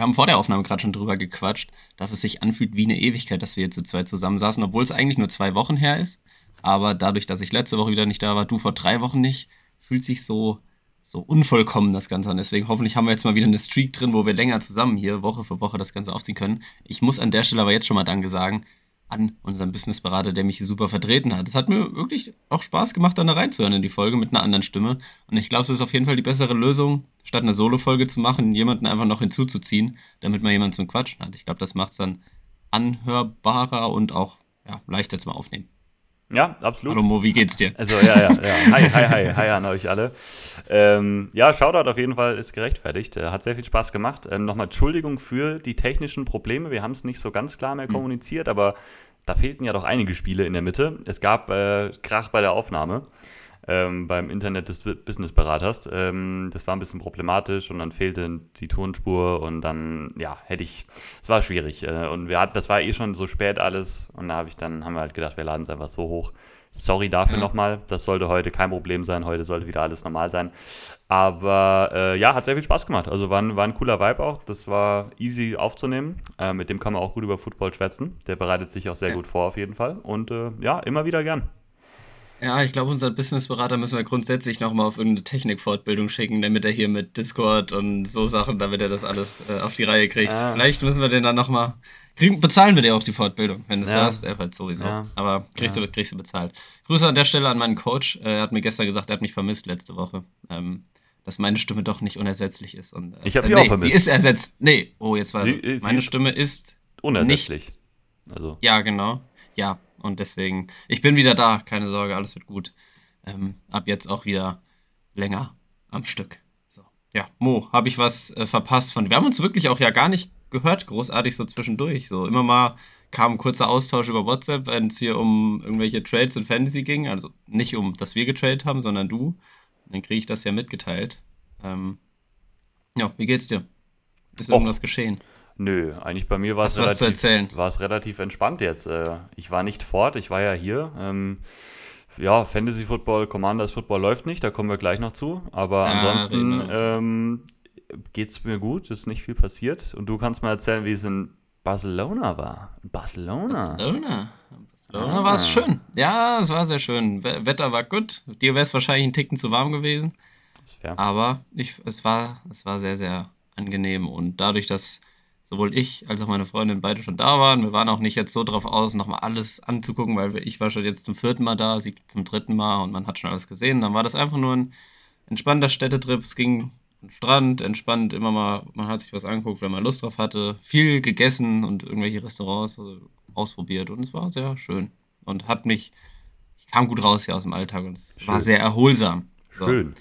wir haben vor der Aufnahme gerade schon drüber gequatscht, dass es sich anfühlt wie eine Ewigkeit, dass wir hier zu zweit zusammensaßen, obwohl es eigentlich nur zwei Wochen her ist. Aber dadurch, dass ich letzte Woche wieder nicht da war, du vor drei Wochen nicht, fühlt sich so, so unvollkommen das Ganze an. Deswegen hoffentlich haben wir jetzt mal wieder eine Streak drin, wo wir länger zusammen hier Woche für Woche das Ganze aufziehen können. Ich muss an der Stelle aber jetzt schon mal Danke sagen an unseren Businessberater, der mich hier super vertreten hat. Es hat mir wirklich auch Spaß gemacht, dann da reinzuhören in die Folge mit einer anderen Stimme. Und ich glaube, es ist auf jeden Fall die bessere Lösung, statt eine Solo-Folge zu machen, jemanden einfach noch hinzuzuziehen, damit man jemanden zum Quatschen hat. Ich glaube, das macht es dann anhörbarer und auch ja, leichter zum Aufnehmen. Ja, absolut. Hallo Mo, wie geht's dir? Also, ja, ja, ja. Hi, hi, hi, hi an euch alle. Ähm, ja, Shoutout auf jeden Fall ist gerechtfertigt. Äh, hat sehr viel Spaß gemacht. Ähm, Nochmal Entschuldigung für die technischen Probleme. Wir haben es nicht so ganz klar mehr hm. kommuniziert, aber da fehlten ja doch einige Spiele in der Mitte. Es gab äh, Krach bei der Aufnahme ähm, beim Internet des Businessberaters. Ähm, das war ein bisschen problematisch und dann fehlte die Tonspur und dann, ja, hätte ich, es war schwierig. Äh, und wir hatten, das war eh schon so spät alles und da habe ich dann, haben wir halt gedacht, wir laden es einfach so hoch. Sorry dafür ja. nochmal. Das sollte heute kein Problem sein. Heute sollte wieder alles normal sein. Aber äh, ja, hat sehr viel Spaß gemacht. Also war ein, war ein cooler Vibe auch. Das war easy aufzunehmen. Äh, mit dem kann man auch gut über Football schwätzen. Der bereitet sich auch sehr ja. gut vor auf jeden Fall. Und äh, ja, immer wieder gern. Ja, ich glaube, unseren Businessberater müssen wir grundsätzlich nochmal auf irgendeine Technikfortbildung schicken, damit er hier mit Discord und so Sachen, damit er das alles äh, auf die Reihe kriegt. Ja. Vielleicht müssen wir den dann nochmal. Bezahlen wir dir auch die Fortbildung, wenn du es ja. hast. Er halt sowieso. Ja. Aber kriegst, ja. du, kriegst du bezahlt. Grüße an der Stelle an meinen Coach. Er hat mir gestern gesagt, er hat mich vermisst letzte Woche. Ähm, dass meine Stimme doch nicht unersetzlich ist. Und, äh, ich habe sie nee, auch vermisst. Sie ist ersetzt. Nee, oh, jetzt war sie, meine sie Stimme ist unersetzlich. Nicht, also. Ja, genau. Ja, und deswegen, ich bin wieder da, keine Sorge, alles wird gut. Ähm, ab jetzt auch wieder länger am Stück. So. Ja, Mo, habe ich was äh, verpasst von. Wir haben uns wirklich auch ja gar nicht gehört, großartig so zwischendurch. So immer mal kam ein kurzer Austausch über WhatsApp, wenn es hier um irgendwelche Trades in Fantasy ging. Also nicht um, dass wir getradet haben, sondern du. Dann kriege ich das ja mitgeteilt. Ähm, ja, wie geht's dir? Ist irgendwas Och. geschehen? Nö, eigentlich bei mir war es relativ, relativ entspannt jetzt. Äh, ich war nicht fort, ich war ja hier. Ähm, ja, Fantasy Football, Commanders Football läuft nicht, da kommen wir gleich noch zu. Aber ah, ansonsten ähm, geht es mir gut, ist nicht viel passiert. Und du kannst mal erzählen, wie es in Barcelona war. Barcelona. Barcelona. Barcelona ah. war es schön. Ja, es war sehr schön. Wetter war gut. Dir wäre es wahrscheinlich ein Ticken zu warm gewesen. Aber ich, es, war, es war sehr, sehr angenehm. Und dadurch, dass sowohl ich als auch meine Freundin beide schon da waren. Wir waren auch nicht jetzt so drauf aus, nochmal alles anzugucken, weil ich war schon jetzt zum vierten Mal da, sie zum dritten Mal und man hat schon alles gesehen. Dann war das einfach nur ein entspannter Städtetrip. Es ging am Strand, entspannt, immer mal, man hat sich was angeguckt, wenn man Lust drauf hatte. Viel gegessen und irgendwelche Restaurants also ausprobiert und es war sehr schön. Und hat mich, ich kam gut raus hier aus dem Alltag und es schön. war sehr erholsam. So. Schön.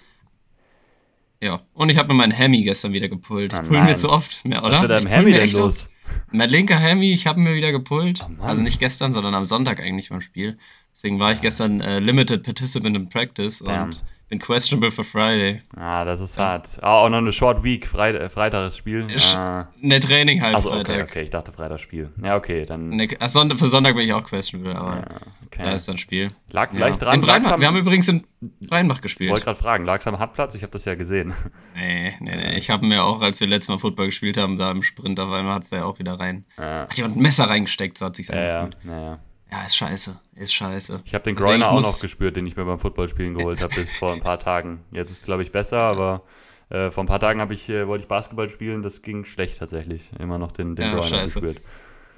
Ja, und ich habe mir meinen Hemi gestern wieder gepult. Ich oh pull mir zu oft mehr, oder? Was mit deinem Hemi denn los? Mein linker Hemi, ich habe mir wieder gepult. Oh also nicht gestern, sondern am Sonntag eigentlich beim Spiel. Deswegen war ich gestern äh, Limited Participant in Practice Damn. und bin questionable for Friday. Ah, das ist ja. hart. Ah, auch noch eine Short Week, Freit äh, Freitag ist Spiel. Ah. Ne, Training halt also, Freitag. Okay, okay, ich dachte Freitag Spiel. Ja, okay, dann. Ne, Sonntag, für Sonntag bin ich auch questionable, aber ja, okay. da ist dann Spiel. Lag vielleicht ja. dran. Rheinbach, wir haben übrigens in Rheinbach gespielt. Ich wollte gerade fragen, lag es am Hartplatz? Ich habe das ja gesehen. Nee, nee, nee. Ich habe mir auch, als wir letztes Mal Football gespielt haben, da im Sprint auf einmal hat es ja auch wieder rein. Ja. Hat jemand ein Messer reingesteckt, so hat sich angefühlt. Ja, ja, ja. Ist scheiße. Ist scheiße. Ich habe den Groiner auch noch gespürt, den ich mir beim Footballspielen geholt habe, bis vor ein paar Tagen. Jetzt ist es, glaube ich, besser, aber äh, vor ein paar Tagen ich, äh, wollte ich Basketball spielen, das ging schlecht tatsächlich. Immer noch den, den ja, Groiner scheiße. gespürt.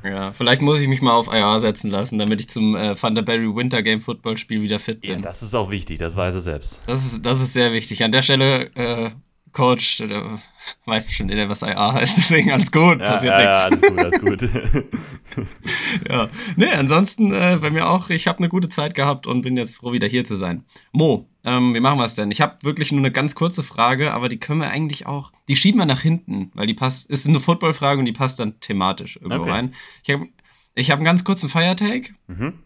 Ja, vielleicht muss ich mich mal auf IR setzen lassen, damit ich zum äh, Thunderberry Winter Game Football Spiel wieder fit bin. Ja, das ist auch wichtig, das weiß er selbst. Das ist, das ist sehr wichtig. An der Stelle äh, Coach, der weiß bestimmt jeder, was IA heißt, deswegen alles gut, ja, passiert ja, nichts. Ja, alles gut, alles gut. ja, nee, ansonsten äh, bei mir auch, ich habe eine gute Zeit gehabt und bin jetzt froh, wieder hier zu sein. Mo, ähm, wie machen wir es denn? Ich habe wirklich nur eine ganz kurze Frage, aber die können wir eigentlich auch, die schieben wir nach hinten, weil die passt, ist eine Footballfrage und die passt dann thematisch irgendwo okay. rein. Ich habe ich hab einen ganz kurzen Firetake. Mhm.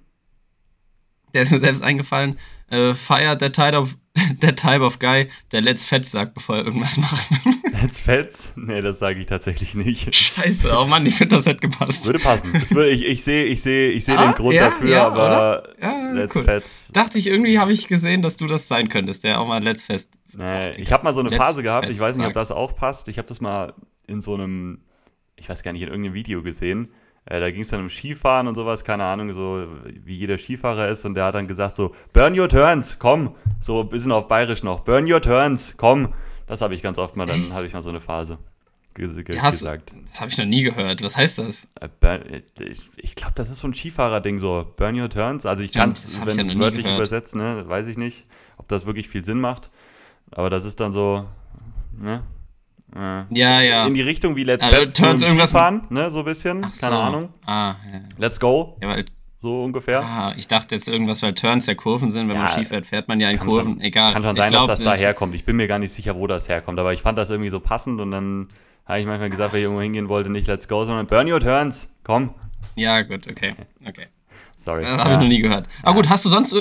Der ist mir selbst eingefallen. Äh, fire the tide of der Type of Guy, der Let's Fetz sagt, bevor er irgendwas macht. Let's Fetz? Nee, das sage ich tatsächlich nicht. Scheiße, oh Mann, ich finde, das hätte gepasst. Würde passen. Würde, ich ich sehe ich seh, ich seh ah, den Grund ja, dafür, ja, aber ja, Let's cool. Fetz. Dachte ich, irgendwie habe ich gesehen, dass du das sein könntest, der auch mal Let's Fest. Nee, ich habe mal so eine Let's Phase gehabt, Fetz ich weiß nicht, ob das auch passt. Ich habe das mal in so einem ich weiß gar nicht, in irgendeinem Video gesehen. Äh, da ging es dann um Skifahren und sowas, keine Ahnung, so wie jeder Skifahrer ist. Und der hat dann gesagt so, burn your turns, komm. So ein bisschen auf Bayerisch noch, burn your turns, komm. Das habe ich ganz oft mal, dann habe ich mal so eine Phase ja, gesagt. Das habe ich noch nie gehört. Was heißt das? Äh, ich, ich glaube, das ist so ein Skifahrer-Ding, so Burn Your Turns. Also ich kann es, wenn es wörtlich übersetzt, ne, weiß ich nicht, ob das wirklich viel Sinn macht. Aber das ist dann so, ne? Äh, ja, ja. In die Richtung wie Let's, also, let's Turns irgendwas fahren, ne, so ein bisschen. Ach Keine so. Ahnung. Ah, ja. Let's go. Ja, weil, so ungefähr. Ah, ich dachte jetzt irgendwas, weil Turns ja Kurven sind. Wenn ja, man Ski fährt, fährt man ja in Kurven. Schon, Egal. Kann schon sein, glaub, dass das da herkommt. Ich bin mir gar nicht sicher, wo das herkommt. Aber ich fand das irgendwie so passend und dann habe ich manchmal gesagt, wenn ich irgendwo hingehen wollte, nicht Let's Go, sondern Burn Your Turns. Komm. Ja, gut, okay. Okay. Sorry. Das habe ja. ich noch nie gehört. Aber ja. gut, hast du sonst,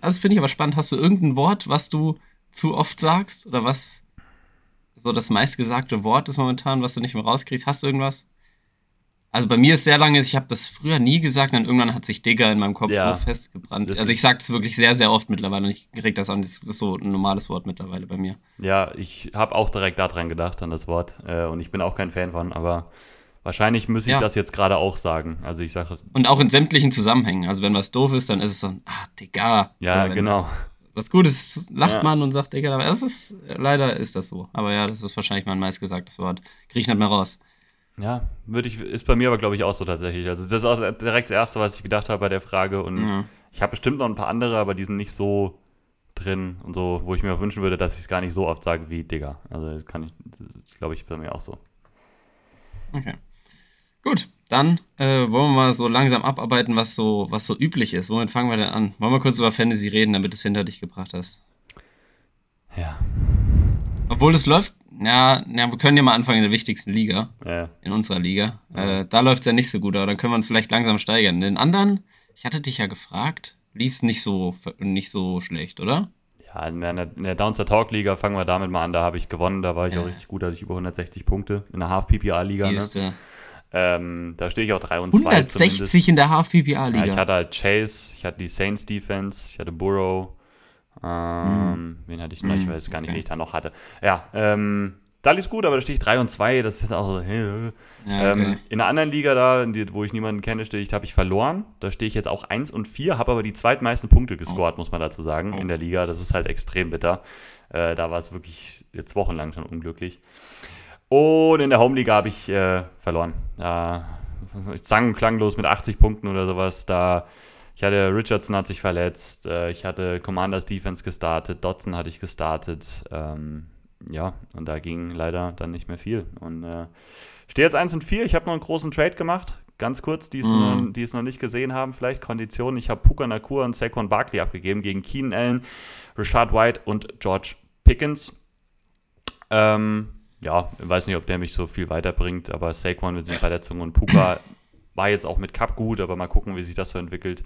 das finde ich aber spannend, hast du irgendein Wort, was du zu oft sagst? Oder was so das meistgesagte Wort ist momentan, was du nicht mehr rauskriegst? Hast du irgendwas? Also bei mir ist sehr lange, ich habe das früher nie gesagt, dann irgendwann hat sich Digger in meinem Kopf ja, so festgebrannt. Also ich sage das wirklich sehr, sehr oft mittlerweile und ich kriege das an. Das ist so ein normales Wort mittlerweile bei mir. Ja, ich habe auch direkt daran gedacht, an das Wort. Äh, und ich bin auch kein Fan von, aber wahrscheinlich muss ich ja. das jetzt gerade auch sagen. Also ich sage Und auch in sämtlichen Zusammenhängen. Also wenn was doof ist, dann ist es so ein, ah, Digga. Ja, genau. Was Gutes lacht ja. man und sagt Digga, aber es ist, leider ist das so. Aber ja, das ist wahrscheinlich mein meistgesagtes Wort. Kriege ich nicht mehr raus. Ja, würde ich, ist bei mir aber, glaube ich, auch so tatsächlich. Also, das ist auch direkt das Erste, was ich gedacht habe bei der Frage. Und ja. ich habe bestimmt noch ein paar andere, aber die sind nicht so drin und so, wo ich mir wünschen würde, dass ich es gar nicht so oft sage wie Digger. Also, kann ich, das glaube ich, bei mir auch so. Okay. Gut, dann äh, wollen wir mal so langsam abarbeiten, was so, was so üblich ist. Womit fangen wir denn an? Wollen wir kurz über Fantasy reden, damit du es hinter dich gebracht hast? Ja. Obwohl es läuft ja, ja, wir können ja mal anfangen in der wichtigsten Liga. Ja. In unserer Liga. Ja. Äh, da läuft es ja nicht so gut, aber dann können wir uns vielleicht langsam steigern. In den anderen, ich hatte dich ja gefragt, lief es nicht so, nicht so schlecht, oder? Ja, in der, in der Downster Talk Liga fangen wir damit mal an. Da habe ich gewonnen, da war ich ja. auch richtig gut, da hatte ich über 160 Punkte. In der Half-PPA-Liga. Ne? Ähm, da stehe ich auch 3 und 2. 160 zumindest. in der Half-PPA-Liga. Ja, ich hatte halt Chase, ich hatte die Saints Defense, ich hatte Burrow, ähm, hm. Wen hatte ich noch? Ich hm, weiß gar nicht, okay. wen ich da noch hatte. Ja, ähm, da lief gut, aber da stehe ich 3 und 2. Das ist jetzt auch so. Äh. Ja, okay. ähm, in einer anderen Liga da, wo ich niemanden kenne, stehe ich, habe ich verloren. Da stehe ich jetzt auch 1 und 4, habe aber die zweitmeisten Punkte gescored, oh. muss man dazu sagen, oh. in der Liga. Das ist halt extrem bitter. Äh, da war es wirklich jetzt wochenlang schon unglücklich. Und in der Home-Liga habe ich äh, verloren. Da, sang klanglos mit 80 Punkten oder sowas. Da ich hatte Richardson hat sich verletzt, äh, ich hatte Commanders Defense gestartet, Dotson hatte ich gestartet. Ähm, ja, und da ging leider dann nicht mehr viel. Und äh, stehe jetzt 1 und 4. Ich habe noch einen großen Trade gemacht. Ganz kurz, die es, mm. noch, die es noch nicht gesehen haben, vielleicht Konditionen. Ich habe Puka Nakur und Saquon Barkley abgegeben gegen Keenan Allen, Richard White und George Pickens. Ähm, ja, ich weiß nicht, ob der mich so viel weiterbringt, aber Saquon mit den Verletzungen und Puka war jetzt auch mit Cup gut, aber mal gucken, wie sich das so entwickelt.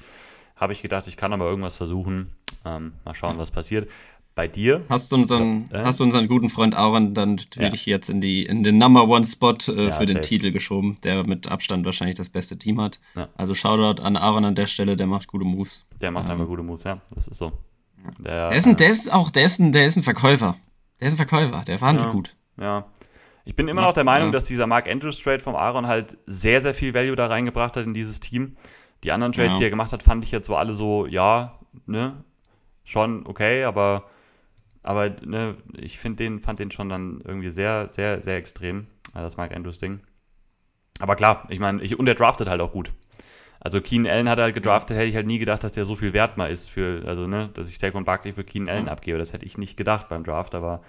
Habe ich gedacht, ich kann aber irgendwas versuchen. Ähm, mal schauen, was passiert. Bei dir? Hast du unseren, äh? hast du unseren guten Freund Aaron dann natürlich ja. jetzt in, die, in den Number One Spot äh, ja, für den Titel geschoben, der mit Abstand wahrscheinlich das beste Team hat. Ja. Also Shoutout an Aaron an der Stelle, der macht gute Moves. Der macht ähm, einfach gute Moves, ja, das ist so. Der, der, ist ein, der ist auch, der ist ein, der ist ein Verkäufer. Der ist ein Verkäufer, der verhandelt gut. Ja, ich bin immer noch der Meinung, ja. dass dieser Mark Andrews Trade vom Aaron halt sehr, sehr viel Value da reingebracht hat in dieses Team. Die anderen Trades, ja. die er gemacht hat, fand ich jetzt so alle so, ja, ne, schon okay, aber, aber ne, ich finde den, fand den schon dann irgendwie sehr, sehr, sehr extrem, das Mark Andrews Ding. Aber klar, ich meine, und er draftet halt auch gut. Also Keenan Allen hat er halt gedraftet, hätte ich halt nie gedacht, dass der so viel wert mal ist für, also ne, dass ich Saquon Barkley für Keenan Allen abgebe. Das hätte ich nicht gedacht beim Draft, aber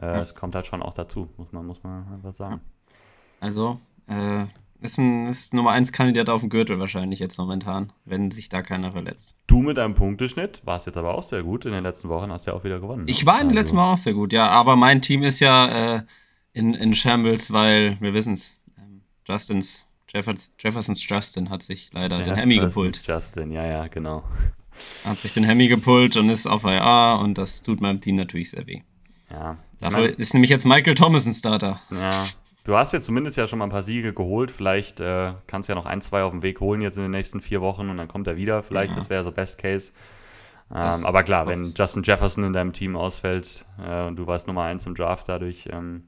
äh, es kommt halt schon auch dazu, muss man, muss man was sagen. Also, äh, ist ein ist Nummer 1 Kandidat auf dem Gürtel wahrscheinlich jetzt momentan, wenn sich da keiner verletzt. Du mit deinem Punkteschnitt warst jetzt aber auch sehr gut. In den letzten Wochen hast du ja auch wieder gewonnen. Ich war in den letzten also Wochen auch sehr gut, ja. Aber mein Team ist ja äh, in, in Shambles, weil wir wissen es. Ähm, Justins, Jeffers, Jeffersons Justin hat sich leider Jeffersons den Hemi gepult. Justin, ja, ja, genau. Hat sich den Hemi gepult und ist auf IA und das tut meinem Team natürlich sehr weh. Ja. Dafür mein, ist nämlich jetzt Michael Thomas ein Starter. Ja. Du hast jetzt zumindest ja schon mal ein paar Siege geholt. Vielleicht äh, kannst du ja noch ein, zwei auf dem Weg holen jetzt in den nächsten vier Wochen und dann kommt er wieder. Vielleicht, ja. das wäre so Best Case. Ähm, aber klar, wenn Justin Jefferson in deinem Team ausfällt äh, und du warst Nummer eins im Draft dadurch, ähm,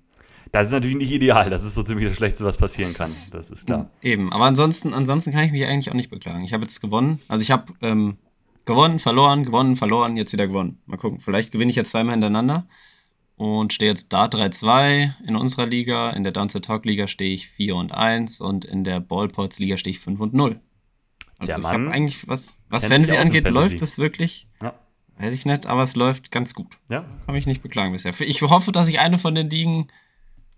Das ist natürlich nicht ideal. Das ist so ziemlich das Schlechteste, was passieren kann. Das ist klar. Eben. Aber ansonsten, ansonsten kann ich mich eigentlich auch nicht beklagen. Ich habe jetzt gewonnen. Also ich habe ähm, gewonnen, verloren, gewonnen, verloren, jetzt wieder gewonnen. Mal gucken. Vielleicht gewinne ich jetzt zweimal hintereinander und stehe jetzt da 3-2 in unserer Liga. In der Dance Talk Liga stehe ich 4 und 1 und in der Ballpots Liga stehe ich 5 und 0. Also der Mann eigentlich, was, was Fantasy angeht, läuft es wirklich. Ja. Weiß ich nicht, aber es läuft ganz gut. Ja. Kann mich nicht beklagen bisher. Ich hoffe, dass ich eine von den Ligen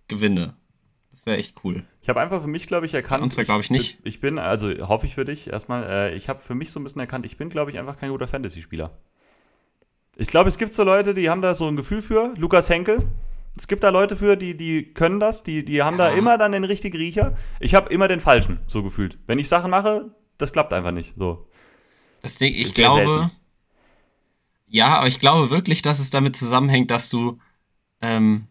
gewinne. Das wäre echt cool. Ich habe einfach für mich, glaube ich, erkannt. Und glaube ich nicht. Ich bin, also hoffe ich für dich erstmal, äh, ich habe für mich so ein bisschen erkannt, ich bin, glaube ich, einfach kein guter Fantasy-Spieler. Ich glaube, es gibt so Leute, die haben da so ein Gefühl für. Lukas Henkel. Es gibt da Leute für, die, die können das, die, die haben da immer dann den richtigen Riecher. Ich habe immer den falschen, so gefühlt. Wenn ich Sachen mache, das klappt einfach nicht. So. Das Ding, ich glaube. Selten. Ja, aber ich glaube wirklich, dass es damit zusammenhängt, dass du ähm,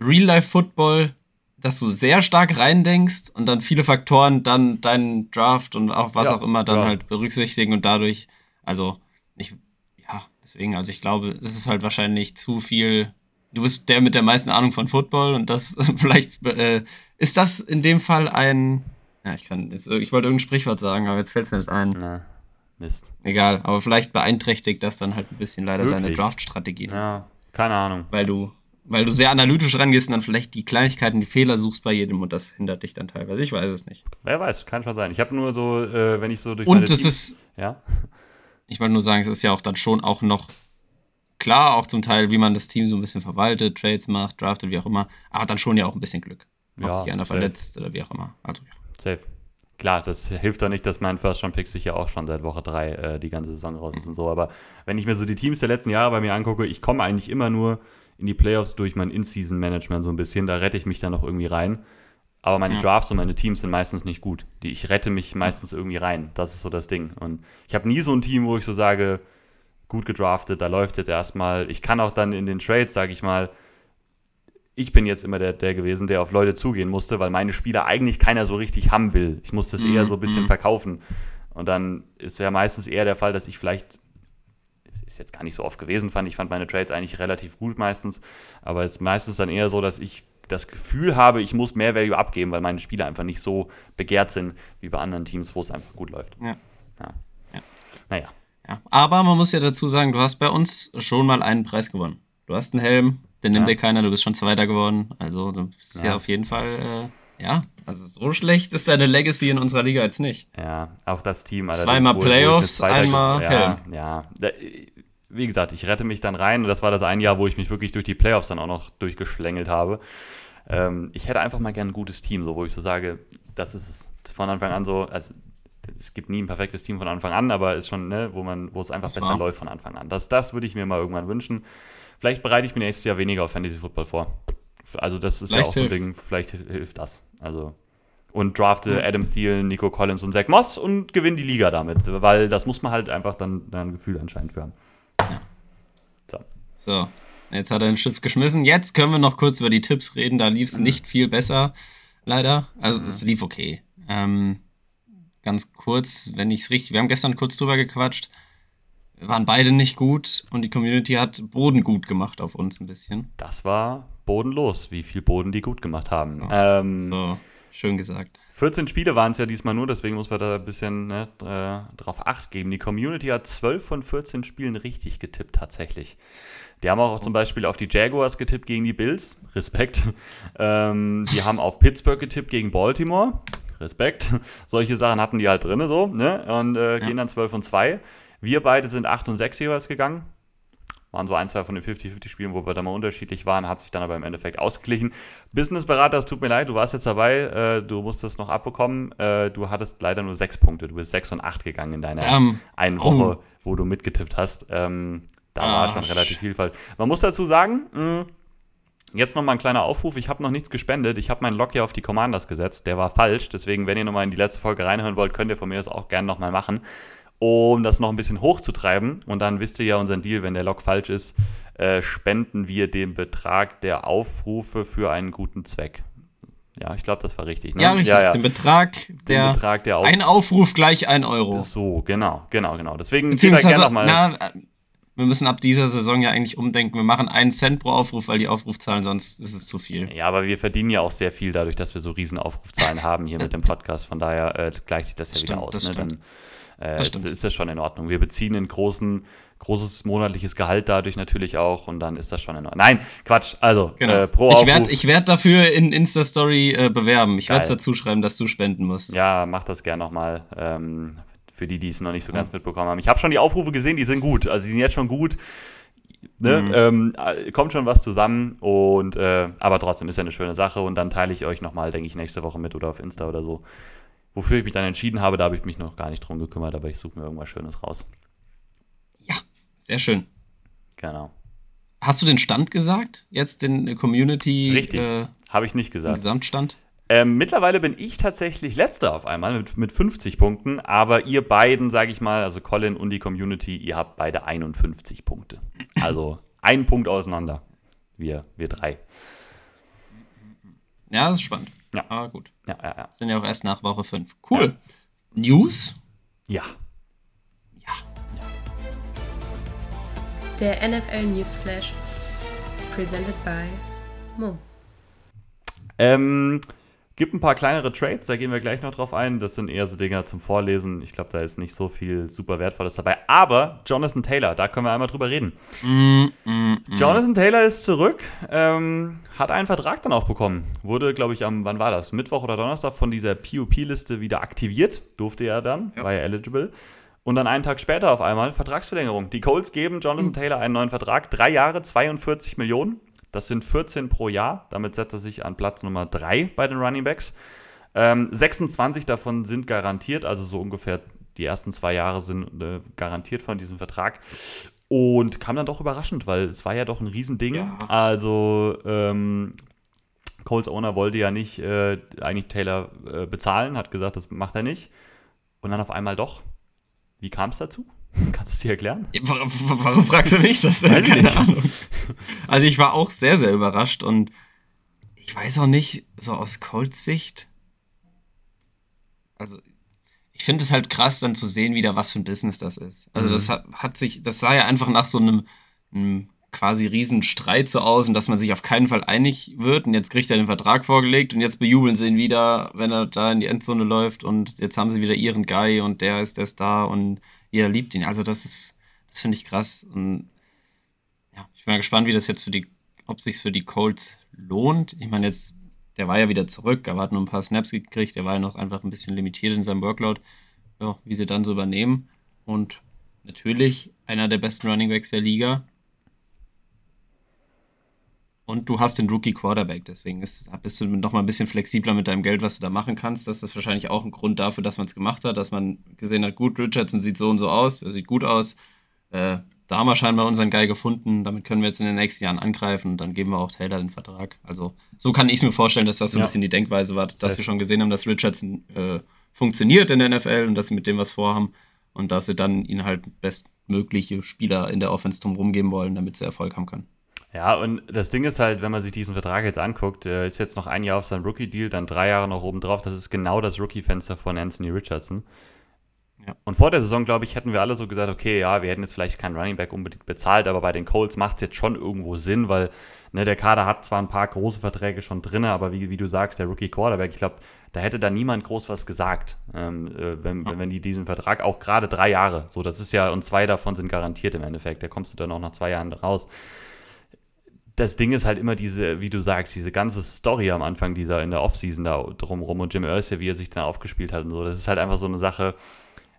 Real-Life-Football, dass du sehr stark reindenkst und dann viele Faktoren dann deinen Draft und auch was ja, auch immer dann ja. halt berücksichtigen und dadurch, also ich Deswegen, also ich glaube, es ist halt wahrscheinlich zu viel. Du bist der mit der meisten Ahnung von Football und das vielleicht äh, ist das in dem Fall ein. Ja, ich kann jetzt, ich wollte irgendein Sprichwort sagen, aber jetzt fällt es mir nicht ein. Na, Mist. Egal, aber vielleicht beeinträchtigt das dann halt ein bisschen leider Wirklich? deine Draft-Strategie. Ja, keine Ahnung. Weil du, weil du sehr analytisch rangehst und dann vielleicht die Kleinigkeiten, die Fehler suchst bei jedem und das hindert dich dann teilweise. Ich weiß es nicht. Wer weiß, kann schon sein. Ich habe nur so, äh, wenn ich so durch. Und es ist. Ja. Ich wollte nur sagen, es ist ja auch dann schon auch noch klar, auch zum Teil, wie man das Team so ein bisschen verwaltet, Trades macht, draftet, wie auch immer, aber dann schon ja auch ein bisschen Glück. Ob ja, sich einer safe. verletzt oder wie auch immer. Also, ja. Safe. Klar, das hilft doch nicht, dass mein First Round Pick sich ja auch schon seit Woche 3 äh, die ganze Saison raus ist und so. Aber wenn ich mir so die Teams der letzten Jahre bei mir angucke, ich komme eigentlich immer nur in die Playoffs durch mein In-Season-Management so ein bisschen. Da rette ich mich dann noch irgendwie rein. Aber meine ja. Drafts und meine Teams sind meistens nicht gut. Die, ich rette mich meistens irgendwie rein. Das ist so das Ding. Und ich habe nie so ein Team, wo ich so sage, gut gedraftet, da läuft jetzt erstmal. Ich kann auch dann in den Trades, sage ich mal, ich bin jetzt immer der, der gewesen, der auf Leute zugehen musste, weil meine Spieler eigentlich keiner so richtig haben will. Ich musste es mm, eher so ein bisschen mm. verkaufen. Und dann ist ja meistens eher der Fall, dass ich vielleicht, ist jetzt gar nicht so oft gewesen, fand ich fand meine Trades eigentlich relativ gut meistens, aber es ist meistens dann eher so, dass ich das Gefühl habe, ich muss mehr Value abgeben, weil meine Spieler einfach nicht so begehrt sind wie bei anderen Teams, wo es einfach gut läuft. Ja. ja. ja. Naja. Ja. Aber man muss ja dazu sagen, du hast bei uns schon mal einen Preis gewonnen. Du hast einen Helm, den nimmt dir keiner, du bist schon Zweiter geworden. Also du bist ja, auf jeden Fall, äh, ja, also so schlecht ist deine Legacy in unserer Liga jetzt nicht. Ja, auch das Team. Zweimal Playoffs, einmal ja, Helm. Ja, wie gesagt, ich rette mich dann rein und das war das ein Jahr, wo ich mich wirklich durch die Playoffs dann auch noch durchgeschlängelt habe. Ähm, ich hätte einfach mal gerne ein gutes Team, so wo ich so sage, das ist von Anfang an so, also es gibt nie ein perfektes Team von Anfang an, aber ist schon, ne, wo man, wo es einfach das besser war. läuft von Anfang an. Das, das würde ich mir mal irgendwann wünschen. Vielleicht bereite ich mir nächstes Jahr weniger auf Fantasy Football vor. Also das ist vielleicht ja auch so ein Ding, vielleicht hilft das. Also und drafte ja. Adam Thielen, Nico Collins und Zach Moss und gewinne die Liga damit, weil das muss man halt einfach dann, dann ein Gefühl anscheinend für haben. So. Jetzt hat er ein Schiff geschmissen. Jetzt können wir noch kurz über die Tipps reden. Da lief es mhm. nicht viel besser, leider. Also mhm. es lief okay. Ähm, ganz kurz, wenn ich es richtig. Wir haben gestern kurz drüber gequatscht. Wir waren beide nicht gut und die Community hat Boden gut gemacht auf uns ein bisschen. Das war bodenlos, wie viel Boden die gut gemacht haben. So, ähm, so schön gesagt. 14 Spiele waren es ja diesmal nur, deswegen muss man da ein bisschen ne, äh, drauf acht geben. Die Community hat 12 von 14 Spielen richtig getippt, tatsächlich. Die haben auch zum Beispiel auf die Jaguars getippt gegen die Bills. Respekt. Ähm, die haben auf Pittsburgh getippt gegen Baltimore. Respekt. Solche Sachen hatten die halt drin, so, ne? Und äh, ja. gehen dann 12 und 2. Wir beide sind 8 und 6 jeweils gegangen. Waren so ein, zwei von den 50-50-Spielen, wo wir da mal unterschiedlich waren, hat sich dann aber im Endeffekt ausgeglichen. Businessberater, es tut mir leid, du warst jetzt dabei, äh, du musstest noch abbekommen. Äh, du hattest leider nur 6 Punkte. Du bist 6 und 8 gegangen in deiner um, einen Woche, oh. wo du mitgetippt hast. Ähm, da ah, war schon relativ viel falsch. Man muss dazu sagen, mh, jetzt nochmal ein kleiner Aufruf. Ich habe noch nichts gespendet. Ich habe meinen Lock hier auf die Commanders gesetzt. Der war falsch. Deswegen, wenn ihr nochmal in die letzte Folge reinhören wollt, könnt ihr von mir das auch gerne nochmal machen. Um das noch ein bisschen hochzutreiben. Und dann wisst ihr ja unseren Deal, wenn der Lock falsch ist, äh, spenden wir den Betrag der Aufrufe für einen guten Zweck. Ja, ich glaube, das war richtig. Ne? Ja, richtig. Ja, ja. Den Betrag, der, den Betrag der Auf ein Aufruf gleich ein Euro. So, genau, genau, genau. Deswegen gerne nochmal. Wir müssen ab dieser Saison ja eigentlich umdenken. Wir machen einen Cent pro Aufruf, weil die Aufrufzahlen sonst ist es zu viel. Ja, aber wir verdienen ja auch sehr viel dadurch, dass wir so riesen Aufrufzahlen haben hier mit dem Podcast. Von daher äh, gleicht sich das ja stimmt, wieder aus. Ne? Dann äh, ist, ist, das schon in Ordnung. Wir beziehen einen großen, großes monatliches Gehalt dadurch natürlich auch und dann ist das schon in Ordnung. Nein, Quatsch. Also genau. äh, pro Ich werde werd dafür in Insta-Story äh, bewerben. Ich werde es dazu schreiben, dass du spenden musst. Ja, mach das gerne nochmal. Ähm, für die, die es noch nicht so ganz mitbekommen haben. Ich habe schon die Aufrufe gesehen, die sind gut. Also die sind jetzt schon gut. Ne? Mhm. Ähm, äh, kommt schon was zusammen und äh, aber trotzdem ist ja eine schöne Sache und dann teile ich euch nochmal, denke ich, nächste Woche mit oder auf Insta oder so. Wofür ich mich dann entschieden habe, da habe ich mich noch gar nicht drum gekümmert, aber ich suche mir irgendwas Schönes raus. Ja, sehr schön. Genau. Hast du den Stand gesagt? Jetzt den Community? Richtig. Äh, habe ich nicht gesagt. Gesamtstand? Ähm, mittlerweile bin ich tatsächlich letzter auf einmal mit, mit 50 Punkten, aber ihr beiden, sage ich mal, also Colin und die Community, ihr habt beide 51 Punkte. Also ein Punkt auseinander. Wir, wir drei. Ja, das ist spannend. Ja. Aber gut. Ja, ja, ja. Sind ja auch erst nach Woche 5. Cool. Ja. News? Ja. Ja. Der NFL Newsflash. Presented by Mo. Ähm, Gibt ein paar kleinere Trades, da gehen wir gleich noch drauf ein. Das sind eher so Dinger zum Vorlesen. Ich glaube, da ist nicht so viel super Wertvolles dabei. Aber Jonathan Taylor, da können wir einmal drüber reden. Mm, mm, mm. Jonathan Taylor ist zurück, ähm, hat einen Vertrag dann auch bekommen. Wurde, glaube ich, am, wann war das? Mittwoch oder Donnerstag von dieser PUP-Liste wieder aktiviert. Durfte er dann, ja. war ja eligible. Und dann einen Tag später auf einmal Vertragsverlängerung. Die Colts geben Jonathan mhm. Taylor einen neuen Vertrag. Drei Jahre, 42 Millionen. Das sind 14 pro Jahr. Damit setzt er sich an Platz Nummer 3 bei den Running Backs. Ähm, 26 davon sind garantiert, also so ungefähr die ersten zwei Jahre sind äh, garantiert von diesem Vertrag. Und kam dann doch überraschend, weil es war ja doch ein Riesending. Ja. Also ähm, Coles Owner wollte ja nicht äh, eigentlich Taylor äh, bezahlen, hat gesagt, das macht er nicht. Und dann auf einmal doch. Wie kam es dazu? Kannst du es dir erklären? Warum, warum, fragst du mich das denn? Keine nicht. Ahnung. Also ich war auch sehr, sehr überrascht und ich weiß auch nicht, so aus Colts Sicht. Also ich finde es halt krass, dann zu sehen, wieder was für ein Business das ist. Also mhm. das hat, hat, sich, das sah ja einfach nach so einem, einem quasi riesen Streit so aus und dass man sich auf keinen Fall einig wird und jetzt kriegt er den Vertrag vorgelegt und jetzt bejubeln sie ihn wieder, wenn er da in die Endzone läuft und jetzt haben sie wieder ihren Guy und der ist der Star und jeder liebt ihn. Also das ist, das finde ich krass. Und ja, ich bin mal gespannt, wie das jetzt für die, ob sich für die Colts lohnt. Ich meine, jetzt, der war ja wieder zurück, aber hat nur ein paar Snaps gekriegt, der war ja noch einfach ein bisschen limitiert in seinem Workload. Ja, wie sie dann so übernehmen. Und natürlich einer der besten Running Backs der Liga. Und du hast den Rookie Quarterback, deswegen ist, bist du noch mal ein bisschen flexibler mit deinem Geld, was du da machen kannst. Das ist wahrscheinlich auch ein Grund dafür, dass man es gemacht hat, dass man gesehen hat, gut, Richardson sieht so und so aus, er sieht gut aus. Äh, da haben wir scheinbar unseren Guy gefunden, damit können wir jetzt in den nächsten Jahren angreifen und dann geben wir auch Taylor den Vertrag. Also so kann ich es mir vorstellen, dass das so ein bisschen die Denkweise war, dass sie schon gesehen haben, dass Richardson äh, funktioniert in der NFL und dass sie mit dem was vorhaben und dass sie dann ihn halt bestmögliche Spieler in der Offense drumherum geben wollen, damit sie Erfolg haben können. Ja, und das Ding ist halt, wenn man sich diesen Vertrag jetzt anguckt, er ist jetzt noch ein Jahr auf seinem Rookie-Deal, dann drei Jahre noch oben drauf. Das ist genau das Rookie-Fenster von Anthony Richardson. Ja. Und vor der Saison, glaube ich, hätten wir alle so gesagt, okay, ja, wir hätten jetzt vielleicht keinen Running Back unbedingt bezahlt, aber bei den Colts macht es jetzt schon irgendwo Sinn, weil ne, der Kader hat zwar ein paar große Verträge schon drin, aber wie, wie du sagst, der Rookie Quarterback, ich glaube, da hätte da niemand groß was gesagt, ähm, äh, wenn, ja. wenn die diesen Vertrag, auch gerade drei Jahre, so, das ist ja, und zwei davon sind garantiert im Endeffekt, da kommst du dann auch nach zwei Jahren raus das Ding ist halt immer diese, wie du sagst, diese ganze Story am Anfang dieser in der Offseason da drumrum und Jim Irsay, wie er sich dann aufgespielt hat und so. Das ist halt einfach so eine Sache,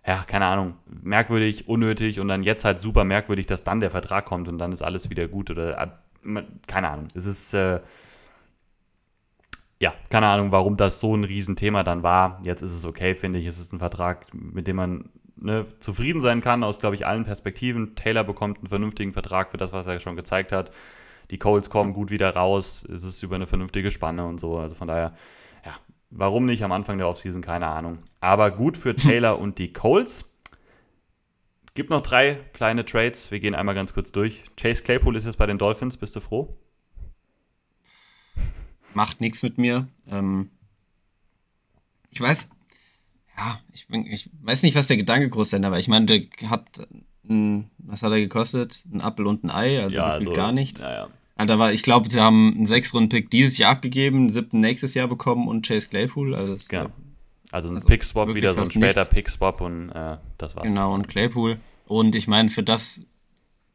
ja, keine Ahnung, merkwürdig, unnötig und dann jetzt halt super merkwürdig, dass dann der Vertrag kommt und dann ist alles wieder gut oder äh, keine Ahnung. Es ist äh, ja, keine Ahnung, warum das so ein Riesenthema dann war. Jetzt ist es okay, finde ich. Es ist ein Vertrag, mit dem man ne, zufrieden sein kann, aus, glaube ich, allen Perspektiven. Taylor bekommt einen vernünftigen Vertrag für das, was er schon gezeigt hat. Die Colts kommen gut wieder raus, es ist über eine vernünftige Spanne und so. Also von daher, ja, warum nicht am Anfang der Offseason, keine Ahnung. Aber gut für Taylor und die Colts. Gibt noch drei kleine Trades. Wir gehen einmal ganz kurz durch. Chase Claypool ist jetzt bei den Dolphins. Bist du froh? Macht nichts mit mir. Ähm, ich weiß, ja, ich, bin, ich weiß nicht, was der Gedanke groß ist, aber ich meine, der hat, ein, was hat er gekostet? Ein Apfel und ein Ei, also ja, also, gar nichts. Ja, ja. Also war, ich glaube, sie haben einen Sechs-Runden-Pick dieses Jahr abgegeben, einen siebten nächstes Jahr bekommen und Chase Claypool. Also, das, genau. also ein also Pick-Swap, wieder so ein später Pick-Swap und äh, das war's. Genau, und Claypool. Und ich meine, für das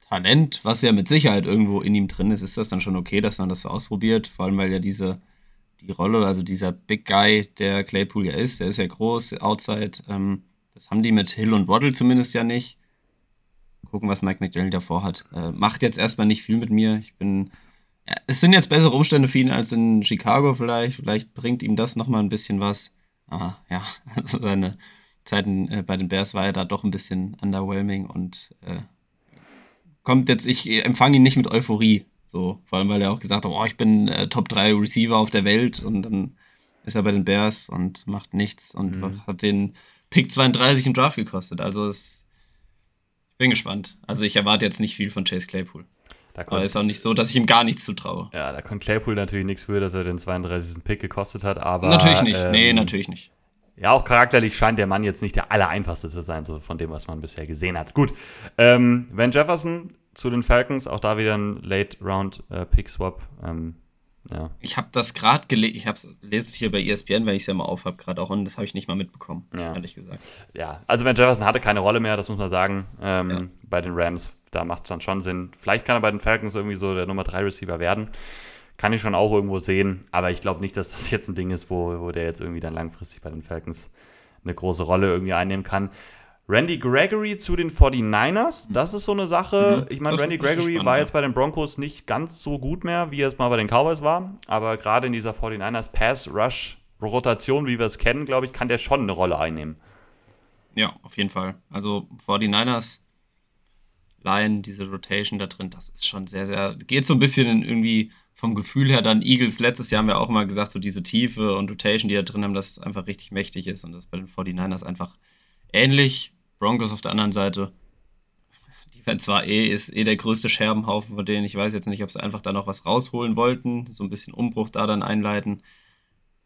Talent, was ja mit Sicherheit irgendwo in ihm drin ist, ist das dann schon okay, dass man das so ausprobiert. Vor allem, weil ja diese, die Rolle, also dieser Big Guy, der Claypool ja ist, der ist ja groß, outside. Ähm, das haben die mit Hill und Waddle zumindest ja nicht gucken, was Mike McDaniel davor hat. Äh, macht jetzt erstmal nicht viel mit mir. Ich bin. Ja, es sind jetzt bessere Umstände für ihn als in Chicago vielleicht. Vielleicht bringt ihm das nochmal ein bisschen was. Aber ja, also seine Zeiten äh, bei den Bears war ja da doch ein bisschen underwhelming und äh, kommt jetzt, ich empfange ihn nicht mit Euphorie. So, vor allem, weil er auch gesagt hat, oh, ich bin äh, Top 3 Receiver auf der Welt und dann ist er bei den Bears und macht nichts und mhm. hat den Pick 32 im Draft gekostet. Also es bin gespannt. Also ich erwarte jetzt nicht viel von Chase Claypool. Da Aber ist auch nicht so, dass ich ihm gar nichts zutraue. Ja, da kommt Claypool natürlich nichts für, dass er den 32. Pick gekostet hat, aber. Natürlich nicht. Ähm, nee, natürlich nicht. Ja, auch charakterlich scheint der Mann jetzt nicht der allereinfachste zu sein, so von dem, was man bisher gesehen hat. Gut. Ähm, Van Jefferson zu den Falcons, auch da wieder ein Late-Round-Pick-Swap. Äh, ähm, ja. Ich habe das gerade gelesen, ich lese es hier bei ESPN, weil ich es ja mal auf habe, gerade auch, und das habe ich nicht mal mitbekommen, ja. ehrlich gesagt. Ja, also Van Jefferson hatte keine Rolle mehr, das muss man sagen, ähm, ja. bei den Rams. Da macht es dann schon Sinn. Vielleicht kann er bei den Falcons irgendwie so der Nummer 3 Receiver werden. Kann ich schon auch irgendwo sehen, aber ich glaube nicht, dass das jetzt ein Ding ist, wo, wo der jetzt irgendwie dann langfristig bei den Falcons eine große Rolle irgendwie einnehmen kann. Randy Gregory zu den 49ers, das ist so eine Sache. Mhm, ich meine, Randy Gregory spannend, war jetzt bei den Broncos nicht ganz so gut mehr, wie er es mal bei den Cowboys war. Aber gerade in dieser 49ers Pass-Rush-Rotation, wie wir es kennen, glaube ich, kann der schon eine Rolle einnehmen. Ja, auf jeden Fall. Also 49ers, Line, diese Rotation da drin, das ist schon sehr, sehr. Geht so ein bisschen in irgendwie vom Gefühl her dann Eagles. Letztes Jahr haben wir auch immer gesagt, so diese Tiefe und Rotation, die da drin haben, dass es einfach richtig mächtig ist und das bei den 49ers einfach ähnlich Broncos auf der anderen Seite. Die werden zwar eh, ist eh der größte Scherbenhaufen von denen. Ich weiß jetzt nicht, ob sie einfach da noch was rausholen wollten, so ein bisschen Umbruch da dann einleiten.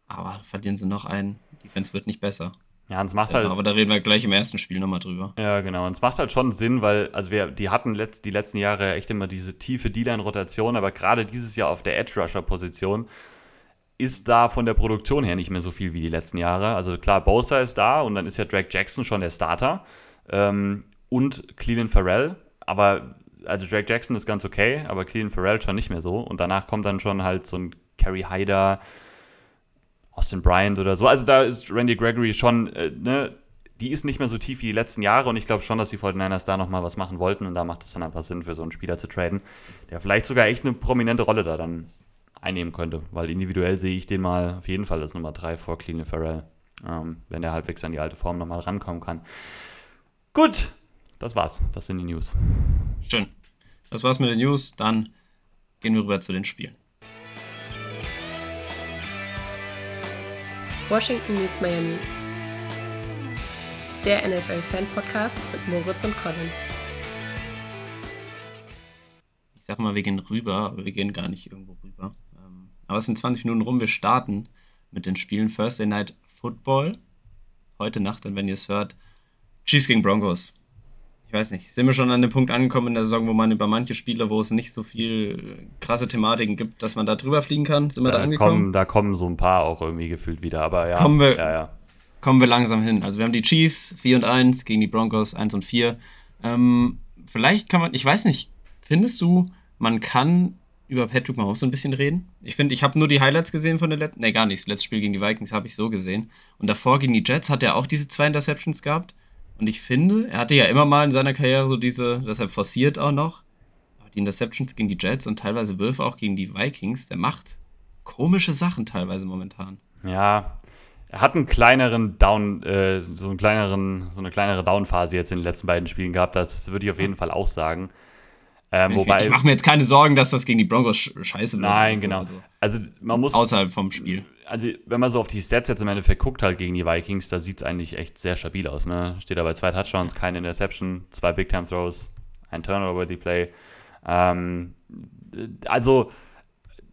Aber verlieren sie noch einen. Die Fans wird nicht besser. Ja, und es macht halt. aber da reden wir gleich im ersten Spiel nochmal drüber. Ja, genau. Und es macht halt schon Sinn, weil, also wir, die hatten letzt, die letzten Jahre echt immer diese tiefe D-Line-Rotation, aber gerade dieses Jahr auf der Edge-Rusher-Position ist da von der Produktion her nicht mehr so viel wie die letzten Jahre. Also klar, Bosa ist da und dann ist ja Drake Jackson schon der Starter ähm, und Cleveland Farrell. Aber also Drake Jackson ist ganz okay, aber Cleveland Farrell schon nicht mehr so. Und danach kommt dann schon halt so ein Kerry Hyder, Austin Bryant oder so. Also da ist Randy Gregory schon, äh, ne, die ist nicht mehr so tief wie die letzten Jahre und ich glaube schon, dass die 49ers da nochmal was machen wollten und da macht es dann einfach Sinn, für so einen Spieler zu traden, der vielleicht sogar echt eine prominente Rolle da dann einnehmen könnte, weil individuell sehe ich den mal auf jeden Fall als Nummer 3 vor Cleveland Farrell, ähm, wenn der halbwegs an die alte Form nochmal rankommen kann. Gut, das war's. Das sind die News. Schön. Das war's mit den News. Dann gehen wir rüber zu den Spielen. Washington meets Miami. Der NFL-Fan-Podcast mit Moritz und Colin. Ich sag mal, wir gehen rüber, aber wir gehen gar nicht irgendwo rüber. Ähm, aber es sind 20 Minuten rum. Wir starten mit den Spielen Thursday Night Football. Heute Nacht, und wenn ihr es hört, Chiefs gegen Broncos. Ich weiß nicht, sind wir schon an dem Punkt angekommen in der Saison, wo man über manche Spiele, wo es nicht so viel krasse Thematiken gibt, dass man da drüber fliegen kann? Sind wir da, da angekommen? Kommen, da kommen so ein paar auch irgendwie gefühlt wieder, aber ja. Kommen wir, ja, ja. Kommen wir langsam hin. Also wir haben die Chiefs 4 und 1 gegen die Broncos 1 und 4. Ähm, vielleicht kann man, ich weiß nicht, findest du, man kann über Patrick Mahomes so ein bisschen reden? Ich finde, ich habe nur die Highlights gesehen von der letzten, ne gar nicht, das letzte Spiel gegen die Vikings habe ich so gesehen. Und davor gegen die Jets hat er auch diese zwei Interceptions gehabt. Und ich finde, er hatte ja immer mal in seiner Karriere so diese, deshalb forciert auch noch, die Interceptions gegen die Jets und teilweise Würfe auch gegen die Vikings. Der macht komische Sachen teilweise momentan. Ja, er hat einen kleineren Down, äh, so einen kleineren, so eine kleinere Downphase jetzt in den letzten beiden Spielen gehabt. Das würde ich auf jeden Fall auch sagen. Ähm, ich, wobei, ich mache mir jetzt keine Sorgen, dass das gegen die Broncos scheiße wird. Nein, genau. Also, also man muss. Außerhalb vom Spiel also wenn man so auf die Stats jetzt im Endeffekt guckt, halt gegen die Vikings, da sieht es eigentlich echt sehr stabil aus. Ne? Steht dabei zwei Touchdowns, keine Interception, zwei Big Time Throws, ein Turnover-worthy Play. Ähm, also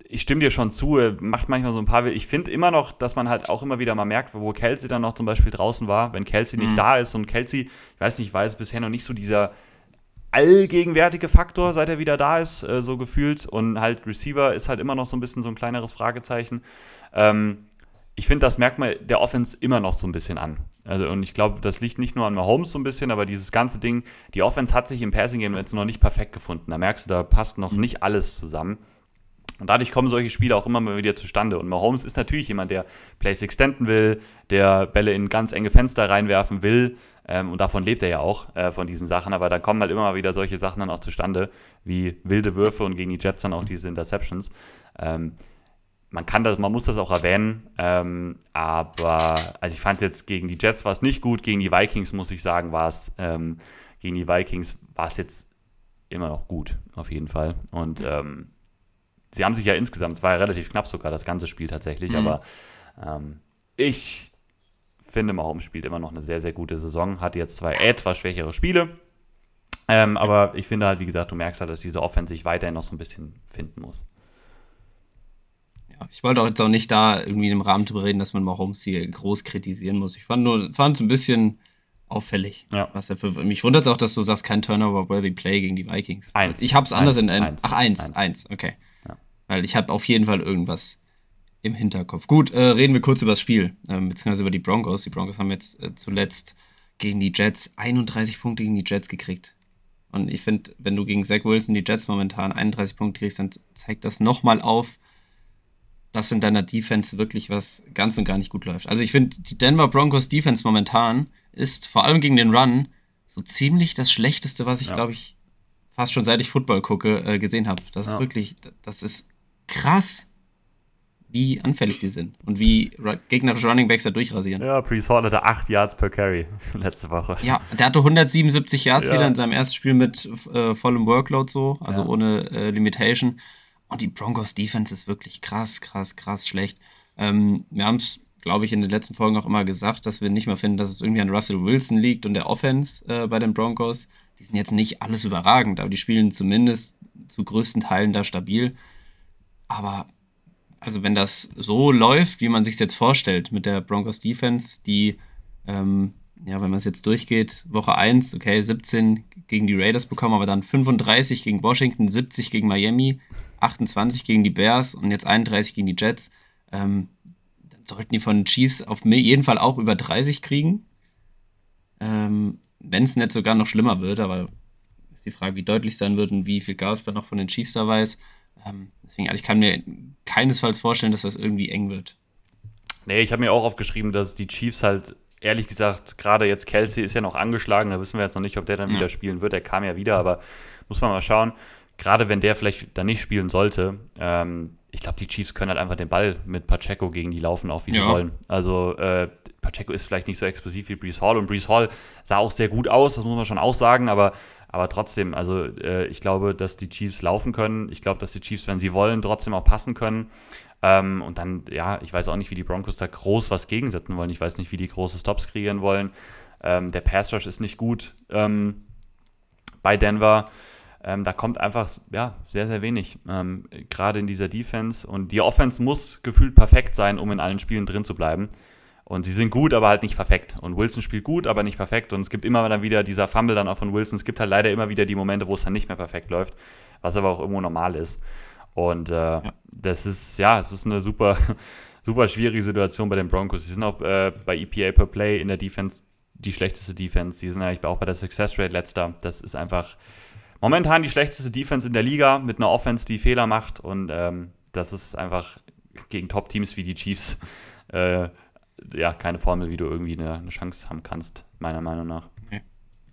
ich stimme dir schon zu, macht manchmal so ein paar. Ich finde immer noch, dass man halt auch immer wieder mal merkt, wo Kelsey dann noch zum Beispiel draußen war, wenn Kelsey nicht mhm. da ist und Kelsey, ich weiß nicht, ich weiß bisher noch nicht so dieser allgegenwärtige Faktor, seit er wieder da ist, äh, so gefühlt. Und halt Receiver ist halt immer noch so ein bisschen so ein kleineres Fragezeichen. Ähm, ich finde, das merkt man der Offense immer noch so ein bisschen an. Also, und ich glaube, das liegt nicht nur an Mahomes so ein bisschen, aber dieses ganze Ding, die Offense hat sich im Passing Game jetzt noch nicht perfekt gefunden. Da merkst du, da passt noch nicht alles zusammen. Und dadurch kommen solche Spiele auch immer mal wieder zustande. Und Mahomes ist natürlich jemand, der Plays extenden will, der Bälle in ganz enge Fenster reinwerfen will. Ähm, und davon lebt er ja auch, äh, von diesen Sachen. Aber da kommen halt immer mal wieder solche Sachen dann auch zustande, wie wilde Würfe und gegen die Jets dann auch diese Interceptions. Ähm, man kann das, man muss das auch erwähnen, ähm, aber also ich fand jetzt gegen die Jets war es nicht gut, gegen die Vikings muss ich sagen, war es ähm, gegen die Vikings war es jetzt immer noch gut, auf jeden Fall. Und ähm, sie haben sich ja insgesamt, es war ja relativ knapp sogar das ganze Spiel tatsächlich, mhm. aber ähm, ich finde, Mahomes spielt immer noch eine sehr, sehr gute Saison, hat jetzt zwei etwas schwächere Spiele. Ähm, aber ich finde halt, wie gesagt, du merkst halt, dass diese Offense sich weiterhin noch so ein bisschen finden muss ich wollte auch jetzt auch nicht da irgendwie im Rahmen drüber reden, dass man Mahomes hier groß kritisieren muss. Ich fand nur, fand es ein bisschen auffällig. Ja. Was er für, mich wundert es auch, dass du sagst, kein Turnover-worthy Play gegen die Vikings. Eins. Ich habe es anders eins, in einem. Ach, eins, eins, eins. okay. Ja. Weil ich habe auf jeden Fall irgendwas im Hinterkopf. Gut, äh, reden wir kurz über das Spiel, äh, beziehungsweise über die Broncos. Die Broncos haben jetzt äh, zuletzt gegen die Jets 31 Punkte gegen die Jets gekriegt. Und ich finde, wenn du gegen Zach Wilson die Jets momentan 31 Punkte kriegst, dann zeigt das nochmal auf, dass in deiner Defense wirklich was ganz und gar nicht gut läuft. Also ich finde, die Denver Broncos Defense momentan ist vor allem gegen den Run so ziemlich das Schlechteste, was ich, ja. glaube ich, fast schon seit ich Football gucke, äh, gesehen habe. Das ja. ist wirklich, das ist krass, wie anfällig die sind und wie gegnerische Running Backs da durchrasieren. Ja, Priest Hall hatte 8 Yards per Carry letzte Woche. Ja, der hatte 177 Yards ja. wieder in seinem ersten Spiel mit äh, vollem Workload so, also ohne äh, Limitation. Und die Broncos Defense ist wirklich krass, krass, krass schlecht. Ähm, wir haben es, glaube ich, in den letzten Folgen auch immer gesagt, dass wir nicht mehr finden, dass es irgendwie an Russell Wilson liegt und der Offense äh, bei den Broncos. Die sind jetzt nicht alles überragend, aber die spielen zumindest zu größten Teilen da stabil. Aber also wenn das so läuft, wie man sich jetzt vorstellt mit der Broncos Defense, die ähm, ja, wenn man es jetzt durchgeht, Woche 1, okay, 17 gegen die Raiders bekommen, aber dann 35 gegen Washington, 70 gegen Miami, 28 gegen die Bears und jetzt 31 gegen die Jets. Ähm, dann sollten die von den Chiefs auf jeden Fall auch über 30 kriegen. Ähm, wenn es nicht sogar noch schlimmer wird, aber ist die Frage, wie deutlich sein wird und wie viel Gas da noch von den Chiefs dabei ist. Ähm, deswegen, also ich kann mir keinesfalls vorstellen, dass das irgendwie eng wird. Nee, ich habe mir auch aufgeschrieben, dass die Chiefs halt ehrlich gesagt, gerade jetzt Kelsey ist ja noch angeschlagen, da wissen wir jetzt noch nicht, ob der dann ja. wieder spielen wird. Er kam ja wieder, aber muss man mal schauen. Gerade wenn der vielleicht dann nicht spielen sollte, ähm, ich glaube, die Chiefs können halt einfach den Ball mit Pacheco gegen die laufen, auch wie ja. sie wollen. Also äh, Pacheco ist vielleicht nicht so explosiv wie Brees Hall und Brees Hall sah auch sehr gut aus, das muss man schon auch sagen, aber, aber trotzdem, also äh, ich glaube, dass die Chiefs laufen können. Ich glaube, dass die Chiefs, wenn sie wollen, trotzdem auch passen können. Ähm, und dann, ja, ich weiß auch nicht, wie die Broncos da groß was gegensetzen wollen. Ich weiß nicht, wie die große Stops kreieren wollen. Ähm, der Pass Rush ist nicht gut ähm, bei Denver. Ähm, da kommt einfach ja, sehr, sehr wenig, ähm, gerade in dieser Defense. Und die Offense muss gefühlt perfekt sein, um in allen Spielen drin zu bleiben. Und sie sind gut, aber halt nicht perfekt. Und Wilson spielt gut, aber nicht perfekt. Und es gibt immer dann wieder dieser Fumble dann auch von Wilson. Es gibt halt leider immer wieder die Momente, wo es dann nicht mehr perfekt läuft, was aber auch irgendwo normal ist. Und äh, ja. das ist, ja, es ist eine super, super schwierige Situation bei den Broncos. Sie sind auch äh, bei EPA per Play in der Defense die schlechteste Defense. Sie sind eigentlich auch bei der Success Rate letzter. Das ist einfach momentan die schlechteste Defense in der Liga mit einer Offense, die Fehler macht. Und ähm, das ist einfach gegen Top-Teams wie die Chiefs äh, ja keine Formel, wie du irgendwie eine, eine, Chance haben kannst, meiner Meinung nach. Nee,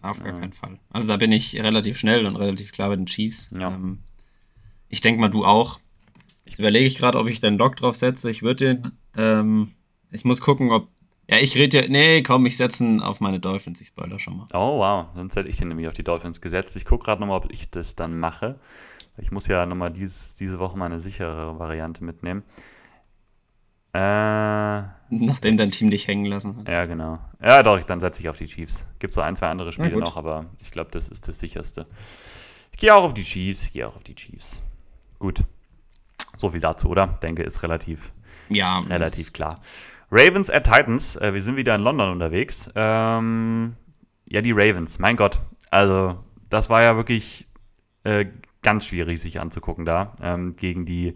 auf gar keinen Fall. Also da bin ich relativ schnell und relativ klar bei den Chiefs. Ja. Ähm, ich denke mal, du auch. Ich überlege ich gerade, ob ich den Lock drauf setze. Ich würde den. Ähm, ich muss gucken, ob. Ja, ich rede ja. Nee, komm, ich setze ihn auf meine Dolphins. Ich spoiler schon mal. Oh, wow. Sonst hätte ich den nämlich auf die Dolphins gesetzt. Ich gucke gerade nochmal, ob ich das dann mache. Ich muss ja nochmal dieses, diese Woche mal eine sichere Variante mitnehmen. Äh, Nachdem dein Team dich hängen lassen hat. Ja, genau. Ja, doch, dann setze ich auf die Chiefs. Gibt so ein, zwei andere Spiele noch, aber ich glaube, das ist das sicherste. Ich gehe auch auf die Chiefs. Ich gehe auch auf die Chiefs. Gut. So viel dazu, oder? Denke, ist relativ, ja, relativ klar. Ravens at Titans. Äh, wir sind wieder in London unterwegs. Ähm, ja, die Ravens. Mein Gott. Also, das war ja wirklich äh, ganz schwierig, sich anzugucken da. Ähm, gegen die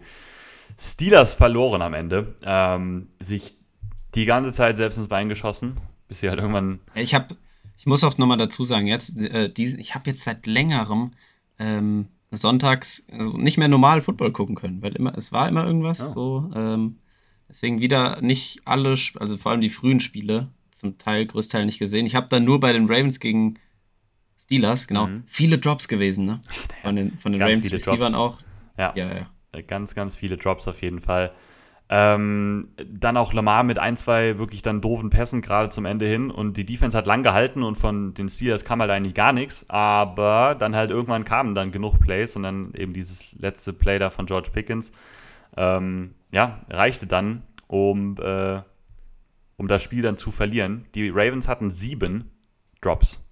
Steelers verloren am Ende. Ähm, sich die ganze Zeit selbst ins Bein geschossen, bis sie halt irgendwann. Ich habe, ich muss auch nochmal dazu sagen, jetzt, äh, diesen, ich habe jetzt seit längerem ähm, sonntags also nicht mehr normal Football gucken können, weil immer, es war immer irgendwas oh. so. Ähm, deswegen wieder nicht alle, also vor allem die frühen Spiele, zum Teil, größtenteils nicht gesehen. Ich habe dann nur bei den Ravens gegen Steelers, genau, mhm. viele Drops gewesen, ne? Von den, von den Ravens Receivern auch. Ja. ja, ja. Ganz, ganz viele Drops auf jeden Fall. Ähm, dann auch Lamar mit ein, zwei wirklich dann doofen Pässen gerade zum Ende hin und die Defense hat lang gehalten und von den Steelers kam halt eigentlich gar nichts, aber dann halt irgendwann kamen dann genug Plays und dann eben dieses letzte Play da von George Pickens, ähm, ja, reichte dann, um, äh, um das Spiel dann zu verlieren. Die Ravens hatten sieben Drops.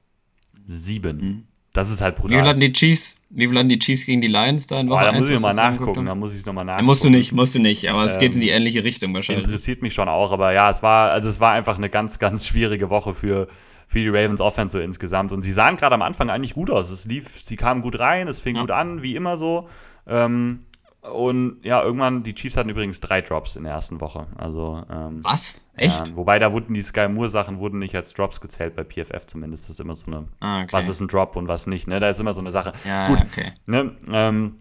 Sieben. Mhm. Das ist halt brutal. Wie viel hatten die Chiefs? Wie viel hatten die Chiefs gegen die Lions da in Woche oh, Da muss ich nochmal nachgucken. Da muss ich nochmal nachgucken. musst du nicht, musst du nicht, aber es ähm, geht in die ähm, ähnliche Richtung wahrscheinlich. Interessiert mich schon auch, aber ja, es war, also es war einfach eine ganz, ganz schwierige Woche für, für die Ravens Offense so insgesamt. Und sie sahen gerade am Anfang eigentlich gut aus. Es lief, sie kamen gut rein, es fing ja. gut an, wie immer so. Ähm, und ja, irgendwann, die Chiefs hatten übrigens drei Drops in der ersten Woche. Also, ähm, Was? Echt? Ja, wobei da wurden die Sky Moore-Sachen wurden nicht als Drops gezählt bei PFF zumindest. Das ist immer so eine, ah, okay. was ist ein Drop und was nicht. Ne? Da ist immer so eine Sache. Ja, Gut, okay. Ne? Ähm,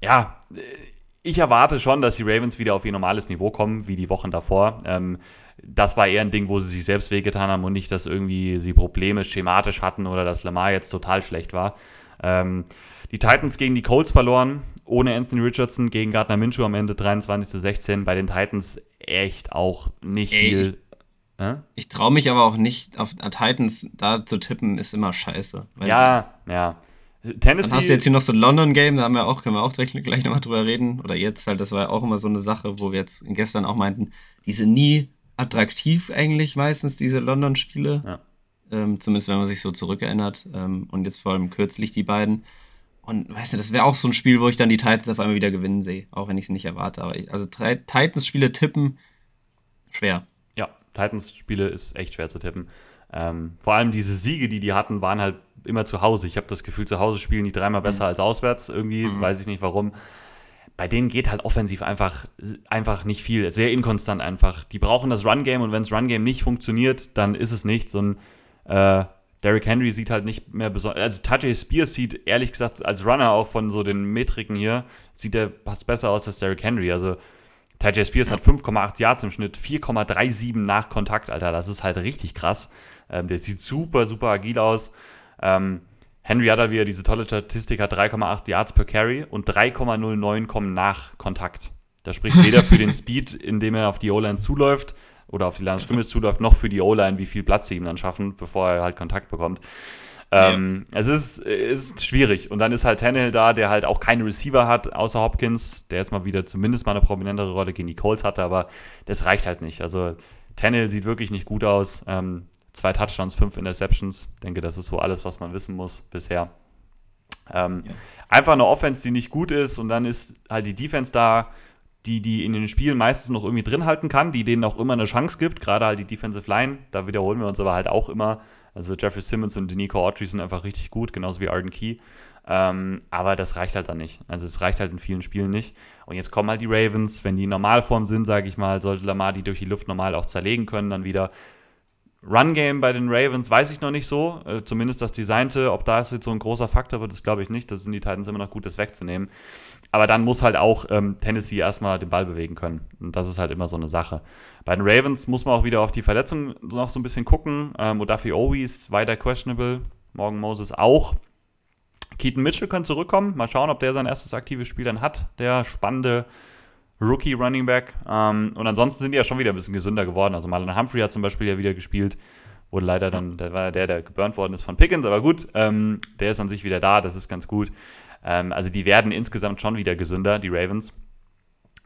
ja, ich erwarte schon, dass die Ravens wieder auf ihr normales Niveau kommen, wie die Wochen davor. Ähm, das war eher ein Ding, wo sie sich selbst wehgetan haben und nicht, dass irgendwie sie Probleme schematisch hatten oder dass Lamar jetzt total schlecht war. Ähm, die Titans gegen die Colts verloren, ohne Anthony Richardson gegen Gardner Minshew am Ende 23 zu 16. Bei den Titans echt auch nicht Ey, viel. Ich, äh? ich traue mich aber auch nicht, auf Titans da zu tippen, ist immer scheiße. ja, ja. Tennessee. Dann hast du jetzt hier noch so ein London-Game, da haben wir auch, können wir auch direkt gleich nochmal drüber reden. Oder jetzt halt, das war ja auch immer so eine Sache, wo wir jetzt gestern auch meinten, die sind nie attraktiv eigentlich meistens, diese London-Spiele. Ja. Ähm, zumindest wenn man sich so zurückerinnert. Ähm, und jetzt vor allem kürzlich die beiden. Und weißt du, das wäre auch so ein Spiel, wo ich dann die Titans auf einmal wieder gewinnen sehe, auch wenn ich es nicht erwarte. Aber ich, also Titans-Spiele tippen, schwer. Ja, Titans-Spiele ist echt schwer zu tippen. Ähm, vor allem diese Siege, die die hatten, waren halt immer zu Hause. Ich habe das Gefühl, zu Hause spielen die dreimal besser mhm. als auswärts. Irgendwie, mhm. weiß ich nicht warum. Bei denen geht halt offensiv einfach, einfach nicht viel. Sehr inkonstant einfach. Die brauchen das Run-Game und wenn das Run-Game nicht funktioniert, dann ist es nicht. So ein äh, Derrick Henry sieht halt nicht mehr besonders. Also Tajay Spears sieht ehrlich gesagt als Runner auch von so den Metriken hier, sieht er fast besser aus als Derrick Henry. Also Tajay Spears ja. hat 5,8 Yards im Schnitt, 4,37 nach Kontakt, Alter. Das ist halt richtig krass. Ähm, der sieht super, super agil aus. Ähm, Henry hat da wieder diese tolle Statistik, hat 3,8 Yards per Carry und 3,09 kommen nach Kontakt. Das spricht weder für den Speed, indem er auf die O-Line zuläuft, oder auf die Line Scrimmage zuläuft, noch für die O-Line, wie viel Platz sie ihm dann schaffen, bevor er halt Kontakt bekommt. Ähm, ja. Es ist, ist schwierig. Und dann ist halt Tannehill da, der halt auch keine Receiver hat, außer Hopkins, der jetzt mal wieder zumindest mal eine prominentere Rolle gegen die Colts hatte, aber das reicht halt nicht. Also Tannehill sieht wirklich nicht gut aus. Ähm, zwei Touchdowns, fünf Interceptions. Ich denke, das ist so alles, was man wissen muss bisher. Ähm, ja. Einfach eine Offense, die nicht gut ist und dann ist halt die Defense da, die die in den Spielen meistens noch irgendwie drin halten kann, die denen auch immer eine Chance gibt, gerade halt die Defensive Line, da wiederholen wir uns aber halt auch immer. Also Jeffrey Simmons und Denico Autry sind einfach richtig gut, genauso wie Arden Key. Ähm, aber das reicht halt dann nicht. Also es reicht halt in vielen Spielen nicht. Und jetzt kommen halt die Ravens, wenn die in Normalform sind, sage ich mal, sollte Lamar die durch die Luft normal auch zerlegen können, dann wieder. Run-Game bei den Ravens weiß ich noch nicht so. Äh, zumindest das Designte, ob das jetzt so ein großer Faktor wird, das glaube ich nicht. Das sind die Titans immer noch gut, das wegzunehmen. Aber dann muss halt auch ähm, Tennessee erstmal den Ball bewegen können. Und das ist halt immer so eine Sache. Bei den Ravens muss man auch wieder auf die Verletzung noch so ein bisschen gucken. Ähm, Odafi Owi ist weiter questionable. Morgan Moses auch. Keaton Mitchell kann zurückkommen. Mal schauen, ob der sein erstes aktives Spiel dann hat. Der spannende Rookie Running Back. Ähm, und ansonsten sind die ja schon wieder ein bisschen gesünder geworden. Also Marlon Humphrey hat zum Beispiel ja wieder gespielt. Wurde leider dann, der war der, der geburnt worden ist von Pickens, aber gut, ähm, der ist an sich wieder da, das ist ganz gut. Ähm, also die werden insgesamt schon wieder gesünder, die Ravens.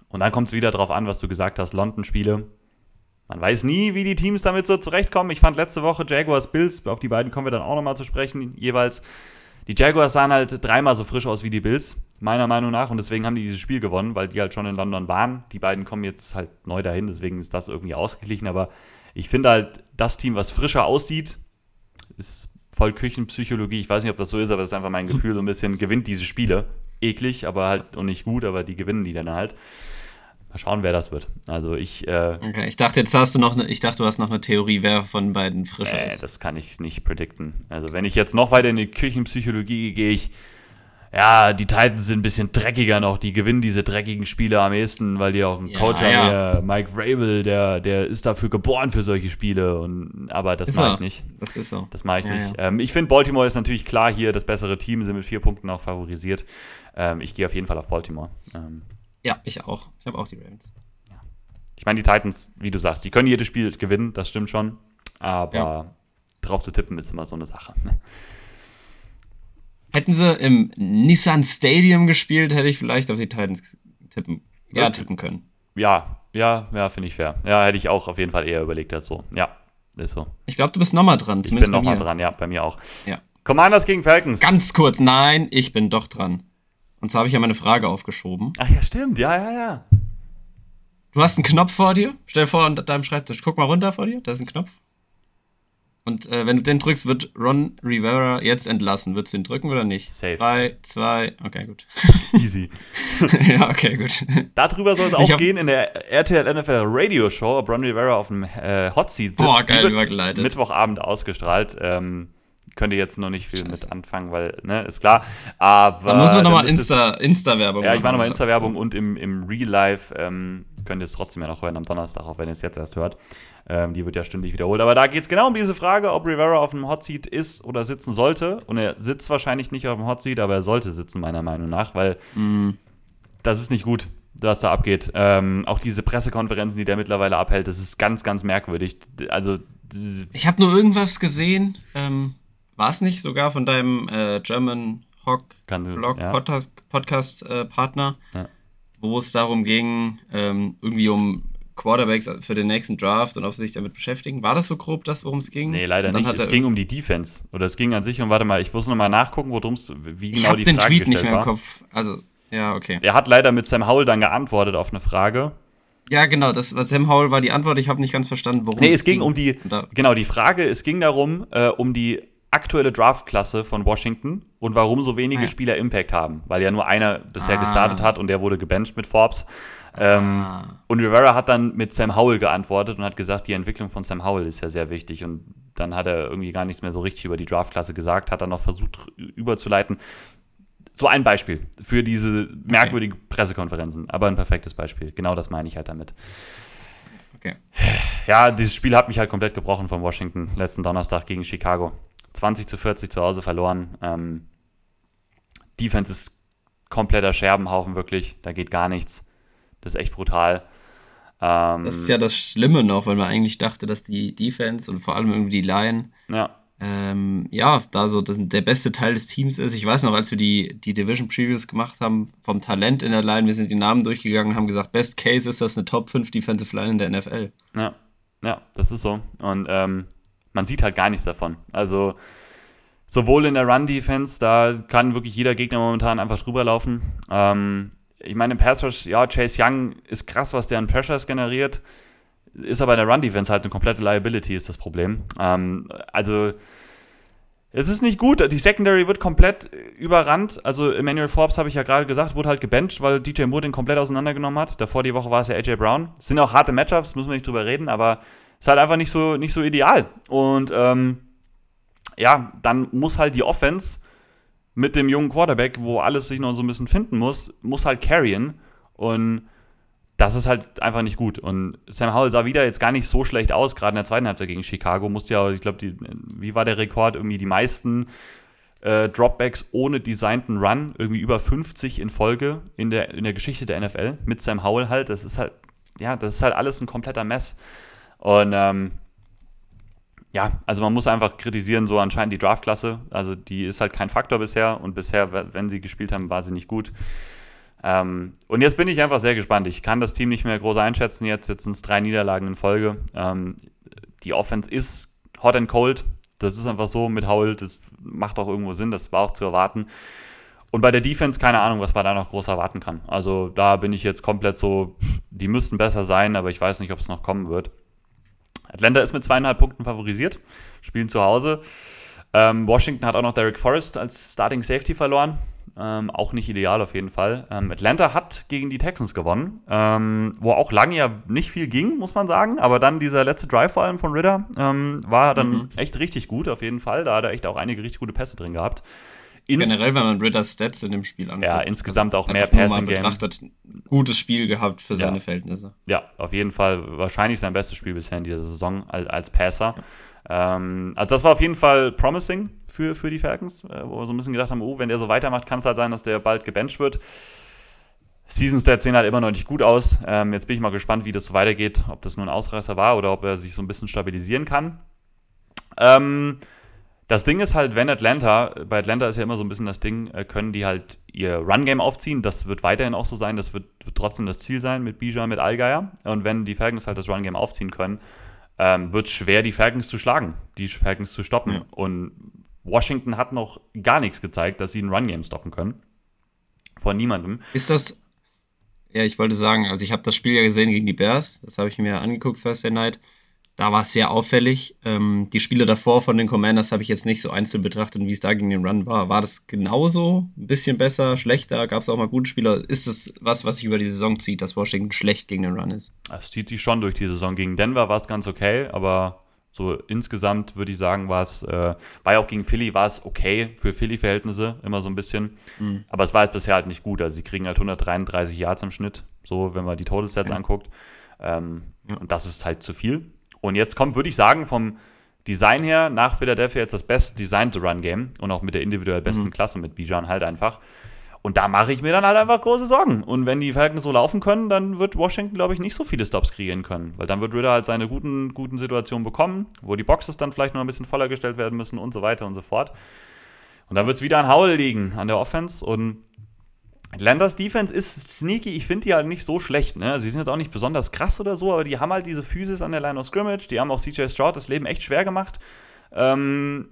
Und dann kommt es wieder darauf an, was du gesagt hast, London-Spiele. Man weiß nie, wie die Teams damit so zurechtkommen. Ich fand letzte Woche Jaguars Bills, auf die beiden kommen wir dann auch nochmal zu sprechen, jeweils. Die Jaguars sahen halt dreimal so frisch aus wie die Bills. meiner Meinung nach. Und deswegen haben die dieses Spiel gewonnen, weil die halt schon in London waren. Die beiden kommen jetzt halt neu dahin, deswegen ist das irgendwie ausgeglichen. Aber ich finde halt, das Team, was frischer aussieht, ist voll Küchenpsychologie. Ich weiß nicht, ob das so ist, aber das ist einfach mein Gefühl, so ein bisschen gewinnt diese Spiele. Eklig, aber halt und nicht gut, aber die gewinnen die dann halt. Mal schauen, wer das wird. Also ich. Äh, okay, ich dachte, jetzt hast du noch eine, ich dachte, du hast noch eine Theorie, wer von beiden frischer äh, ist. Das kann ich nicht predikten. Also wenn ich jetzt noch weiter in die Küchenpsychologie gehe, ich. Ja, die Titans sind ein bisschen dreckiger noch. Die gewinnen diese dreckigen Spiele am ehesten, weil die auch einen ja, Coach ja. haben. Mike Vrabel, der, der ist dafür geboren für solche Spiele. Und, aber das mache ich nicht. Das ist so. Das mache ich ja, nicht. Ähm, ich finde, Baltimore ist natürlich klar hier das bessere Team, sind mit vier Punkten auch favorisiert. Ähm, ich gehe auf jeden Fall auf Baltimore. Ähm, ja, ich auch. Ich habe auch die Ravens. Ich meine, die Titans, wie du sagst, die können jedes Spiel gewinnen, das stimmt schon. Aber drauf zu tippen ist immer so eine Sache. Hätten sie im Nissan Stadium gespielt, hätte ich vielleicht auf die Titans tippen, ja, tippen können. Ja, ja, ja, finde ich fair. Ja, hätte ich auch auf jeden Fall eher überlegt als so. Ja, ist so. Ich glaube, du bist nochmal dran. Ich bin nochmal dran, ja, bei mir auch. Ja. Commanders gegen Falcons. Ganz kurz, nein, ich bin doch dran. Und zwar habe ich ja meine Frage aufgeschoben. Ach ja, stimmt, ja, ja, ja. Du hast einen Knopf vor dir. Stell dir vor, an deinem Schreibtisch. Guck mal runter vor dir. Da ist ein Knopf. Und äh, wenn du den drückst, wird Ron Rivera jetzt entlassen. Würdest du ihn drücken oder nicht? Safe. Drei, zwei, okay, gut. Easy. ja, okay, gut. Darüber soll es auch gehen in der RTL NFL Radio Show, ob Ron Rivera auf dem äh, Hot Seat sitzt. Boah, geil übergeleitet. Mittwochabend ausgestrahlt. Ähm, könnt ihr jetzt noch nicht viel Scheiße. mit anfangen, weil, ne, ist klar. Aber. Dann müssen wir nochmal Insta-Werbung Insta Ja, ich mache nochmal Insta-Werbung und im, im Real Life ähm, könnt ihr es trotzdem ja noch hören am Donnerstag, auch wenn ihr es jetzt erst hört. Ähm, die wird ja stündlich wiederholt. Aber da geht es genau um diese Frage, ob Rivera auf dem Hot Seat ist oder sitzen sollte. Und er sitzt wahrscheinlich nicht auf dem Hot Seat, aber er sollte sitzen, meiner Meinung nach, weil mm. das ist nicht gut was da abgeht. Ähm, auch diese Pressekonferenzen, die der mittlerweile abhält, das ist ganz, ganz merkwürdig. Also ich habe nur irgendwas gesehen. Ähm, War es nicht sogar von deinem äh, German Hawk Blog ja. Podcast, Podcast äh, Partner, ja. wo es darum ging, ähm, irgendwie um Quarterbacks für den nächsten Draft und ob sie sich damit beschäftigen. War das so grob das, worum es ging? Nee, leider nicht. Es ging um die Defense. Oder es ging an sich um, warte mal, ich muss nochmal nachgucken, worum es, wie genau die Frage den Tweet nicht mehr im Kopf. Also, ja, okay. Er hat leider mit Sam Howell dann geantwortet auf eine Frage. Ja, genau, das was Sam Howell war die Antwort. Ich habe nicht ganz verstanden, worum nee, es, es ging. Nee, es ging um die, genau, die Frage, es ging darum, äh, um die aktuelle Draftklasse von Washington und warum so wenige ah, ja. Spieler Impact haben, weil ja nur einer bisher ah. gestartet hat und der wurde gebencht mit Forbes. Ähm, ah. Und Rivera hat dann mit Sam Howell geantwortet und hat gesagt, die Entwicklung von Sam Howell ist ja sehr wichtig. Und dann hat er irgendwie gar nichts mehr so richtig über die Draftklasse gesagt, hat dann noch versucht überzuleiten. So ein Beispiel für diese merkwürdigen okay. Pressekonferenzen, aber ein perfektes Beispiel. Genau das meine ich halt damit. Okay. Ja, dieses Spiel hat mich halt komplett gebrochen von Washington letzten Donnerstag gegen Chicago. 20 zu 40 zu Hause verloren. Ähm, Defense ist kompletter Scherbenhaufen, wirklich. Da geht gar nichts. Das ist echt brutal. Ähm, das ist ja das Schlimme noch, weil man eigentlich dachte, dass die Defense und vor allem irgendwie die Line ja, ähm, ja da so das, der beste Teil des Teams ist. Ich weiß noch, als wir die, die Division Previews gemacht haben, vom Talent in der Line, wir sind die Namen durchgegangen und haben gesagt, Best Case ist das eine Top 5 Defensive Line in der NFL. Ja, ja, das ist so. Und ähm, man sieht halt gar nichts davon. Also sowohl in der Run-Defense, da kann wirklich jeder Gegner momentan einfach drüber laufen. Ähm, ich meine, im Pass Rush, ja, Chase Young ist krass, was der an Pressures generiert. Ist aber in der Run-Defense halt eine komplette Liability, ist das Problem. Ähm, also, es ist nicht gut. Die Secondary wird komplett überrannt. Also, Emmanuel Forbes, habe ich ja gerade gesagt, wurde halt gebencht, weil DJ Moore den komplett auseinandergenommen hat. Davor die Woche war es ja AJ Brown. Es sind auch harte Matchups, müssen wir nicht drüber reden, aber ist halt einfach nicht so, nicht so ideal. Und ähm, ja, dann muss halt die Offense mit dem jungen Quarterback, wo alles sich noch so ein bisschen finden muss, muss halt carryen. Und das ist halt einfach nicht gut. Und Sam Howell sah wieder jetzt gar nicht so schlecht aus, gerade in der zweiten Halbzeit gegen Chicago. Musste ja, ich glaube, wie war der Rekord? Irgendwie die meisten äh, Dropbacks ohne designten Run, irgendwie über 50 in Folge in der, in der Geschichte der NFL mit Sam Howell halt. Das ist halt, ja, das ist halt alles ein kompletter Mess. Und ähm, ja, also man muss einfach kritisieren, so anscheinend die Draftklasse. Also die ist halt kein Faktor bisher und bisher, wenn sie gespielt haben, war sie nicht gut. Ähm, und jetzt bin ich einfach sehr gespannt. Ich kann das Team nicht mehr groß einschätzen. Jetzt, jetzt sind es drei Niederlagen in Folge. Ähm, die Offense ist hot and cold. Das ist einfach so mit Howell. Das macht auch irgendwo Sinn. Das war auch zu erwarten. und bei der Defense keine Ahnung, was man da noch groß erwarten kann. Also da bin ich jetzt komplett so, die müssten besser sein, aber ich weiß nicht, ob es noch kommen wird. Atlanta ist mit zweieinhalb Punkten favorisiert, spielen zu Hause. Ähm, Washington hat auch noch Derek Forrest als Starting Safety verloren. Ähm, auch nicht ideal auf jeden Fall. Ähm, Atlanta hat gegen die Texans gewonnen, ähm, wo auch lange ja nicht viel ging, muss man sagen. Aber dann dieser letzte Drive vor allem von Ritter ähm, war dann mhm. echt richtig gut auf jeden Fall. Da hat er echt auch einige richtig gute Pässe drin gehabt. Ins Generell, wenn man Ritters Stats in dem Spiel anguckt. Ja, insgesamt auch mehr Passing Game. betrachtet, gutes Spiel gehabt für seine Verhältnisse. Ja, auf jeden Fall wahrscheinlich sein bestes Spiel bisher in dieser Saison als, als Passer. Ja. Ähm, also das war auf jeden Fall promising für, für die Falcons, äh, wo wir so ein bisschen gedacht haben, oh, wenn der so weitermacht, kann es halt sein, dass der bald gebencht wird. Season Stats sehen halt immer noch nicht gut aus. Ähm, jetzt bin ich mal gespannt, wie das so weitergeht, ob das nur ein Ausreißer war oder ob er sich so ein bisschen stabilisieren kann. Ähm, das Ding ist halt, wenn Atlanta, bei Atlanta ist ja immer so ein bisschen das Ding, äh, können die halt ihr Run-Game aufziehen. Das wird weiterhin auch so sein. Das wird, trotzdem das Ziel sein mit Bijan, mit Allgeier. Und wenn die Falcons halt das Run-Game aufziehen können, ähm, wird es schwer, die Falcons zu schlagen, die Falcons zu stoppen. Ja. Und Washington hat noch gar nichts gezeigt, dass sie ein Run-Game stoppen können. Von niemandem. Ist das. Ja, ich wollte sagen, also ich habe das Spiel ja gesehen gegen die Bears. Das habe ich mir angeguckt, Thursday Night. Da war es sehr auffällig. Ähm, die Spiele davor von den Commanders habe ich jetzt nicht so einzeln betrachtet, wie es da gegen den Run war. War das genauso? Ein bisschen besser, schlechter? Gab es auch mal gute Spieler? Ist es was, was sich über die Saison zieht, dass Washington schlecht gegen den Run ist? Es zieht sich schon durch die Saison. Gegen Denver war es ganz okay, aber so insgesamt würde ich sagen, war es, äh, war ja auch gegen Philly, war es okay für Philly-Verhältnisse, immer so ein bisschen. Mhm. Aber es war halt bisher halt nicht gut. Also sie kriegen halt 133 Yards im Schnitt, so wenn man die Total Sets ja. anguckt. Ähm, ja. Und das ist halt zu viel. Und jetzt kommt, würde ich sagen, vom Design her nach Philadelphia jetzt das best designte Run-Game und auch mit der individuell besten mhm. Klasse mit Bijan halt einfach. Und da mache ich mir dann halt einfach große Sorgen. Und wenn die Falcons so laufen können, dann wird Washington, glaube ich, nicht so viele Stops kreieren können. Weil dann wird Ritter halt seine guten, guten Situationen bekommen, wo die Boxes dann vielleicht noch ein bisschen voller gestellt werden müssen und so weiter und so fort. Und dann wird es wieder an Howell liegen an der Offense. Und Atlantas Defense ist sneaky. Ich finde die halt nicht so schlecht. Ne? Sie sind jetzt auch nicht besonders krass oder so, aber die haben halt diese Physis an der Line of Scrimmage. Die haben auch CJ Stroud das Leben echt schwer gemacht. Ähm,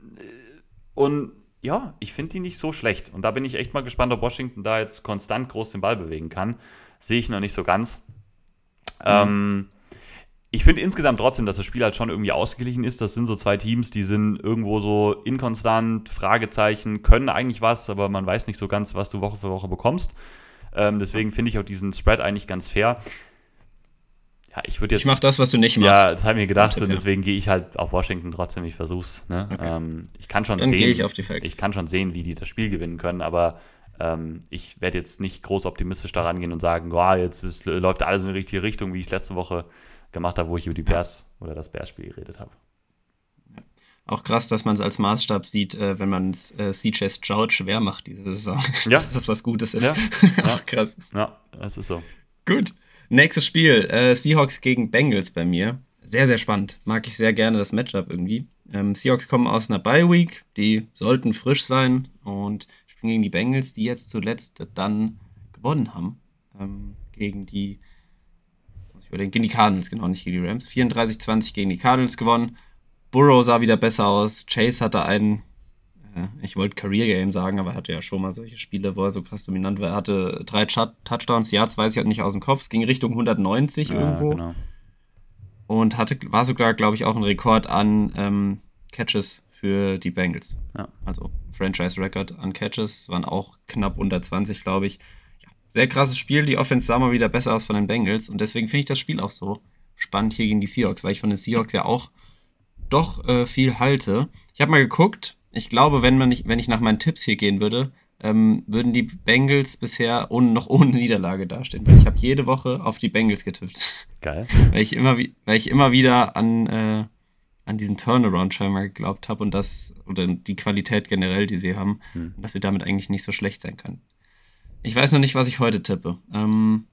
und ja, ich finde die nicht so schlecht. Und da bin ich echt mal gespannt, ob Washington da jetzt konstant groß den Ball bewegen kann. Sehe ich noch nicht so ganz. Mhm. Ähm, ich finde insgesamt trotzdem, dass das Spiel halt schon irgendwie ausgeglichen ist. Das sind so zwei Teams, die sind irgendwo so inkonstant, Fragezeichen, können eigentlich was, aber man weiß nicht so ganz, was du Woche für Woche bekommst. Ähm, deswegen finde ich auch diesen Spread eigentlich ganz fair. Ja, ich würde jetzt. Ich mache das, was du nicht machst. Ja, das habe ich mir gedacht Tipp, und deswegen ja. gehe ich halt auf Washington trotzdem. Ich versuch's. Ne? Okay. Ähm, ich kann schon Dann sehen. ich auf die Facts. Ich kann schon sehen, wie die das Spiel gewinnen können, aber ähm, ich werde jetzt nicht groß optimistisch daran gehen und sagen, oh, jetzt ist, läuft alles in die richtige Richtung, wie ich es letzte Woche gemacht habe, wo ich über die Bears oder das Bears-Spiel geredet habe. Auch krass, dass man es als Maßstab sieht, äh, wenn man es äh, CJ Stroud schwer macht diese Saison. Ja. dass das was Gutes ist. Ja. Ach, krass. Ja, das ist so. Gut. Nächstes Spiel, äh, Seahawks gegen Bengals bei mir. Sehr, sehr spannend. Mag ich sehr gerne das Matchup irgendwie. Ähm, Seahawks kommen aus einer Bye Week, die sollten frisch sein und spielen gegen die Bengals, die jetzt zuletzt dann gewonnen haben. Ähm, gegen die, gegen die Cardinals, genau, nicht gegen die Rams. 34-20 gegen die Cardinals gewonnen. Burrow sah wieder besser aus. Chase hatte einen ich wollte Career Game sagen, aber er hatte ja schon mal solche Spiele, wo er so krass dominant war. Er hatte drei Touchdowns, ja, das weiß ich halt nicht aus dem Kopf. Es ging Richtung 190 ja, irgendwo. Genau. Und hatte, war sogar, glaube ich, auch ein Rekord an ähm, Catches für die Bengals. Ja. Also Franchise-Record an Catches, waren auch knapp unter 20, glaube ich. Sehr krasses Spiel. Die Offense sah mal wieder besser aus von den Bengals. Und deswegen finde ich das Spiel auch so spannend hier gegen die Seahawks, weil ich von den Seahawks ja auch doch äh, viel halte. Ich habe mal geguckt, ich glaube, wenn, man nicht, wenn ich nach meinen Tipps hier gehen würde, ähm, würden die Bengals bisher ohne, noch ohne Niederlage dastehen. Weil ich habe jede Woche auf die Bengals getippt. Geil. weil, ich immer, weil ich immer wieder an, äh, an diesen Turnaround scheinbar geglaubt habe und das, oder die Qualität generell, die sie haben, hm. dass sie damit eigentlich nicht so schlecht sein können. Ich weiß noch nicht, was ich heute tippe. Ähm,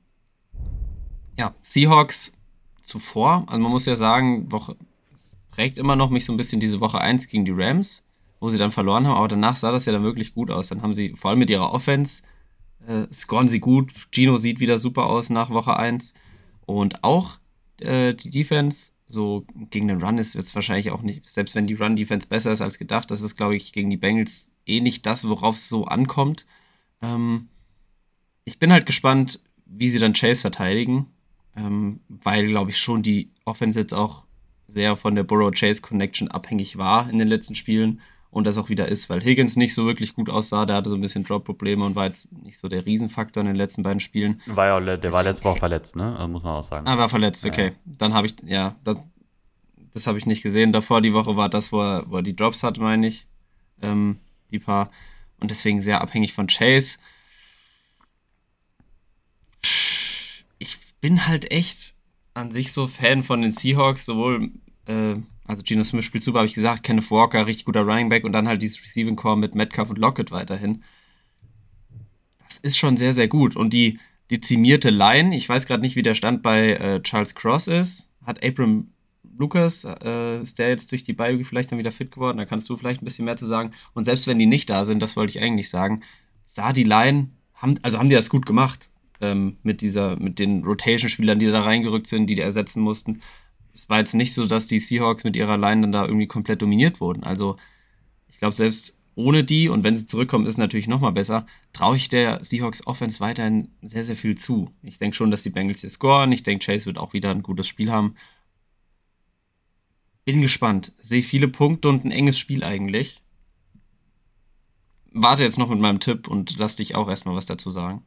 ja, Seahawks zuvor, also man muss ja sagen, Woche, es prägt immer noch mich so ein bisschen diese Woche 1 gegen die Rams wo sie dann verloren haben, aber danach sah das ja dann wirklich gut aus. Dann haben sie, vor allem mit ihrer Offense, äh, scoren sie gut. Gino sieht wieder super aus nach Woche 1. Und auch äh, die Defense, so gegen den Run ist jetzt wahrscheinlich auch nicht, selbst wenn die Run-Defense besser ist als gedacht, das ist, glaube ich, gegen die Bengals eh nicht das, worauf es so ankommt. Ähm, ich bin halt gespannt, wie sie dann Chase verteidigen, ähm, weil, glaube ich, schon die Offense jetzt auch sehr von der Burrow-Chase-Connection abhängig war in den letzten Spielen und das auch wieder ist, weil Higgins nicht so wirklich gut aussah, der hatte so ein bisschen Drop-Probleme und war jetzt nicht so der Riesenfaktor in den letzten beiden Spielen. War ja, der war letzte Woche verletzt, ne? Also muss man auch sagen. Ah, war verletzt, okay. Ja. Dann habe ich, ja, das, das habe ich nicht gesehen. Davor die Woche war das, wo er, wo er die Drops hat, meine ich. Ähm, die paar. Und deswegen sehr abhängig von Chase. Ich bin halt echt an sich so Fan von den Seahawks, sowohl, äh, also Gino Smith spielt super, habe ich gesagt, Kenneth Walker, richtig guter Running Back und dann halt dieses Receiving Core mit Metcalf und Lockett weiterhin. Das ist schon sehr, sehr gut. Und die dezimierte Line, ich weiß gerade nicht, wie der Stand bei äh, Charles Cross ist, hat Abram Lucas, äh, ist der jetzt durch die Bye vielleicht dann wieder fit geworden? Da kannst du vielleicht ein bisschen mehr zu sagen. Und selbst wenn die nicht da sind, das wollte ich eigentlich sagen, sah die Line, haben, also haben die das gut gemacht ähm, mit dieser, mit den Rotation-Spielern, die da reingerückt sind, die die ersetzen mussten. Es war jetzt nicht so, dass die Seahawks mit ihrer Line dann da irgendwie komplett dominiert wurden. Also ich glaube, selbst ohne die, und wenn sie zurückkommen, ist es natürlich nochmal besser, traue ich der Seahawks Offense weiterhin sehr, sehr viel zu. Ich denke schon, dass die Bengals hier scoren. Ich denke, Chase wird auch wieder ein gutes Spiel haben. Bin gespannt. Sehe viele Punkte und ein enges Spiel eigentlich. Warte jetzt noch mit meinem Tipp und lass dich auch erstmal was dazu sagen.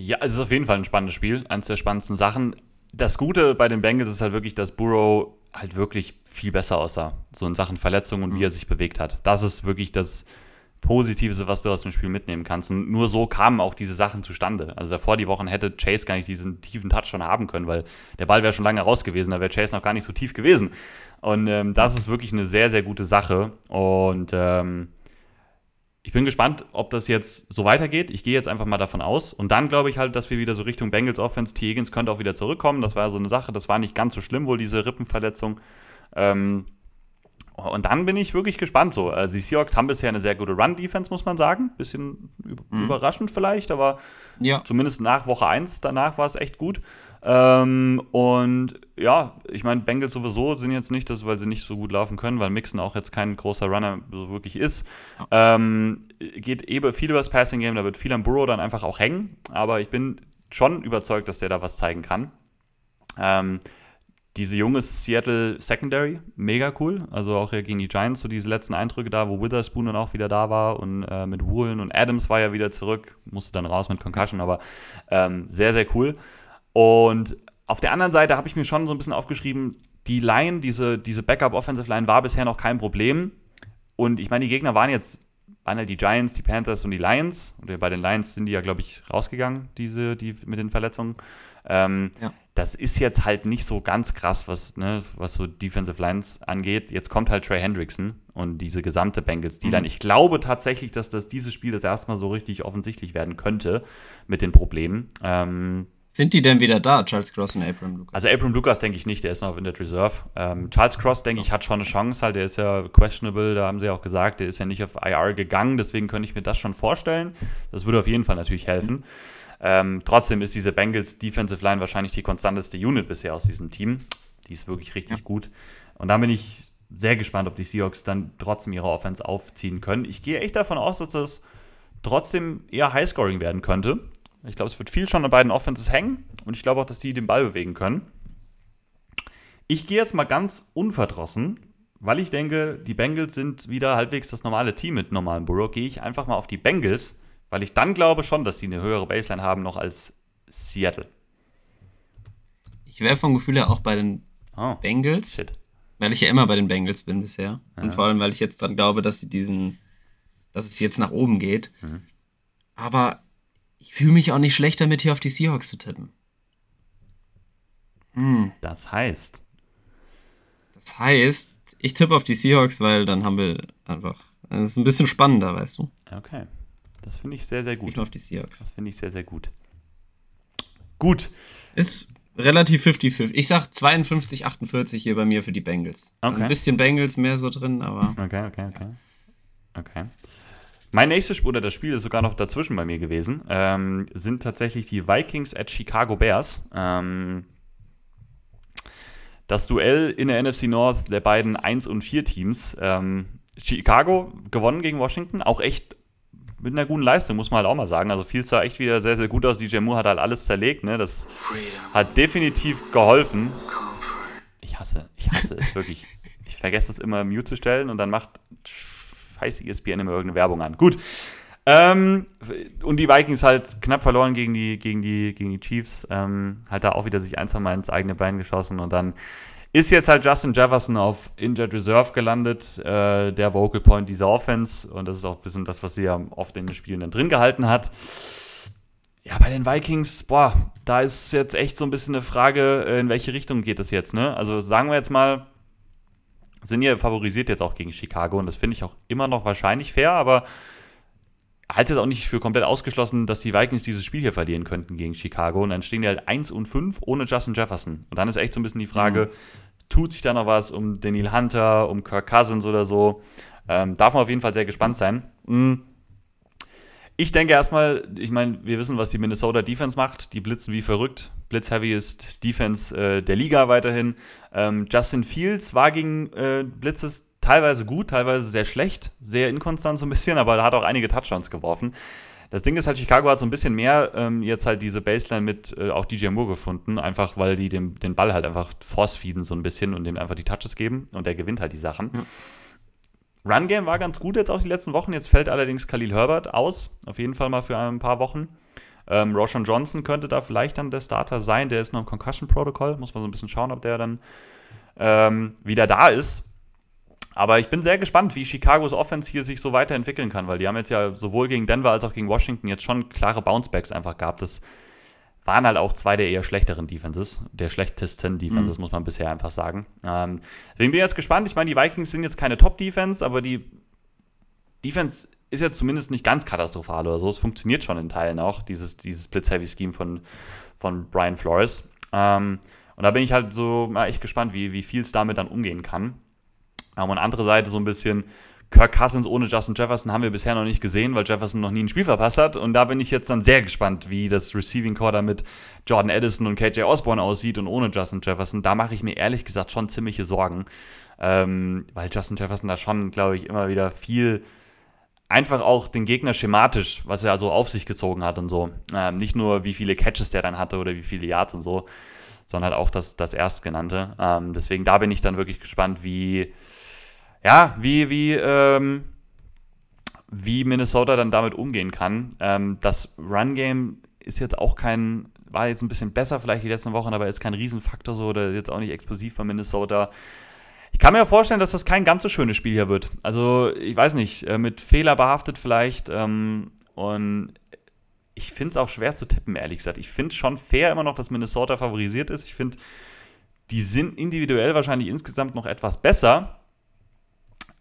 Ja, es ist auf jeden Fall ein spannendes Spiel. Eines der spannendsten Sachen. Das Gute bei den Bengals ist halt wirklich, dass Burrow halt wirklich viel besser aussah. So in Sachen Verletzungen und mhm. wie er sich bewegt hat. Das ist wirklich das Positivste, was du aus dem Spiel mitnehmen kannst. Und nur so kamen auch diese Sachen zustande. Also davor die Wochen hätte Chase gar nicht diesen tiefen Touch schon haben können, weil der Ball wäre schon lange raus gewesen, da wäre Chase noch gar nicht so tief gewesen. Und ähm, das ist wirklich eine sehr, sehr gute Sache. Und ähm, ich bin gespannt, ob das jetzt so weitergeht. Ich gehe jetzt einfach mal davon aus. Und dann glaube ich halt, dass wir wieder so Richtung Bengals Offense, T. Higgins könnte auch wieder zurückkommen. Das war so eine Sache, das war nicht ganz so schlimm, wohl diese Rippenverletzung. Ähm, und dann bin ich wirklich gespannt so. Also die Seahawks haben bisher eine sehr gute Run-Defense, muss man sagen. Bisschen mhm. überraschend vielleicht, aber ja. zumindest nach Woche 1 danach war es echt gut. Ähm, und ja, ich meine, Bengals sowieso sind jetzt nicht das, weil sie nicht so gut laufen können, weil Mixon auch jetzt kein großer Runner so wirklich ist. Ähm, geht eben viel über das Passing Game, da wird viel am Burrow dann einfach auch hängen, aber ich bin schon überzeugt, dass der da was zeigen kann. Ähm, diese junge Seattle Secondary, mega cool. Also auch gegen die Giants, so diese letzten Eindrücke da, wo Witherspoon dann auch wieder da war und äh, mit Woolen und Adams war ja wieder zurück, musste dann raus mit Concussion, aber ähm, sehr, sehr cool. Und auf der anderen Seite habe ich mir schon so ein bisschen aufgeschrieben, die Line, diese, diese Backup-Offensive Line war bisher noch kein Problem. Und ich meine, die Gegner waren jetzt, waren halt die Giants, die Panthers und die Lions. Und bei den Lions sind die ja, glaube ich, rausgegangen, diese, die mit den Verletzungen. Ähm, ja das ist jetzt halt nicht so ganz krass, was, ne, was so Defensive Lines angeht. Jetzt kommt halt Trey Hendrickson und diese gesamte Bengals D-Line. Mhm. Ich glaube tatsächlich, dass das dieses Spiel das erstmal so richtig offensichtlich werden könnte mit den Problemen. Ähm, sind die denn wieder da, Charles Cross und Abram Lucas? Also Abram Lucas denke ich nicht, der ist noch in der Reserve. Ähm, Charles Cross, denke ich, hat schon eine Chance, halt, der ist ja questionable, da haben sie auch gesagt, der ist ja nicht auf IR gegangen, deswegen könnte ich mir das schon vorstellen. Das würde auf jeden Fall natürlich helfen. Mhm. Ähm, trotzdem ist diese Bengals Defensive Line wahrscheinlich die konstanteste Unit bisher aus diesem Team. Die ist wirklich richtig ja. gut. Und da bin ich sehr gespannt, ob die Seahawks dann trotzdem ihre Offense aufziehen können. Ich gehe echt davon aus, dass das trotzdem eher Highscoring werden könnte. Ich glaube, es wird viel schon an beiden Offenses hängen und ich glaube auch, dass die den Ball bewegen können. Ich gehe jetzt mal ganz unverdrossen, weil ich denke, die Bengals sind wieder halbwegs das normale Team mit normalem Burrow. Gehe ich einfach mal auf die Bengals weil ich dann glaube schon, dass sie eine höhere Baseline haben noch als Seattle. Ich wäre vom Gefühl her auch bei den oh, Bengals. Shit. Weil ich ja immer bei den Bengals bin bisher. Ja. Und vor allem, weil ich jetzt dran glaube, dass sie diesen, dass es jetzt nach oben geht. Mhm. Aber ich fühle mich auch nicht schlecht damit, hier auf die Seahawks zu tippen. Hm. Das heißt. Das heißt, ich tippe auf die Seahawks, weil dann haben wir einfach. Es ist ein bisschen spannender, weißt du. Okay. Das finde ich sehr, sehr gut. Ich auf die Seahawks. Das finde ich sehr, sehr gut. Gut. Ist relativ 50-50. Ich sag 52, 48 hier bei mir für die Bengals. Okay. Ein bisschen Bengals mehr so drin, aber. Okay, okay, okay. Okay. Mein nächstes Spiel, oder das Spiel ist sogar noch dazwischen bei mir gewesen, ähm, sind tatsächlich die Vikings at Chicago Bears. Ähm, das Duell in der NFC North der beiden 1 und 4 Teams. Ähm, Chicago gewonnen gegen Washington, auch echt mit einer guten Leistung, muss man halt auch mal sagen. Also viel sah echt wieder sehr, sehr gut aus. DJ Moore hat halt alles zerlegt, ne? Das hat definitiv geholfen. Ich hasse, ich hasse es wirklich. Ich vergesse es immer Mute zu stellen und dann macht scheiße ESPN immer irgendeine Werbung an. Gut. Ähm, und die Vikings halt knapp verloren gegen die, gegen die, gegen die Chiefs. Ähm, hat da auch wieder sich ein, zwei Mal ins eigene Bein geschossen und dann ist jetzt halt Justin Jefferson auf Injured Reserve gelandet, äh, der Vocal Point dieser Offense. Und das ist auch ein bisschen das, was sie ja oft in den Spielen dann drin gehalten hat. Ja, bei den Vikings, boah, da ist jetzt echt so ein bisschen eine Frage, äh, in welche Richtung geht es jetzt, ne? Also sagen wir jetzt mal, sind ja favorisiert jetzt auch gegen Chicago und das finde ich auch immer noch wahrscheinlich fair, aber halte es auch nicht für komplett ausgeschlossen, dass die Vikings dieses Spiel hier verlieren könnten gegen Chicago. Und dann stehen die halt 1 und 5 ohne Justin Jefferson. Und dann ist echt so ein bisschen die Frage, mhm. tut sich da noch was um Daniel Hunter, um Kirk Cousins oder so? Ähm, darf man auf jeden Fall sehr gespannt sein. Mhm. Ich denke erstmal, ich meine, wir wissen, was die Minnesota Defense macht. Die blitzen wie verrückt. Blitz-heaviest Defense äh, der Liga weiterhin. Ähm, Justin Fields war gegen äh, Blitzes teilweise gut, teilweise sehr schlecht, sehr inkonstant so ein bisschen, aber er hat auch einige Touchdowns geworfen. Das Ding ist halt, Chicago hat so ein bisschen mehr ähm, jetzt halt diese Baseline mit äh, auch DJ Moore gefunden, einfach weil die dem, den Ball halt einfach force-feeden so ein bisschen und dem einfach die Touches geben und der gewinnt halt die Sachen. Ja. Run-Game war ganz gut jetzt auch die letzten Wochen, jetzt fällt allerdings Khalil Herbert aus, auf jeden Fall mal für ein paar Wochen. Ähm, Roshan Johnson könnte da vielleicht dann der Starter sein, der ist noch im Concussion-Protokoll, muss man so ein bisschen schauen, ob der dann ähm, wieder da ist. Aber ich bin sehr gespannt, wie Chicagos Offense hier sich so weiterentwickeln kann, weil die haben jetzt ja sowohl gegen Denver als auch gegen Washington jetzt schon klare Bouncebacks einfach gehabt. Das waren halt auch zwei der eher schlechteren Defenses, der schlechtesten Defenses, mhm. muss man bisher einfach sagen. Ähm, deswegen bin ich jetzt gespannt. Ich meine, die Vikings sind jetzt keine Top-Defense, aber die Defense ist jetzt zumindest nicht ganz katastrophal oder so. Es funktioniert schon in Teilen auch, dieses, dieses Blitz-Heavy-Scheme von, von Brian Flores. Ähm, und da bin ich halt so mal echt gespannt, wie, wie viel es damit dann umgehen kann. Aber eine andere Seite so ein bisschen, Kirk Cousins ohne Justin Jefferson haben wir bisher noch nicht gesehen, weil Jefferson noch nie ein Spiel verpasst hat. Und da bin ich jetzt dann sehr gespannt, wie das Receiving Core da mit Jordan Addison und KJ Osborne aussieht und ohne Justin Jefferson. Da mache ich mir ehrlich gesagt schon ziemliche Sorgen, ähm, weil Justin Jefferson da schon, glaube ich, immer wieder viel einfach auch den Gegner schematisch, was er also auf sich gezogen hat und so. Ähm, nicht nur, wie viele Catches der dann hatte oder wie viele Yards und so, sondern auch das, das Erstgenannte. Ähm, deswegen da bin ich dann wirklich gespannt, wie ja, wie, wie, ähm, wie Minnesota dann damit umgehen kann. Ähm, das Run-Game ist jetzt auch kein, war jetzt ein bisschen besser vielleicht die letzten Wochen, aber ist kein Riesenfaktor so oder jetzt auch nicht explosiv bei Minnesota. Ich kann mir vorstellen, dass das kein ganz so schönes Spiel hier wird. Also, ich weiß nicht, äh, mit Fehler behaftet vielleicht. Ähm, und ich finde es auch schwer zu tippen, ehrlich gesagt. Ich finde schon fair immer noch, dass Minnesota favorisiert ist. Ich finde, die sind individuell wahrscheinlich insgesamt noch etwas besser.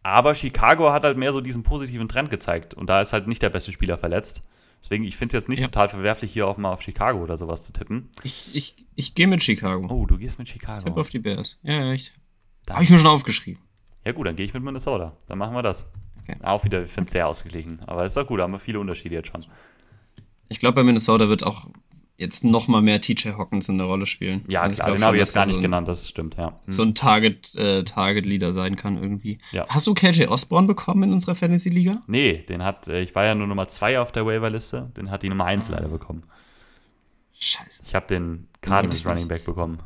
Aber Chicago hat halt mehr so diesen positiven Trend gezeigt. Und da ist halt nicht der beste Spieler verletzt. Deswegen, ich finde es jetzt nicht ja. total verwerflich, hier auch mal auf Chicago oder sowas zu tippen. Ich, ich, ich gehe mit Chicago. Oh, du gehst mit Chicago. Ich tippe auf die Bears. Ja, ja, ich. Habe ich mir schon aufgeschrieben. Ja, gut, dann gehe ich mit Minnesota. Dann machen wir das. Okay. Auch wieder, ich finde es sehr ausgeglichen. Aber ist doch gut, da haben wir viele Unterschiede jetzt schon. Ich glaube, bei Minnesota wird auch jetzt noch mal mehr TJ Hawkins in der Rolle spielen. Ja, also klar, den habe ich jetzt gar nicht so ein, genannt, das stimmt, ja. Hm. So ein Target, äh, Target-Leader sein kann irgendwie. Ja. Hast du KJ Osborne bekommen in unserer Fantasy-Liga? Nee, den hat, äh, ich war ja nur Nummer 2 auf der Waiver-Liste, den hat die Nummer 1 ah. leider bekommen. Scheiße. Ich habe den Cardinals Running Back bekommen.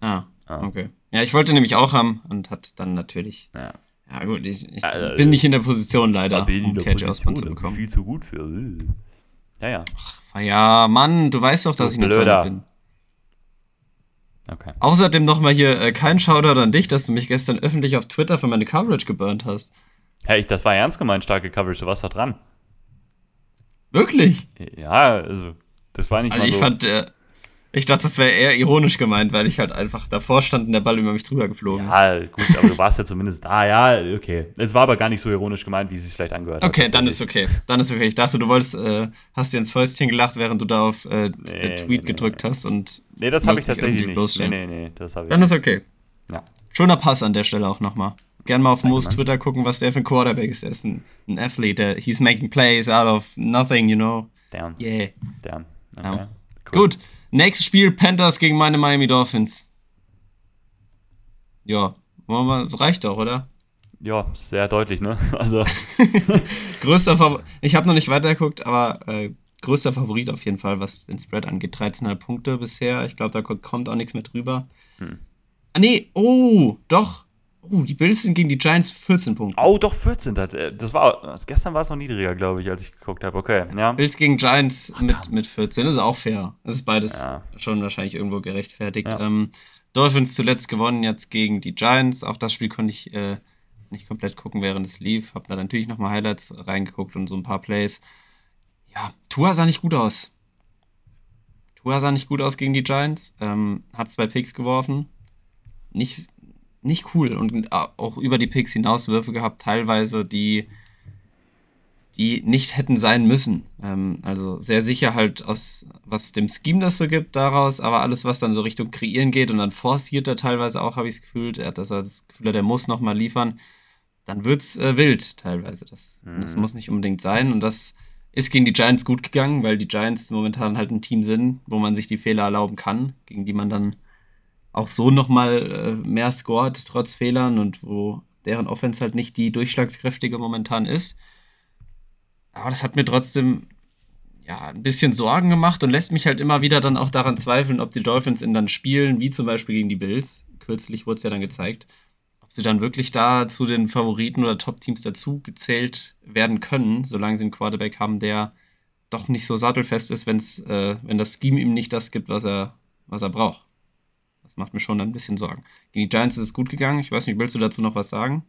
Ah, ah, okay. Ja, ich wollte nämlich auch haben und hat dann natürlich. Ja. Ja, gut, ich, ich äh, bin nicht in der Position leider, um KJ Osborne zu bekommen. Viel zu gut für. Äh. Ja, ja. Ach, ja, Mann, du weißt doch, dass ich eine Zeit bin. Okay. Außerdem nochmal hier äh, kein Shoutout an dich, dass du mich gestern öffentlich auf Twitter für meine Coverage geburnt hast. Hey, das war ernst gemeint, starke Coverage, du warst da dran. Wirklich? Ja, also, das war nicht also mal so. Ich fand, äh, ich dachte, das wäre eher ironisch gemeint, weil ich halt einfach davor stand und der Ball über mich drüber geflogen Ja, gut, aber du warst ja zumindest da. Ja, okay. Es war aber gar nicht so ironisch gemeint, wie es sich vielleicht angehört hat. Okay, dann ist okay. Dann ist okay. Ich dachte, du wolltest, äh, hast dir ins Fäustchen gelacht, während du da auf äh, nee, Tweet nee, gedrückt nee. hast und. Nee, das habe ich tatsächlich nicht. Nee, nee, nee, das habe ich Dann nicht. ist okay. Ja. Schöner Pass an der Stelle auch nochmal. Gern mal auf Moos Twitter gucken, was der für ein Quarterback ist. Er ist ein, ein Athlete. He's making plays out of nothing, you know. Damn. Yeah. Damn. Okay. Cool. Gut. Nächstes Spiel Panthers gegen meine Miami Dolphins. Ja, reicht doch, oder? ja, sehr deutlich, ne? Also. größter Favorit. Ich habe noch nicht weitergeguckt, aber äh, größter Favorit auf jeden Fall, was den Spread angeht. 13,5 Punkte bisher. Ich glaube, da kommt auch nichts mehr drüber. Hm. Ah, nee, oh, doch. Oh, die Bills sind gegen die Giants 14 Punkte. Oh, doch 14. Äh, das war, gestern war es noch niedriger, glaube ich, als ich geguckt habe. Okay, ja. Bills gegen Giants mit, mit 14, das ist auch fair. Das ist beides ja. schon wahrscheinlich irgendwo gerechtfertigt. Ja. Ähm, Dolphins zuletzt gewonnen, jetzt gegen die Giants. Auch das Spiel konnte ich äh, nicht komplett gucken, während es lief. Hab da natürlich nochmal Highlights reingeguckt und so ein paar Plays. Ja, Tua sah nicht gut aus. Tua sah nicht gut aus gegen die Giants. Ähm, hat zwei Picks geworfen. Nicht, nicht cool. Und auch über die Picks hinaus Würfe gehabt, teilweise, die die nicht hätten sein müssen. Ähm, also sehr sicher halt aus, was dem Scheme das so gibt daraus, aber alles, was dann so Richtung Kreieren geht und dann forciert er teilweise auch, habe ich das Gefühl, er hat das, das Gefühl, der muss nochmal liefern, dann wird's äh, wild teilweise. Das, mhm. das muss nicht unbedingt sein und das ist gegen die Giants gut gegangen, weil die Giants momentan halt ein Team sind, wo man sich die Fehler erlauben kann, gegen die man dann auch so nochmal äh, mehr scored, trotz Fehlern und wo deren Offense halt nicht die durchschlagskräftige momentan ist. Aber das hat mir trotzdem ja, ein bisschen Sorgen gemacht und lässt mich halt immer wieder dann auch daran zweifeln, ob die Dolphins in dann spielen, wie zum Beispiel gegen die Bills. Kürzlich wurde es ja dann gezeigt, ob sie dann wirklich da zu den Favoriten oder Top-Teams dazu gezählt werden können, solange sie einen Quarterback haben, der doch nicht so sattelfest ist, wenn's, äh, wenn das Scheme ihm nicht das gibt, was er, was er braucht. Das macht mir schon ein bisschen Sorgen. Gegen die Giants ist es gut gegangen. Ich weiß nicht, willst du dazu noch was sagen?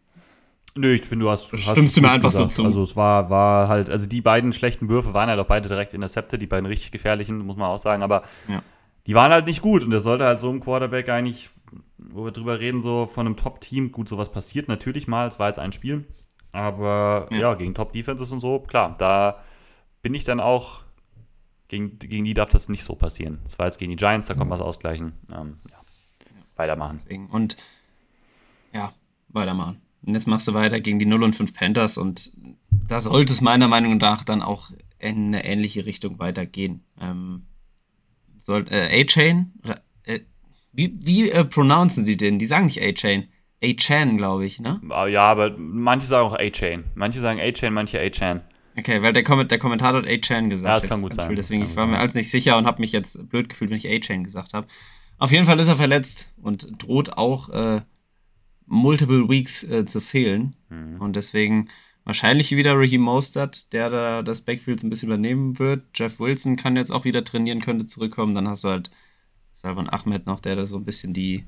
Nö, ich finde, du hast. Stimmst du mir einfach gesagt. so zu? Also, es war, war halt, also die beiden schlechten Würfe waren halt auch beide direkt intercepted, die beiden richtig gefährlichen, muss man auch sagen, aber ja. die waren halt nicht gut und der sollte halt so ein Quarterback eigentlich, wo wir drüber reden, so von einem Top-Team, gut, sowas passiert natürlich mal, es war jetzt ein Spiel, aber ja, ja gegen Top-Defenses und so, klar, da bin ich dann auch, gegen, gegen die darf das nicht so passieren. Das war jetzt gegen die Giants, da kommt was ausgleichen. Ähm, ja. Weitermachen. Deswegen. Und ja, weitermachen. Und jetzt machst du weiter gegen die 0 und 5 Panthers und da sollte es meiner Meinung nach dann auch in eine ähnliche Richtung weitergehen. Ähm, soll, äh, A-Chain? Äh, wie wie äh, pronouncen die den? Die sagen nicht A-Chain. A-Chan, glaube ich, ne? Ah, ja, aber manche sagen auch A-Chain. Manche sagen A-Chain, manche A-Chan. Okay, weil der, Kom der Kommentator hat A-Chan gesagt. Ja, das kann gut sein. Deswegen, ich war mir alles nicht sicher und habe mich jetzt blöd gefühlt, wenn ich A-Chain gesagt habe. Auf jeden Fall ist er verletzt und droht auch äh, multiple weeks äh, zu fehlen. Mhm. Und deswegen wahrscheinlich wieder Ricky Mostert, der da das Backfield ein bisschen übernehmen wird. Jeff Wilson kann jetzt auch wieder trainieren, könnte zurückkommen. Dann hast du halt Salvan Ahmed noch, der da so ein bisschen die,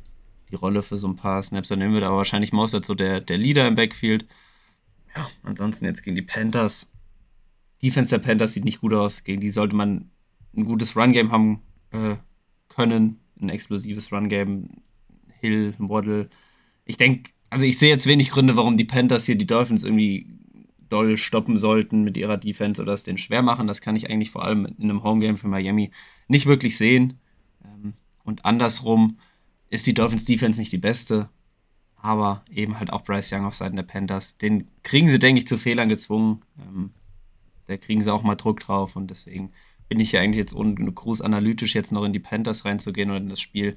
die Rolle für so ein paar Snaps übernehmen wird. Aber wahrscheinlich Mostert so der, der Leader im Backfield. Ja, ansonsten jetzt gegen die Panthers. Defense der Panthers sieht nicht gut aus. Gegen die sollte man ein gutes Run-Game haben äh, können. Ein explosives Run-Game. Hill, Waddle, ich denke, also ich sehe jetzt wenig Gründe, warum die Panthers hier die Dolphins irgendwie doll stoppen sollten mit ihrer Defense oder es denen schwer machen. Das kann ich eigentlich vor allem in einem Homegame für Miami nicht wirklich sehen. Ähm, und andersrum ist die Dolphins Defense nicht die beste, aber eben halt auch Bryce Young auf Seiten der Panthers. Den kriegen sie, denke ich, zu Fehlern gezwungen. Ähm, da kriegen sie auch mal Druck drauf und deswegen bin ich ja eigentlich jetzt ohne groß analytisch jetzt noch in die Panthers reinzugehen oder in das Spiel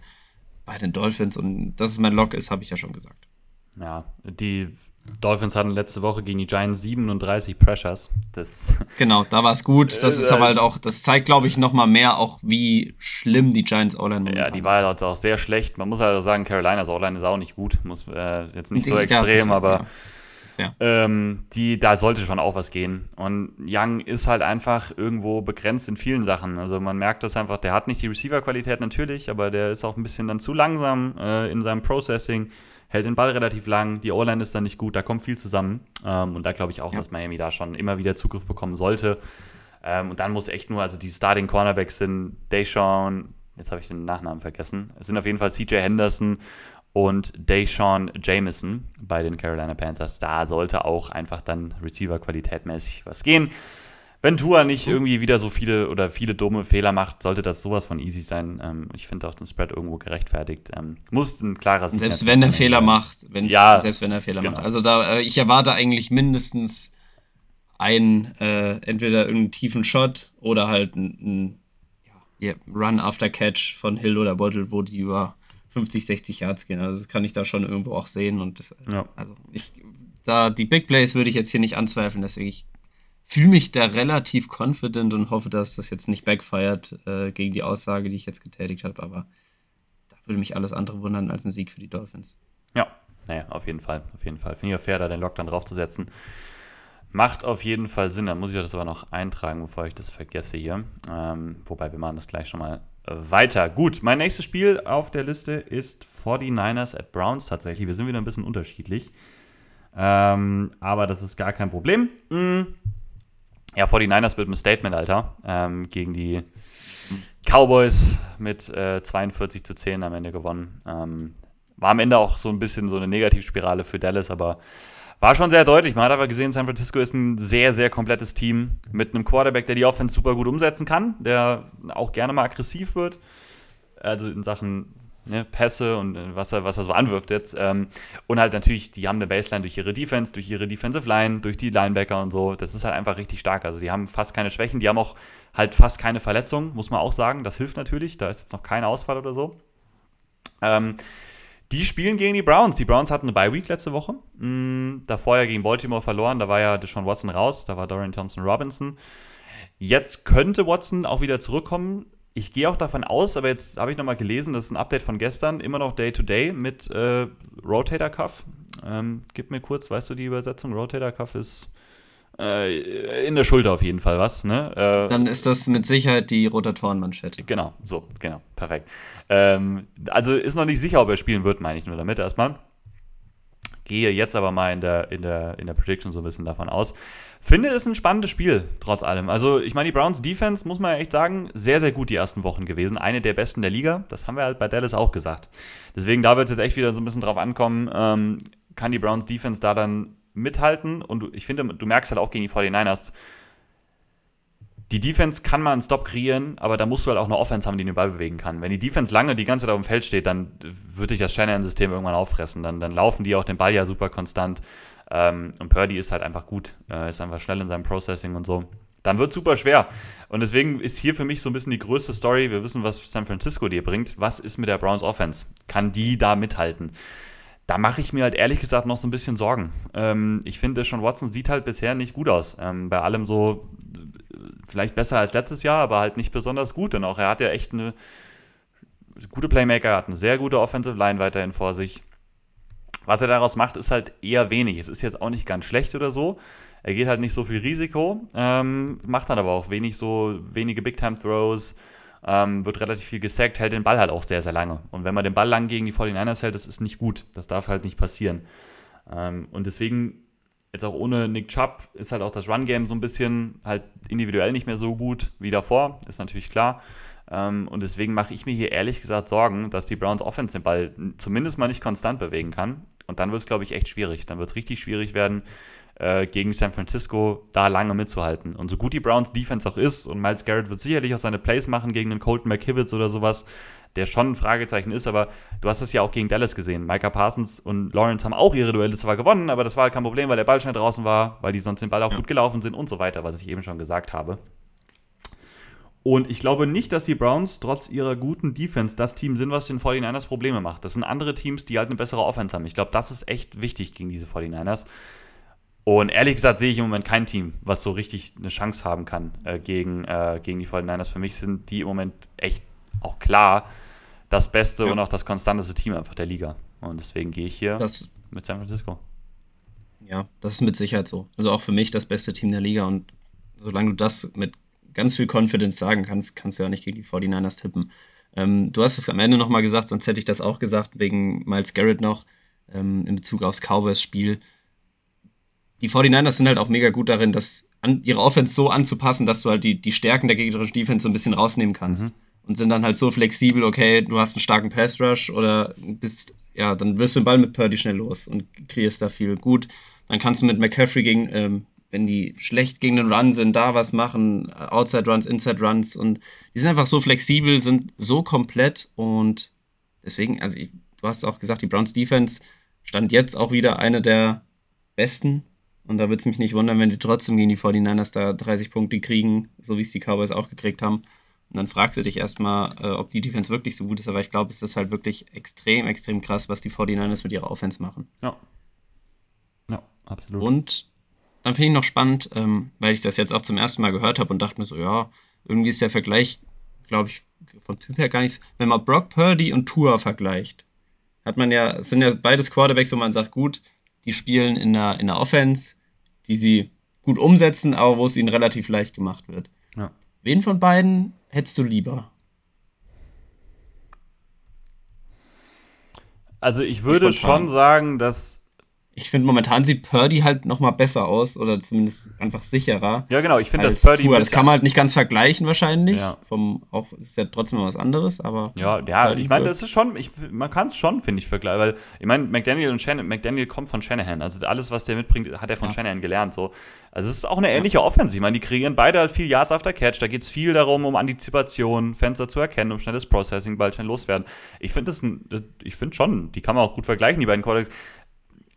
bei den Dolphins und dass es mein Lock ist, habe ich ja schon gesagt. Ja, die Dolphins hatten letzte Woche gegen die Giants 37 Pressures. Das genau, da war es gut. Das ist aber halt auch, das zeigt, glaube ich, nochmal mehr auch, wie schlimm die Giants O-Line Ja, die war halt auch sehr schlecht. Man muss halt auch sagen, Carolinas O-Line ist auch nicht gut. Muss äh, jetzt nicht so extrem, ja, aber ja. Ja. Ähm, die, da sollte schon auch was gehen. Und Young ist halt einfach irgendwo begrenzt in vielen Sachen. Also man merkt das einfach, der hat nicht die Receiver-Qualität natürlich, aber der ist auch ein bisschen dann zu langsam äh, in seinem Processing, hält den Ball relativ lang, die O-Line ist dann nicht gut, da kommt viel zusammen. Ähm, und da glaube ich auch, ja. dass Miami da schon immer wieder Zugriff bekommen sollte. Ähm, und dann muss echt nur, also die Starting Cornerbacks sind Deshaun, jetzt habe ich den Nachnamen vergessen, es sind auf jeden Fall CJ Henderson und Deshaun Jameson bei den Carolina Panthers. Da sollte auch einfach dann Receiver-Qualitätmäßig was gehen. Wenn Tua nicht irgendwie wieder so viele oder viele dumme Fehler macht, sollte das sowas von easy sein. Ähm, ich finde auch den Spread irgendwo gerechtfertigt. Ähm, muss ein klarer Sieg Selbst wenn er Fehler macht. Wenn, ja, selbst wenn er Fehler genau. macht. Also da, äh, ich erwarte eigentlich mindestens einen, äh, entweder irgendeinen tiefen Shot oder halt einen, ja, Run after Catch von Hill oder Bottle, wo die über 50, 60 Yards gehen. Also das kann ich da schon irgendwo auch sehen. Und das, ja. also ich da die Big Plays würde ich jetzt hier nicht anzweifeln, deswegen ich fühle mich da relativ confident und hoffe, dass das jetzt nicht backfeiert äh, gegen die Aussage, die ich jetzt getätigt habe, aber da würde mich alles andere wundern als ein Sieg für die Dolphins. Ja, naja, auf jeden Fall, auf jeden Fall. Finde ich auch fair, da den Lockdown draufzusetzen. Macht auf jeden Fall Sinn. Dann muss ich das aber noch eintragen, bevor ich das vergesse hier. Ähm, wobei wir machen das gleich schon mal weiter. Gut, mein nächstes Spiel auf der Liste ist 49ers at Browns tatsächlich. Wir sind wieder ein bisschen unterschiedlich. Ähm, aber das ist gar kein Problem. Mhm. Ja, 49ers mit einem Statement, Alter. Ähm, gegen die Cowboys mit äh, 42 zu 10 am Ende gewonnen. Ähm, war am Ende auch so ein bisschen so eine Negativspirale für Dallas, aber war schon sehr deutlich. Man hat aber gesehen, San Francisco ist ein sehr, sehr komplettes Team mit einem Quarterback, der die Offense super gut umsetzen kann, der auch gerne mal aggressiv wird. Also in Sachen ne, Pässe und äh, was er, was er so anwirft jetzt. Ähm, und halt natürlich, die haben eine Baseline durch ihre Defense, durch ihre Defensive Line, durch die Linebacker und so. Das ist halt einfach richtig stark. Also die haben fast keine Schwächen, die haben auch halt fast keine Verletzungen, muss man auch sagen. Das hilft natürlich. Da ist jetzt noch kein Ausfall oder so. Ähm, die spielen gegen die Browns. Die Browns hatten eine Bye-Week letzte Woche. Mhm, davor ja gegen Baltimore verloren. Da war ja Deshaun Watson raus. Da war Dorian Thompson Robinson. Jetzt könnte Watson auch wieder zurückkommen. Ich gehe auch davon aus, aber jetzt habe ich nochmal gelesen, das ist ein Update von gestern, immer noch Day-to-Day -Day mit äh, Rotator Cuff. Ähm, gib mir kurz, weißt du die Übersetzung? Rotator Cuff ist in der Schulter auf jeden Fall was. Ne? Äh, Dann ist das mit Sicherheit die Rotatorenmanschette. Genau, so, genau, perfekt. Ähm, also ist noch nicht sicher, ob er spielen wird, meine ich nur damit erstmal. Gehe jetzt aber mal in der, in, der, in der Prediction so ein bisschen davon aus. Finde es ein spannendes Spiel, trotz allem. Also, ich meine, die Browns Defense, muss man ja echt sagen, sehr, sehr gut die ersten Wochen gewesen. Eine der besten der Liga. Das haben wir halt bei Dallas auch gesagt. Deswegen, da wird es jetzt echt wieder so ein bisschen drauf ankommen, ähm, kann die Browns Defense da dann mithalten. Und ich finde, du merkst halt auch gegen die 49ers, die Defense kann mal einen Stop kreieren, aber da musst du halt auch eine Offense haben, die den Ball bewegen kann. Wenn die Defense lange die ganze Zeit auf dem Feld steht, dann wird sich das Shanahan-System irgendwann auffressen. Dann, dann laufen die auch den Ball ja super konstant. Ähm, und Purdy ist halt einfach gut, äh, ist einfach schnell in seinem Processing und so. Dann wird es super schwer. Und deswegen ist hier für mich so ein bisschen die größte Story. Wir wissen, was San Francisco dir bringt. Was ist mit der Browns Offense? Kann die da mithalten? Da mache ich mir halt ehrlich gesagt noch so ein bisschen Sorgen. Ähm, ich finde, schon Watson sieht halt bisher nicht gut aus. Ähm, bei allem so vielleicht besser als letztes Jahr, aber halt nicht besonders gut. Und auch er hat ja echt eine gute Playmaker, er hat eine sehr gute Offensive Line weiterhin vor sich. Was er daraus macht, ist halt eher wenig. Es ist jetzt auch nicht ganz schlecht oder so. Er geht halt nicht so viel Risiko, ähm, macht dann aber auch wenig so, wenige Big-Time-Throws, ähm, wird relativ viel gesackt, hält den Ball halt auch sehr, sehr lange. Und wenn man den Ball lang gegen die 49ers hält, das ist nicht gut. Das darf halt nicht passieren. Ähm, und deswegen jetzt auch ohne Nick Chubb ist halt auch das Run-Game so ein bisschen halt individuell nicht mehr so gut wie davor, ist natürlich klar. Ähm, und deswegen mache ich mir hier ehrlich gesagt Sorgen, dass die Browns Offense den Ball zumindest mal nicht konstant bewegen kann. Und dann wird es, glaube ich, echt schwierig. Dann wird es richtig schwierig werden, äh, gegen San Francisco da lange mitzuhalten. Und so gut die Browns Defense auch ist, und Miles Garrett wird sicherlich auch seine Plays machen gegen einen Colton McKivitz oder sowas, der schon ein Fragezeichen ist, aber du hast es ja auch gegen Dallas gesehen. Micah Parsons und Lawrence haben auch ihre Duelle zwar gewonnen, aber das war kein Problem, weil der Ball schnell draußen war, weil die sonst den Ball auch gut gelaufen sind und so weiter, was ich eben schon gesagt habe. Und ich glaube nicht, dass die Browns trotz ihrer guten Defense das Team sind, was den 49ers Probleme macht. Das sind andere Teams, die halt eine bessere Offense haben. Ich glaube, das ist echt wichtig gegen diese 49ers. Und ehrlich gesagt sehe ich im Moment kein Team, was so richtig eine Chance haben kann äh, gegen, äh, gegen die 49ers. Für mich sind die im Moment echt auch klar das beste ja. und auch das konstanteste Team einfach der Liga. Und deswegen gehe ich hier das, mit San Francisco. Ja, das ist mit Sicherheit so. Also auch für mich das beste Team der Liga. Und solange du das mit ganz viel Confidence sagen kannst, kannst du ja nicht gegen die 49ers tippen. Ähm, du hast es am Ende nochmal gesagt, sonst hätte ich das auch gesagt, wegen Miles Garrett noch, ähm, in Bezug aufs Cowboys-Spiel. Die 49ers sind halt auch mega gut darin, das an, ihre Offense so anzupassen, dass du halt die, die Stärken der gegnerischen Defense so ein bisschen rausnehmen kannst. Mhm und sind dann halt so flexibel, okay, du hast einen starken Pass Rush oder bist, ja, dann wirst du den Ball mit Purdy schnell los und kreierst da viel gut. Dann kannst du mit McCaffrey gegen, ähm, wenn die schlecht gegen den Run sind, da was machen, Outside Runs, Inside Runs und die sind einfach so flexibel, sind so komplett und deswegen, also ich, du hast auch gesagt, die Browns Defense stand jetzt auch wieder eine der besten und da würde es mich nicht wundern, wenn die trotzdem gegen die 49ers da 30 Punkte kriegen, so wie es die Cowboys auch gekriegt haben. Und dann fragst du dich erstmal, äh, ob die Defense wirklich so gut ist, aber ich glaube, es ist halt wirklich extrem, extrem krass, was die 49ers mit ihrer Offense machen. Ja. Ja, Absolut. Und dann finde ich noch spannend, ähm, weil ich das jetzt auch zum ersten Mal gehört habe und dachte mir so, ja, irgendwie ist der Vergleich, glaube ich, vom Typ her gar nichts. Wenn man Brock Purdy und Tua vergleicht, hat man ja, es sind ja beides Quarterbacks, wo man sagt, gut, die spielen in der, in der Offense, die sie gut umsetzen, aber wo es ihnen relativ leicht gemacht wird. Ja. Wen von beiden hättest du lieber? Also ich würde ich schon sagen, dass ich finde, momentan sieht Purdy halt noch mal besser aus oder zumindest einfach sicherer. Ja, genau. Ich finde, dass Purdy. Das kann man halt nicht ganz vergleichen, wahrscheinlich. Ja. Vom, auch ist ja trotzdem was anderes, aber. Ja, ja, ich meine, das ist schon, ich, man kann es schon, finde ich, vergleichen. Weil, ich meine, McDaniel und Shannon, McDaniel kommt von Shanahan. Also alles, was der mitbringt, hat er von ja. Shanahan gelernt. So. Also es ist auch eine ähnliche ja. Offense. Ich meine, die kreieren beide halt viel Yards after Catch. Da geht es viel darum, um Antizipation, Fenster zu erkennen, um schnelles Processing, bald schnell loswerden. Ich finde das, ich finde schon, die kann man auch gut vergleichen, die beiden Quarterbacks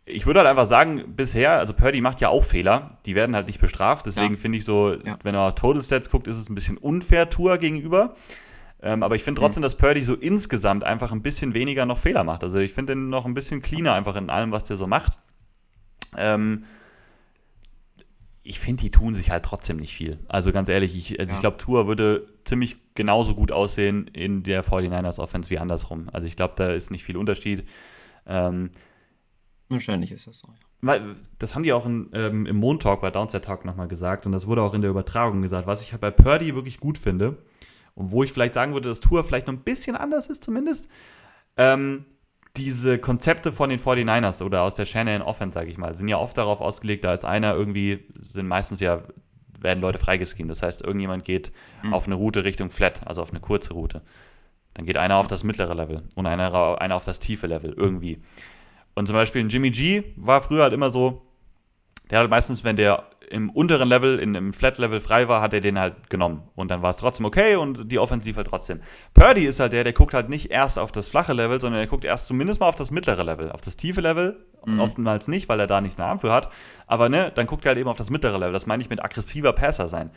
ich würde halt einfach sagen, bisher, also Purdy macht ja auch Fehler, die werden halt nicht bestraft, deswegen ja. finde ich so, ja. wenn er Total Stats guckt, ist es ein bisschen unfair Tour gegenüber. Ähm, aber ich finde trotzdem, mhm. dass Purdy so insgesamt einfach ein bisschen weniger noch Fehler macht. Also ich finde ihn noch ein bisschen cleaner einfach in allem, was der so macht. Ähm, ich finde, die tun sich halt trotzdem nicht viel. Also ganz ehrlich, ich, also ja. ich glaube, Tour würde ziemlich genauso gut aussehen in der 49ers Offense wie andersrum. Also ich glaube, da ist nicht viel Unterschied. Ähm, Wahrscheinlich ist das so, ja. Weil, das haben die auch in, ähm, im Montalk bei Downset Talk nochmal gesagt und das wurde auch in der Übertragung gesagt, was ich halt bei Purdy wirklich gut finde und wo ich vielleicht sagen würde, dass Tour vielleicht noch ein bisschen anders ist zumindest, ähm, diese Konzepte von den 49ers oder aus der Shannon Offense, sage ich mal, sind ja oft darauf ausgelegt, da ist einer irgendwie, sind meistens ja, werden Leute freigeschrieben. Das heißt, irgendjemand geht mhm. auf eine Route Richtung Flat, also auf eine kurze Route. Dann geht einer auf das mittlere Level und einer, einer auf das tiefe Level, irgendwie. Und zum Beispiel ein Jimmy G war früher halt immer so, der hat meistens, wenn der im unteren Level, in einem Flat-Level frei war, hat er den halt genommen. Und dann war es trotzdem okay und die Offensive halt trotzdem. Purdy ist halt der, der guckt halt nicht erst auf das flache Level, sondern er guckt erst zumindest mal auf das mittlere Level. Auf das tiefe Level, mhm. oftmals nicht, weil er da nicht einen Arm für hat. Aber ne, dann guckt er halt eben auf das mittlere Level. Das meine ich mit aggressiver Passer sein.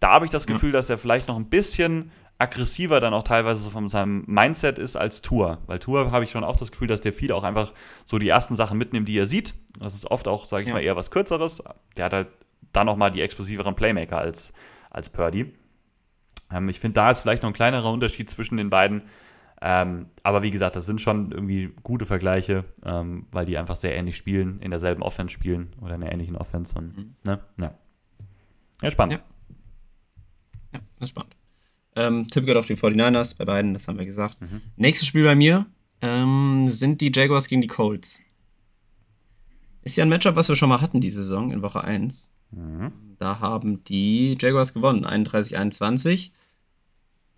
Da habe ich das Gefühl, ja. dass er vielleicht noch ein bisschen aggressiver dann auch teilweise so von seinem Mindset ist als Tour. Weil Tour habe ich schon auch das Gefühl, dass der viel auch einfach so die ersten Sachen mitnimmt, die er sieht. Das ist oft auch, sage ich ja. mal, eher was Kürzeres. Der hat halt dann nochmal die explosiveren Playmaker als, als Purdy. Ähm, ich finde, da ist vielleicht noch ein kleinerer Unterschied zwischen den beiden. Ähm, aber wie gesagt, das sind schon irgendwie gute Vergleiche, ähm, weil die einfach sehr ähnlich spielen, in derselben Offense spielen oder in einer ähnlichen Offense. Und, mhm. ne? ja. ja, spannend. Ja. ja, das ist spannend. Ähm, Tipp geht auf die 49ers, bei beiden, das haben wir gesagt. Mhm. Nächstes Spiel bei mir ähm, sind die Jaguars gegen die Colts. Ist ja ein Matchup, was wir schon mal hatten diese Saison in Woche 1. Mhm. Da haben die Jaguars gewonnen, 31-21.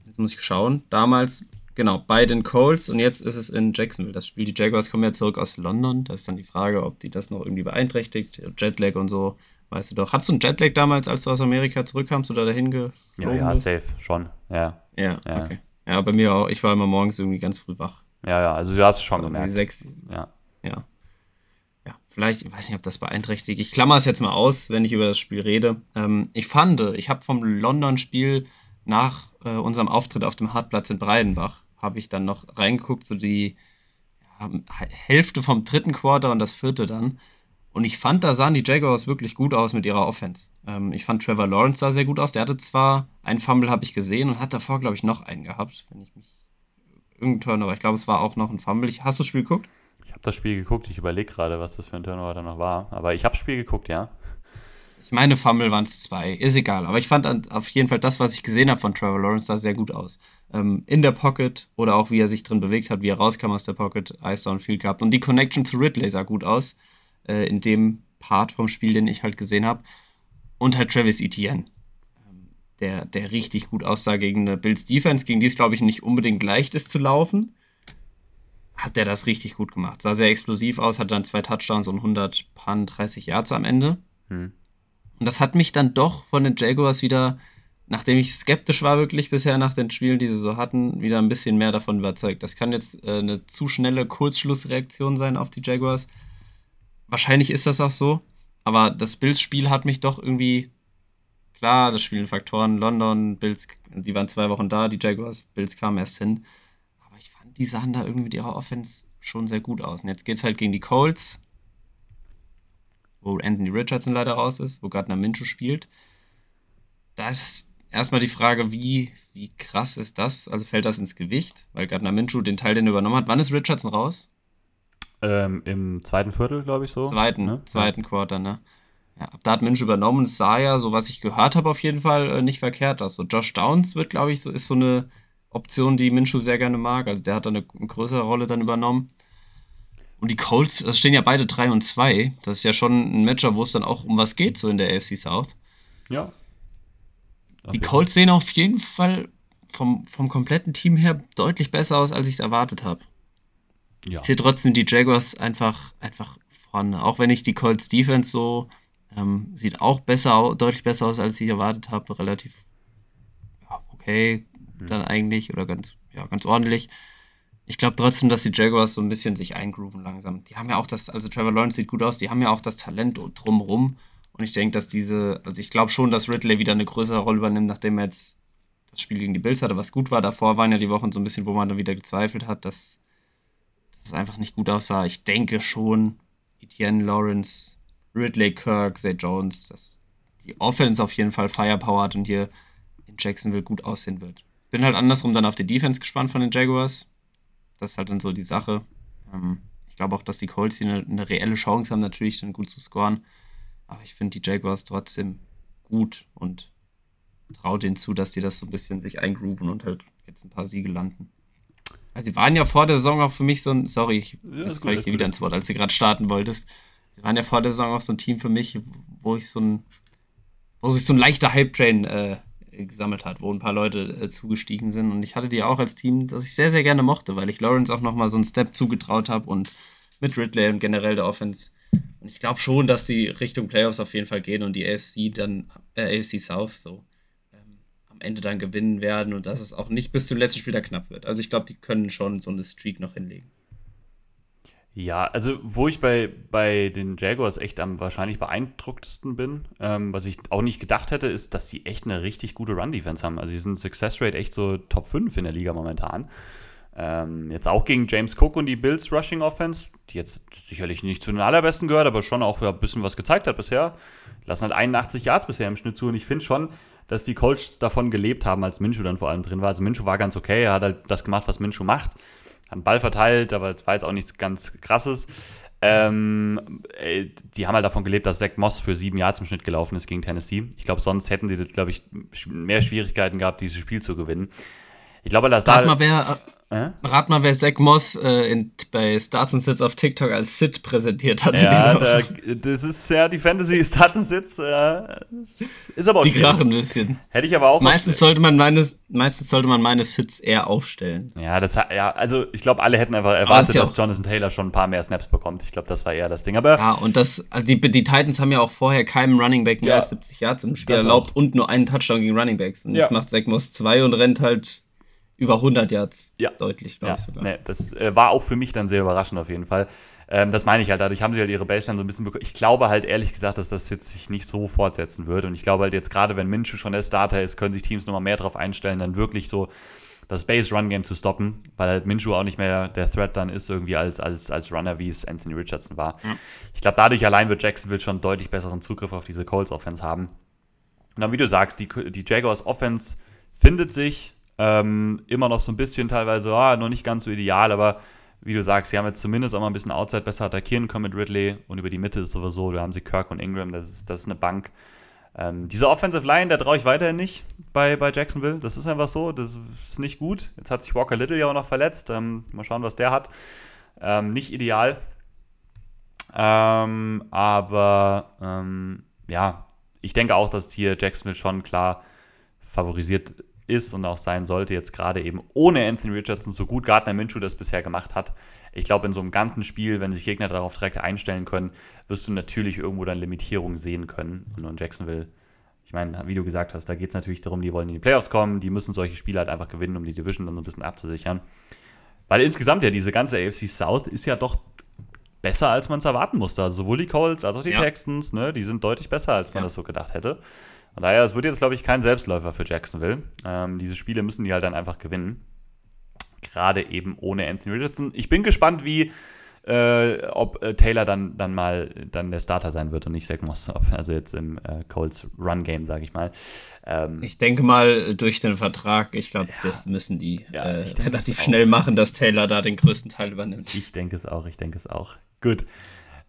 Jetzt muss ich schauen. Damals, genau, bei den Colts und jetzt ist es in Jacksonville. Das Spiel, die Jaguars kommen ja zurück aus London. Da ist dann die Frage, ob die das noch irgendwie beeinträchtigt. Jetlag und so, weißt du doch. Hattest du einen Jetlag damals, als du aus Amerika zurückkamst oder dahin geflogen Ja, ja, bist? safe, schon. Ja. Ja, ja. okay. Ja, bei mir auch. Ich war immer morgens irgendwie ganz früh wach. Ja, ja, also du hast es schon also gemerkt. Sechs. Ja. Ja. Ja, vielleicht, ich weiß nicht, ob das beeinträchtigt. Ich klammer es jetzt mal aus, wenn ich über das Spiel rede. Ähm, ich fand, ich habe vom London-Spiel nach äh, unserem Auftritt auf dem Hartplatz in Breidenbach, habe ich dann noch reingeguckt, so die ja, Hälfte vom dritten Quarter und das vierte dann. Und ich fand, da sahen die Jaguars wirklich gut aus mit ihrer Offense. Ähm, ich fand Trevor Lawrence sah sehr gut aus. Der hatte zwar einen Fumble, habe ich gesehen, und hat davor, glaube ich, noch einen gehabt, wenn ich mich. Irgendein Turnover. Ich glaube, es war auch noch ein Fumble. Ich, hast du das Spiel geguckt? Ich habe das Spiel geguckt. Ich überlege gerade, was das für ein Turnover da noch war. Aber ich habe das Spiel geguckt, ja. Ich meine, Fumble waren es zwei. Ist egal. Aber ich fand auf jeden Fall das, was ich gesehen habe von Trevor Lawrence, sah sehr gut aus. Ähm, in der Pocket oder auch wie er sich drin bewegt hat, wie er rauskam aus der Pocket, Ice Down Field gehabt. Und die Connection zu Ridley sah gut aus äh, in dem Part vom Spiel, den ich halt gesehen habe. Und halt Travis Etienne, der, der richtig gut aussah gegen eine Bills Defense, gegen die es, glaube ich, nicht unbedingt leicht ist zu laufen. Hat der das richtig gut gemacht. Sah sehr explosiv aus, hat dann zwei Touchdowns und 130 Yards am Ende. Hm. Und das hat mich dann doch von den Jaguars wieder, nachdem ich skeptisch war wirklich bisher nach den Spielen, die sie so hatten, wieder ein bisschen mehr davon überzeugt. Das kann jetzt äh, eine zu schnelle Kurzschlussreaktion sein auf die Jaguars. Wahrscheinlich ist das auch so. Aber das Bills-Spiel hat mich doch irgendwie. Klar, das spielen Faktoren. London, Bills, die waren zwei Wochen da, die Jaguars, Bills kamen erst hin. Aber ich fand, die sahen da irgendwie mit ihrer Offense schon sehr gut aus. Und jetzt geht es halt gegen die Colts. wo Anthony Richardson leider raus ist, wo Gardner Minshew spielt. Da ist erstmal die Frage, wie, wie krass ist das? Also fällt das ins Gewicht, weil Gardner Minshew den Teil, den er übernommen hat. Wann ist Richardson raus? Ähm, Im zweiten Viertel, glaube ich so. Zweiten, ne? zweiten ja. Quarter, ne? Ja, da hat Minshew übernommen. Es sah ja, so was ich gehört habe, auf jeden Fall äh, nicht verkehrt aus. So Josh Downs wird, glaube ich, so ist so eine Option, die Minshew sehr gerne mag. Also der hat da eine, eine größere Rolle dann übernommen. Und die Colts, das stehen ja beide 3 und 2. Das ist ja schon ein Matcher, wo es dann auch um was geht, so in der AFC South. Ja. Die Colts sehen auf jeden Fall vom, vom kompletten Team her deutlich besser aus, als ich es erwartet habe. Ja. Ich sehe trotzdem die Jaguars einfach, einfach vorne. Auch wenn ich die Colts Defense so ähm, sieht auch besser, deutlich besser aus, als ich erwartet habe. Relativ ja, okay, mhm. dann eigentlich oder ganz, ja, ganz ordentlich. Ich glaube trotzdem, dass die Jaguars so ein bisschen sich eingrooven langsam. Die haben ja auch das, also Trevor Lawrence sieht gut aus, die haben ja auch das Talent drumrum. Und ich denke, dass diese, also ich glaube schon, dass Ridley wieder eine größere Rolle übernimmt, nachdem er jetzt das Spiel gegen die Bills hatte, was gut war. Davor waren ja die Wochen so ein bisschen, wo man dann wieder gezweifelt hat, dass es einfach nicht gut aussah. Ich denke schon, Etienne Lawrence, Ridley Kirk, Zay Jones, dass die Offense auf jeden Fall Firepower hat und hier in Jacksonville gut aussehen wird. Bin halt andersrum dann auf die Defense gespannt von den Jaguars. Das ist halt dann so die Sache. Ähm, ich glaube auch, dass die Colts hier eine, eine reelle Chance haben, natürlich dann gut zu scoren. Aber ich finde die Jaguars trotzdem gut und traue denen zu, dass sie das so ein bisschen sich eingrooven und halt jetzt ein paar Siege landen. Also sie waren ja vor der Saison auch für mich so ein, sorry, ich, ja, das falle ich dir wieder ins Wort, als du gerade starten wolltest. Sie waren ja vor der Saison auch so ein Team für mich, wo ich so ein, wo sich so ein leichter Hype-Train äh, gesammelt hat, wo ein paar Leute äh, zugestiegen sind. Und ich hatte die auch als Team, das ich sehr, sehr gerne mochte, weil ich Lawrence auch nochmal so einen Step zugetraut habe und mit Ridley und generell der Offense und ich glaube schon, dass die Richtung Playoffs auf jeden Fall gehen und die AFC dann, äh, AFC South so am Ende dann gewinnen werden und dass es auch nicht bis zum letzten Spiel da knapp wird. Also ich glaube, die können schon so eine Streak noch hinlegen. Ja, also wo ich bei, bei den Jaguars echt am wahrscheinlich beeindrucktesten bin, ähm, was ich auch nicht gedacht hätte, ist, dass die echt eine richtig gute Run-Defense haben. Also die sind Success Rate echt so Top 5 in der Liga momentan. Ähm, jetzt auch gegen James Cook und die Bills Rushing Offense, die jetzt sicherlich nicht zu den allerbesten gehört, aber schon auch ein bisschen was gezeigt hat bisher. Lassen halt 81 Yards bisher im Schnitt zu und ich finde schon, dass die Colts davon gelebt haben, als Minshew dann vor allem drin war. Also Minshew war ganz okay, er hat halt das gemacht, was Minshew macht. Hat einen Ball verteilt, aber es war jetzt auch nichts ganz krasses. Ähm, die haben halt davon gelebt, dass Zach Moss für sieben Yards im Schnitt gelaufen ist gegen Tennessee. Ich glaube, sonst hätten sie, glaube ich, mehr Schwierigkeiten gehabt, dieses Spiel zu gewinnen. Ich glaube, dass da. Mal, wer, äh? Rat mal, wer Zach Moss äh, in, bei Starts and Sits auf TikTok als Sid präsentiert hat. Ja, da, das ist ja die Fantasy Starts and Sits. Äh, ist aber auch Die krachen ein bisschen. Hätte ich aber auch. Meistens sollte, man meine, meistens sollte man meine Sits eher aufstellen. Ja, das, ja also ich glaube, alle hätten einfach erwartet, dass Jonathan Taylor schon ein paar mehr Snaps bekommt. Ich glaube, das war eher das Ding. Aber ja, und das, also die, die Titans haben ja auch vorher keinem Running Back mehr ja, als 70 Yards im Spiel erlaubt auch. und nur einen Touchdown gegen Running Backs. Und ja. jetzt macht Zach Moss zwei und rennt halt über 100 Yards ja. deutlich, glaube ja. ich sogar. Nee, das äh, war auch für mich dann sehr überraschend auf jeden Fall. Ähm, das meine ich halt, dadurch haben sie halt ihre Baseline so ein bisschen bekommen. Ich glaube halt ehrlich gesagt, dass das jetzt sich nicht so fortsetzen wird. Und ich glaube halt jetzt gerade, wenn Minshew schon der Starter ist, können sich Teams nochmal mehr darauf einstellen, dann wirklich so das Base-Run-Game zu stoppen, weil halt Minshew auch nicht mehr der Threat dann ist, irgendwie als, als, als Runner, wie es Anthony Richardson war. Ja. Ich glaube, dadurch allein wird Jacksonville schon deutlich besseren Zugriff auf diese Colts-Offense haben. Und dann, wie du sagst, die, die Jaguars Offense findet sich, ähm, immer noch so ein bisschen teilweise, ah, noch nicht ganz so ideal, aber wie du sagst, sie haben jetzt zumindest auch mal ein bisschen Outside besser attackieren können mit Ridley und über die Mitte ist sowieso, da haben sie Kirk und Ingram, das ist, das ist eine Bank. Ähm, diese Offensive Line, da traue ich weiterhin nicht bei, bei Jacksonville. Das ist einfach so, das ist nicht gut. Jetzt hat sich Walker Little ja auch noch verletzt. Ähm, mal schauen, was der hat. Ähm, nicht ideal. Ähm, aber ähm, ja, ich denke auch, dass hier Jacksonville schon klar favorisiert ist und auch sein sollte, jetzt gerade eben ohne Anthony Richardson, so gut Gardner Minshew das bisher gemacht hat. Ich glaube, in so einem ganzen Spiel, wenn sich Gegner darauf direkt einstellen können, wirst du natürlich irgendwo dann Limitierungen sehen können. Und in Jacksonville, ich meine, wie du gesagt hast, da geht es natürlich darum, die wollen in die Playoffs kommen, die müssen solche Spiele halt einfach gewinnen, um die Division dann so ein bisschen abzusichern. Weil insgesamt ja diese ganze AFC South ist ja doch besser, als man es erwarten musste. Also sowohl die Colts als auch die ja. Texans, ne, die sind deutlich besser, als man ja. das so gedacht hätte. Von daher, es wird jetzt, glaube ich, kein Selbstläufer für Jacksonville. Ähm, diese Spiele müssen die halt dann einfach gewinnen. Gerade eben ohne Anthony Richardson. Ich bin gespannt, wie äh, ob äh, Taylor dann, dann mal dann der Starter sein wird und nicht Zach Moss. Also jetzt im äh, Colts Run-Game, sage ich mal. Ähm, ich denke mal, durch den Vertrag, ich glaube, ja, das müssen die ja, äh, relativ schnell machen, dass Taylor da den größten Teil übernimmt. Ich denke es auch, ich denke es auch. Gut.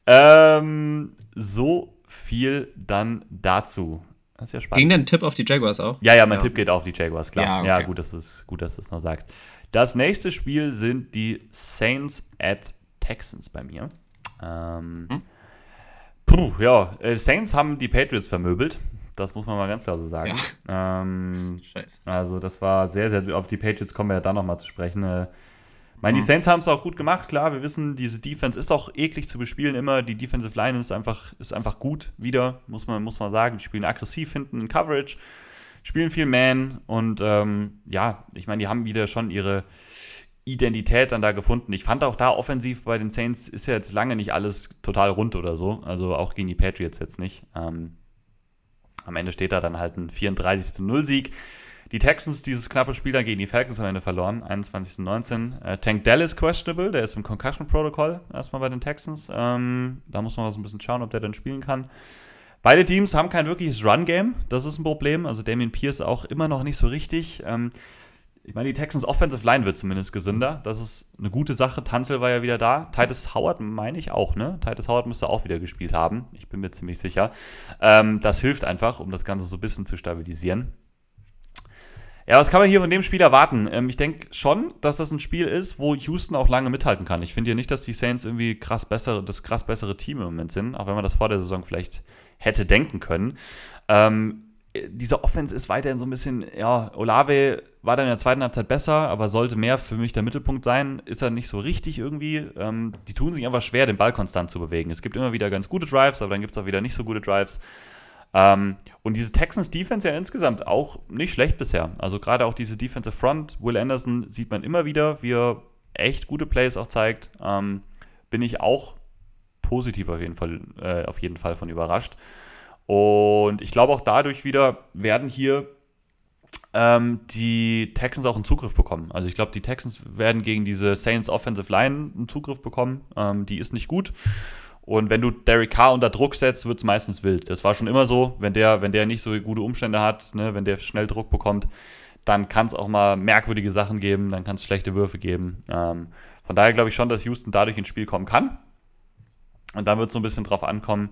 Ähm, so viel dann dazu. Das ist ja spannend. Ging denn ein Tipp auf die Jaguars auch? Ja, ja, mein ja. Tipp geht auf die Jaguars, klar. Ja, okay. ja gut, dass es, gut, dass du es noch sagst. Das nächste Spiel sind die Saints at Texans bei mir. Ähm, hm? Puh, ja, äh, Saints haben die Patriots vermöbelt. Das muss man mal ganz klar so sagen. Ja. Ähm, Scheiße. Also, das war sehr, sehr. Auf die Patriots kommen wir ja dann nochmal zu sprechen. Äh, ich meine, die mhm. Saints haben es auch gut gemacht, klar. Wir wissen, diese Defense ist auch eklig zu bespielen immer. Die Defensive Line ist einfach, ist einfach gut wieder, muss man, muss man sagen. Die spielen aggressiv hinten in Coverage, spielen viel Man und ähm, ja, ich meine, die haben wieder schon ihre Identität dann da gefunden. Ich fand auch da offensiv bei den Saints ist ja jetzt lange nicht alles total rund oder so. Also auch gegen die Patriots jetzt nicht. Ähm, am Ende steht da dann halt ein 34 zu 0 Sieg. Die Texans dieses knappe Spiel dann gegen die Falcons am Ende verloren, 21 zu 19. Äh, Tank Dell ist questionable, der ist im Concussion Protocol erstmal bei den Texans. Ähm, da muss man mal so ein bisschen schauen, ob der dann spielen kann. Beide Teams haben kein wirkliches Run-Game, das ist ein Problem. Also Damien Pierce auch immer noch nicht so richtig. Ähm, ich meine, die Texans Offensive Line wird zumindest gesünder. Das ist eine gute Sache. Tanzel war ja wieder da. Titus Howard meine ich auch, ne? Titus Howard müsste auch wieder gespielt haben. Ich bin mir ziemlich sicher. Ähm, das hilft einfach, um das Ganze so ein bisschen zu stabilisieren. Ja, was kann man hier von dem Spiel erwarten? Ähm, ich denke schon, dass das ein Spiel ist, wo Houston auch lange mithalten kann. Ich finde ja nicht, dass die Saints irgendwie krass bessere, das krass bessere Team im Moment sind, auch wenn man das vor der Saison vielleicht hätte denken können. Ähm, diese Offense ist weiterhin so ein bisschen, ja, Olave war dann in der zweiten Halbzeit besser, aber sollte mehr für mich der Mittelpunkt sein. Ist er nicht so richtig irgendwie. Ähm, die tun sich einfach schwer, den Ball konstant zu bewegen. Es gibt immer wieder ganz gute Drives, aber dann gibt es auch wieder nicht so gute Drives. Ähm, und diese Texans Defense ja insgesamt auch nicht schlecht bisher. Also gerade auch diese Defensive Front, Will Anderson sieht man immer wieder, wie er echt gute Plays auch zeigt. Ähm, bin ich auch positiv auf jeden Fall, äh, auf jeden Fall von überrascht. Und ich glaube auch dadurch wieder werden hier ähm, die Texans auch einen Zugriff bekommen. Also ich glaube, die Texans werden gegen diese Saints Offensive Line einen Zugriff bekommen. Ähm, die ist nicht gut. Und wenn du Derek Carr unter Druck setzt, wird es meistens wild. Das war schon immer so. Wenn der, wenn der nicht so gute Umstände hat, ne, wenn der schnell Druck bekommt, dann kann es auch mal merkwürdige Sachen geben, dann kann es schlechte Würfe geben. Ähm, von daher glaube ich schon, dass Houston dadurch ins Spiel kommen kann. Und dann wird es so ein bisschen drauf ankommen,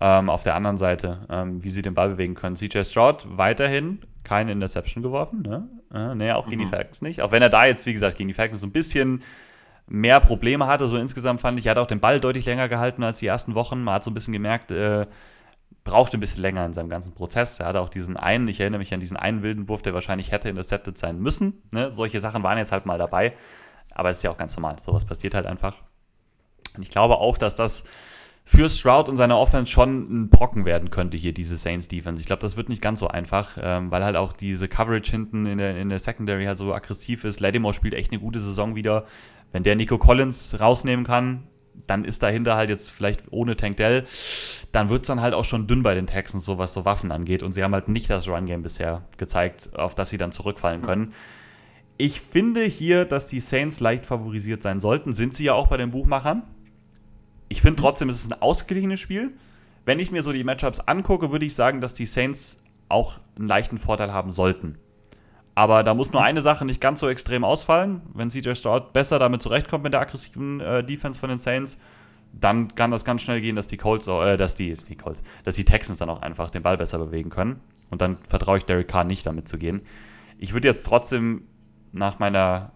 ähm, auf der anderen Seite, ähm, wie sie den Ball bewegen können. CJ Stroud weiterhin keine Interception geworfen, ne? Äh, nee, auch gegen mhm. die Falcons nicht. Auch wenn er da jetzt, wie gesagt, gegen die Falcons so ein bisschen mehr Probleme hatte. So insgesamt fand ich, er hat auch den Ball deutlich länger gehalten als die ersten Wochen. Man hat so ein bisschen gemerkt, äh, brauchte ein bisschen länger in seinem ganzen Prozess. Er hatte auch diesen einen, ich erinnere mich an diesen einen wilden Wurf, der wahrscheinlich hätte intercepted sein müssen. Ne? Solche Sachen waren jetzt halt mal dabei. Aber es ist ja auch ganz normal. Sowas passiert halt einfach. Und ich glaube auch, dass das für Stroud und seine Offense schon ein Brocken werden könnte hier, diese Saints Defense. Ich glaube, das wird nicht ganz so einfach, ähm, weil halt auch diese Coverage hinten in der, in der Secondary halt so aggressiv ist. Lattimore spielt echt eine gute Saison wieder. Wenn der Nico Collins rausnehmen kann, dann ist dahinter halt jetzt vielleicht ohne Tank Dell, dann wird es dann halt auch schon dünn bei den Texans, so was so Waffen angeht. Und sie haben halt nicht das Run-Game bisher gezeigt, auf das sie dann zurückfallen können. Ich finde hier, dass die Saints leicht favorisiert sein sollten. Sind sie ja auch bei den Buchmachern. Ich finde trotzdem, es ist ein ausgeglichenes Spiel. Wenn ich mir so die Matchups angucke, würde ich sagen, dass die Saints auch einen leichten Vorteil haben sollten. Aber da muss nur eine Sache nicht ganz so extrem ausfallen. Wenn CJ Stroud besser damit zurechtkommt mit der aggressiven äh, Defense von den Saints, dann kann das ganz schnell gehen, dass die Colts, äh, dass die, die Colts, dass die Texans dann auch einfach den Ball besser bewegen können. Und dann vertraue ich Derek Carr nicht damit zu gehen. Ich würde jetzt trotzdem nach meiner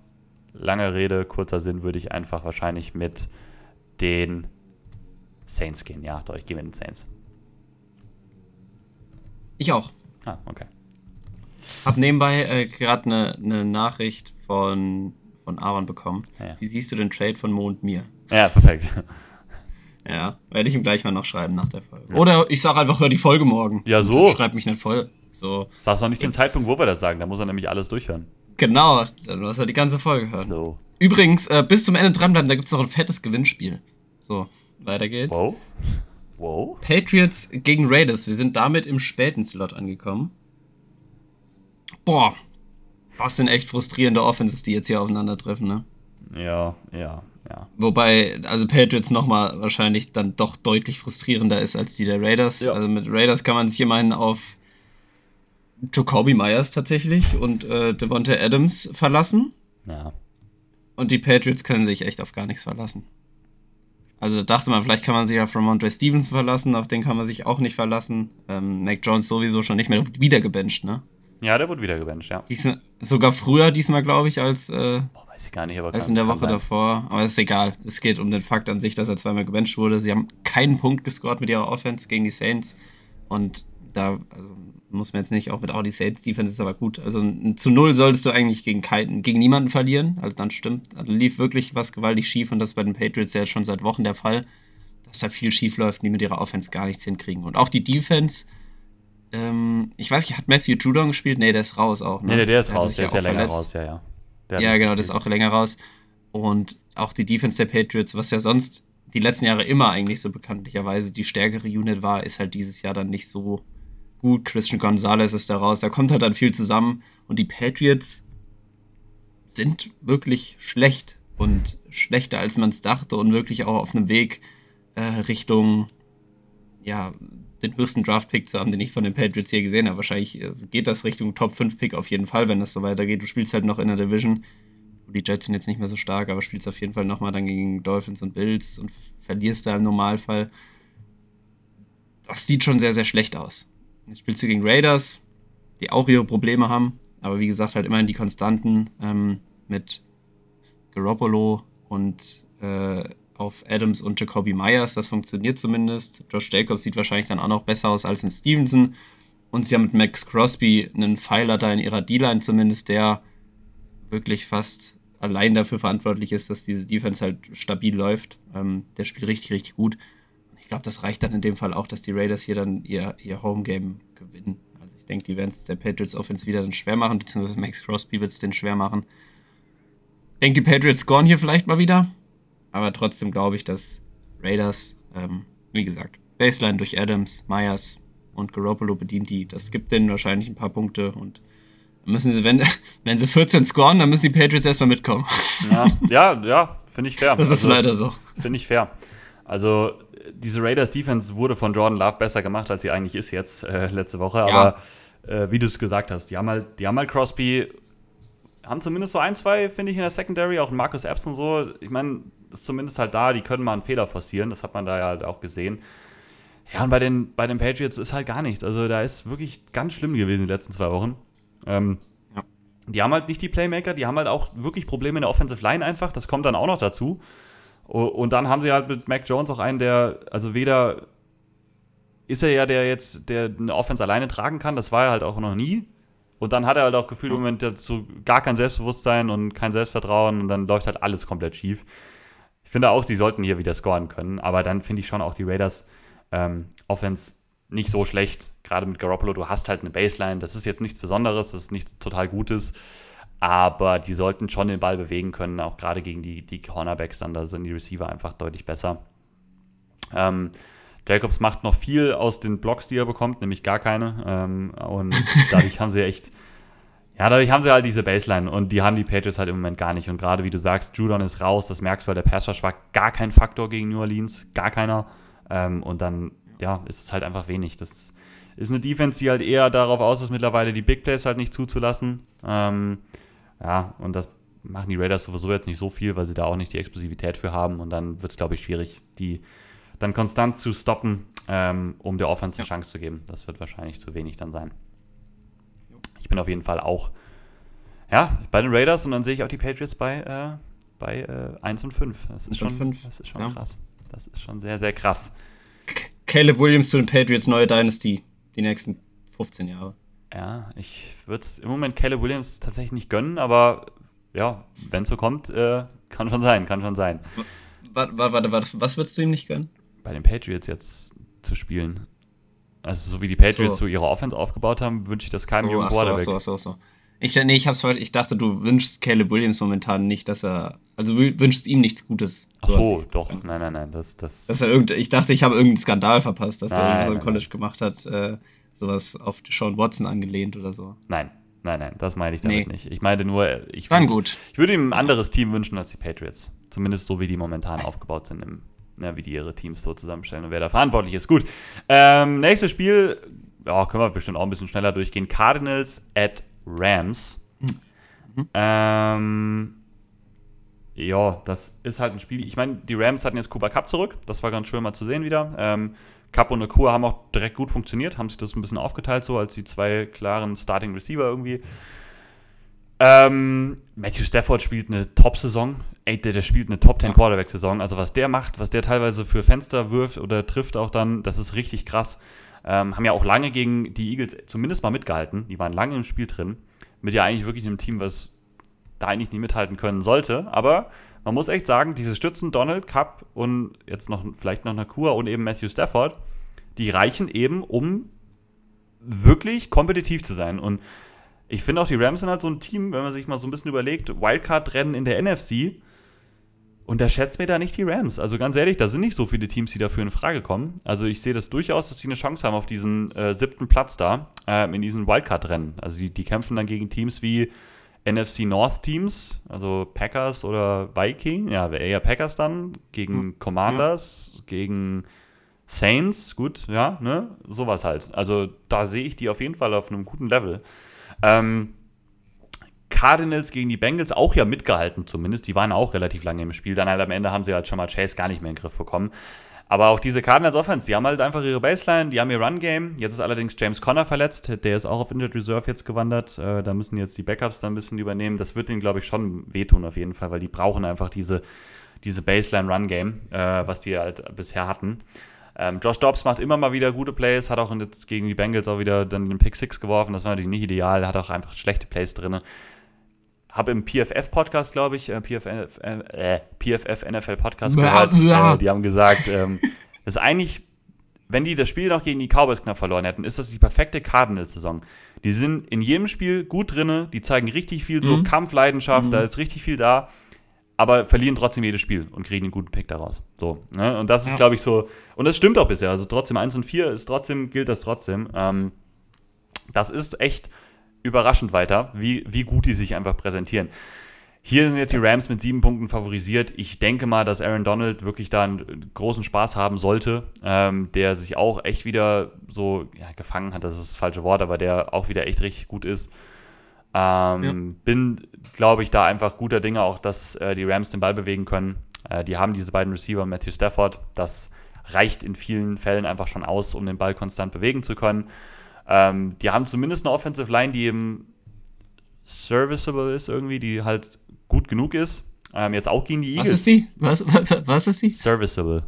langen Rede, kurzer Sinn, würde ich einfach wahrscheinlich mit den Saints gehen. Ja, doch, ich gehe mit den Saints. Ich auch. Ah, okay. Hab nebenbei äh, gerade eine ne Nachricht von, von Aaron bekommen. Ja. Wie siehst du den Trade von Mo und mir? Ja, perfekt. Ja, werde ich ihm gleich mal noch schreiben nach der Folge. Ja. Oder ich sage einfach, hör die Folge morgen. Ja, so. Schreib mich nicht voll. So. Sagst noch nicht den Zeitpunkt, wo wir das sagen. Da muss er nämlich alles durchhören. Genau, dann muss er die ganze Folge hören. So. Übrigens, äh, bis zum Ende dranbleiben, da gibt es noch ein fettes Gewinnspiel. So. Weiter geht's. Wow. Wow. Patriots gegen Raiders. Wir sind damit im späten Slot angekommen. Boah. Das sind echt frustrierende Offenses, die jetzt hier aufeinandertreffen, ne? Ja, ja, Ja. Wobei, also Patriots nochmal wahrscheinlich dann doch deutlich frustrierender ist als die der Raiders. Ja. Also mit Raiders kann man sich immerhin auf Jacoby Myers tatsächlich und äh, Devonta Adams verlassen. Ja. Und die Patriots können sich echt auf gar nichts verlassen. Also dachte man, vielleicht kann man sich auf Ramondre Stevens verlassen, auf den kann man sich auch nicht verlassen. Ähm, Mac Jones sowieso schon nicht mehr wieder gebencht, ne? Ja, der wurde wieder gebencht, ja. Diesmal, sogar früher diesmal, glaube ich, als, äh, Boah, weiß ich gar nicht, aber als in der Woche sein. davor. Aber es ist egal. Es geht um den Fakt an sich, dass er zweimal gebencht wurde. Sie haben keinen Punkt gescored mit ihrer Offense gegen die Saints. Und da, also muss man jetzt nicht, auch mit Audi Saints Defense ist aber gut. Also zu null solltest du eigentlich gegen, keinen, gegen niemanden verlieren. Also dann stimmt. Also lief wirklich was gewaltig schief und das ist bei den Patriots ja schon seit Wochen der Fall, dass da viel schief läuft, die mit ihrer Offense gar nichts hinkriegen. Und auch die Defense, ähm, ich weiß nicht, hat Matthew Judon gespielt? Nee, der ist raus auch. Ne? Nee, der ist der raus, der ist ja länger raus, ja, ja. Der ja, genau, der ist auch länger raus. Und auch die Defense der Patriots, was ja sonst die letzten Jahre immer eigentlich so bekanntlicherweise die stärkere Unit war, ist halt dieses Jahr dann nicht so gut. Christian Gonzalez ist da raus. Da kommt halt dann viel zusammen. Und die Patriots sind wirklich schlecht und schlechter, als man es dachte und wirklich auch auf einem Weg äh, Richtung, ja, den höchsten Draft-Pick zu haben, den ich von den Patriots hier gesehen habe. Wahrscheinlich äh, geht das Richtung Top-5-Pick auf jeden Fall, wenn das so weitergeht. Du spielst halt noch in der Division. Die Jets sind jetzt nicht mehr so stark, aber spielst auf jeden Fall nochmal dann gegen Dolphins und Bills und verlierst da im Normalfall. Das sieht schon sehr, sehr schlecht aus. Jetzt spielst du gegen Raiders, die auch ihre Probleme haben, aber wie gesagt, halt immerhin die Konstanten ähm, mit Garoppolo und äh, auf Adams und Jacoby Myers. Das funktioniert zumindest. Josh Jacobs sieht wahrscheinlich dann auch noch besser aus als in Stevenson. Und sie haben mit Max Crosby einen Pfeiler da in ihrer D-Line zumindest, der wirklich fast allein dafür verantwortlich ist, dass diese Defense halt stabil läuft. Ähm, der spielt richtig, richtig gut glaube, das reicht dann in dem Fall auch, dass die Raiders hier dann ihr, ihr Home-Game gewinnen. Also ich denke, die werden es der Patriots Offense wieder dann schwer machen, beziehungsweise Max Crosby wird es den schwer machen. Ich denke, die Patriots scoren hier vielleicht mal wieder, aber trotzdem glaube ich, dass Raiders, ähm, wie gesagt, Baseline durch Adams, Myers und Garoppolo bedient die. Das gibt denen wahrscheinlich ein paar Punkte und müssen sie, wenn, wenn sie 14 scoren, dann müssen die Patriots erstmal mitkommen. Ja, ja, ja finde ich fair. Das ist also, leider so. Finde ich fair. Also diese Raiders Defense wurde von Jordan Love besser gemacht, als sie eigentlich ist jetzt äh, letzte Woche. Ja. Aber äh, wie du es gesagt hast, die haben halt, die haben halt Crosby, haben zumindest so ein, zwei, finde ich, in der Secondary, auch Marcus Epps und so. Ich meine, ist zumindest halt da, die können mal einen Fehler forcieren, das hat man da ja halt auch gesehen. Ja, und bei den, bei den Patriots ist halt gar nichts. Also da ist wirklich ganz schlimm gewesen die letzten zwei Wochen. Ähm, ja. Die haben halt nicht die Playmaker, die haben halt auch wirklich Probleme in der Offensive Line einfach. Das kommt dann auch noch dazu. Und dann haben sie halt mit Mac Jones auch einen, der, also weder ist er ja der jetzt, der eine Offense alleine tragen kann, das war er halt auch noch nie. Und dann hat er halt auch gefühlt im Moment dazu gar kein Selbstbewusstsein und kein Selbstvertrauen und dann läuft halt alles komplett schief. Ich finde auch, die sollten hier wieder scoren können, aber dann finde ich schon auch die Raiders ähm, Offense nicht so schlecht. Gerade mit Garoppolo, du hast halt eine Baseline, das ist jetzt nichts Besonderes, das ist nichts total Gutes aber die sollten schon den Ball bewegen können, auch gerade gegen die, die Cornerbacks, dann da sind die Receiver einfach deutlich besser. Ähm, Jacobs macht noch viel aus den Blocks, die er bekommt, nämlich gar keine. Ähm, und dadurch haben sie echt, ja, dadurch haben sie halt diese Baseline und die haben die Patriots halt im Moment gar nicht. Und gerade wie du sagst, Judon ist raus, das merkst du, weil der Pass war gar kein Faktor gegen New Orleans, gar keiner. Ähm, und dann, ja, ist es halt einfach wenig. Das ist eine Defense, die halt eher darauf aus ist, mittlerweile die Big Plays halt nicht zuzulassen. Ähm, ja, und das machen die Raiders sowieso jetzt nicht so viel, weil sie da auch nicht die Explosivität für haben. Und dann wird es, glaube ich, schwierig, die dann konstant zu stoppen, ähm, um der Offense eine ja. Chance zu geben. Das wird wahrscheinlich zu wenig dann sein. Ich bin auf jeden Fall auch ja, bei den Raiders und dann sehe ich auch die Patriots bei, äh, bei äh, 1 und 5. Das ist schon, 5. Das ist schon ja. krass. Das ist schon sehr, sehr krass. Caleb Williams zu den Patriots, neue Dynasty, die nächsten 15 Jahre. Ja, ich würde es im Moment Caleb Williams tatsächlich nicht gönnen, aber ja, wenn es so kommt, äh, kann schon sein, kann schon sein. Warte, warte, warte, was würdest du ihm nicht gönnen? Bei den Patriots jetzt zu spielen. Also so wie die Patriots so, so ihre Offense aufgebaut haben, wünsche ich das keinem so, jungen Quarterback. So, so, so, so. Ich, nee, ich, hab's, ich dachte, du wünschst Caleb Williams momentan nicht, dass er. Also wünschst ihm nichts Gutes. Ach so, doch. Nein, nein, nein. Das, das dass er irgend, ich dachte, ich habe irgendeinen Skandal verpasst, dass nein, er irgendwas im College nein. gemacht hat. Äh, sowas auf Sean Watson angelehnt oder so. Nein, nein, nein, das meine ich damit nee. nicht. Ich meine nur, ich, Dann gut. ich würde ihm ein anderes Team wünschen als die Patriots. Zumindest so, wie die momentan aufgebaut sind, im, ja, wie die ihre Teams so zusammenstellen und wer da verantwortlich ist. Gut. Ähm, nächstes Spiel, ja, können wir bestimmt auch ein bisschen schneller durchgehen. Cardinals at Rams. Mhm. Ähm, ja, das ist halt ein Spiel. Ich meine, die Rams hatten jetzt Cooper Cup zurück. Das war ganz schön mal zu sehen wieder. Ähm, Cup und Nakua haben auch direkt gut funktioniert, haben sich das ein bisschen aufgeteilt, so als die zwei klaren Starting Receiver irgendwie. Ähm, Matthew Stafford spielt eine Top-Saison. Ey, der, der, spielt eine Top-10 Quarterback-Saison. Also, was der macht, was der teilweise für Fenster wirft oder trifft auch dann, das ist richtig krass. Ähm, haben ja auch lange gegen die Eagles zumindest mal mitgehalten. Die waren lange im Spiel drin. Mit ja eigentlich wirklich einem Team, was da eigentlich nicht mithalten können sollte. Aber man muss echt sagen, diese Stützen Donald, Cup und jetzt noch vielleicht noch Nakua und eben Matthew Stafford, die reichen eben, um wirklich kompetitiv zu sein. Und ich finde auch, die Rams sind halt so ein Team, wenn man sich mal so ein bisschen überlegt, Wildcard-Rennen in der NFC. Und da schätzt mir da nicht die Rams. Also ganz ehrlich, da sind nicht so viele Teams, die dafür in Frage kommen. Also ich sehe das durchaus, dass die eine Chance haben auf diesen äh, siebten Platz da, äh, in diesen Wildcard-Rennen. Also die, die kämpfen dann gegen Teams wie NFC North Teams, also Packers oder Viking, ja, eher Packers dann, gegen hm. Commanders, ja. gegen Saints, gut, ja, ne, sowas halt. Also da sehe ich die auf jeden Fall auf einem guten Level. Ähm, Cardinals gegen die Bengals auch ja mitgehalten zumindest, die waren auch relativ lange im Spiel, dann halt am Ende haben sie halt schon mal Chase gar nicht mehr in den Griff bekommen. Aber auch diese Cardinals Offense, die haben halt einfach ihre Baseline, die haben ihr Run-Game. Jetzt ist allerdings James Conner verletzt, der ist auch auf Injured Reserve jetzt gewandert. Äh, da müssen jetzt die Backups da ein bisschen übernehmen. Das wird ihnen, glaube ich, schon wehtun auf jeden Fall, weil die brauchen einfach diese, diese Baseline-Run-Game, äh, was die halt bisher hatten. Ähm, Josh Dobbs macht immer mal wieder gute Plays, hat auch jetzt gegen die Bengals auch wieder dann den Pick 6 geworfen. Das war natürlich nicht ideal, hat auch einfach schlechte Plays drin habe im PFF-Podcast, glaube ich, äh, PFF, äh, PFF NFL Podcast gehört, äh, die haben gesagt, ähm, das ist eigentlich, wenn die das Spiel noch gegen die Cowboys knapp verloren hätten, ist das die perfekte Cardinals-Saison. Die sind in jedem Spiel gut drin, die zeigen richtig viel so mhm. Kampfleidenschaft, mhm. da ist richtig viel da, aber verlieren trotzdem jedes Spiel und kriegen einen guten Pick daraus. So, ne? Und das ist, ja. glaube ich, so, und das stimmt auch bisher. Also trotzdem 1 und 4 ist trotzdem, gilt das trotzdem. Ähm, das ist echt überraschend weiter, wie, wie gut die sich einfach präsentieren. Hier sind jetzt die Rams mit sieben Punkten favorisiert. Ich denke mal, dass Aaron Donald wirklich da einen großen Spaß haben sollte, ähm, der sich auch echt wieder so ja, gefangen hat, das ist das falsche Wort, aber der auch wieder echt richtig gut ist. Ähm, ja. Bin, glaube ich, da einfach guter Dinge auch, dass äh, die Rams den Ball bewegen können. Äh, die haben diese beiden Receiver, Matthew Stafford. Das reicht in vielen Fällen einfach schon aus, um den Ball konstant bewegen zu können. Ähm, die haben zumindest eine Offensive Line, die eben serviceable ist irgendwie, die halt gut genug ist. Ähm, jetzt auch gegen die Eagles. Was ist die? Was, was, was ist die? Serviceable.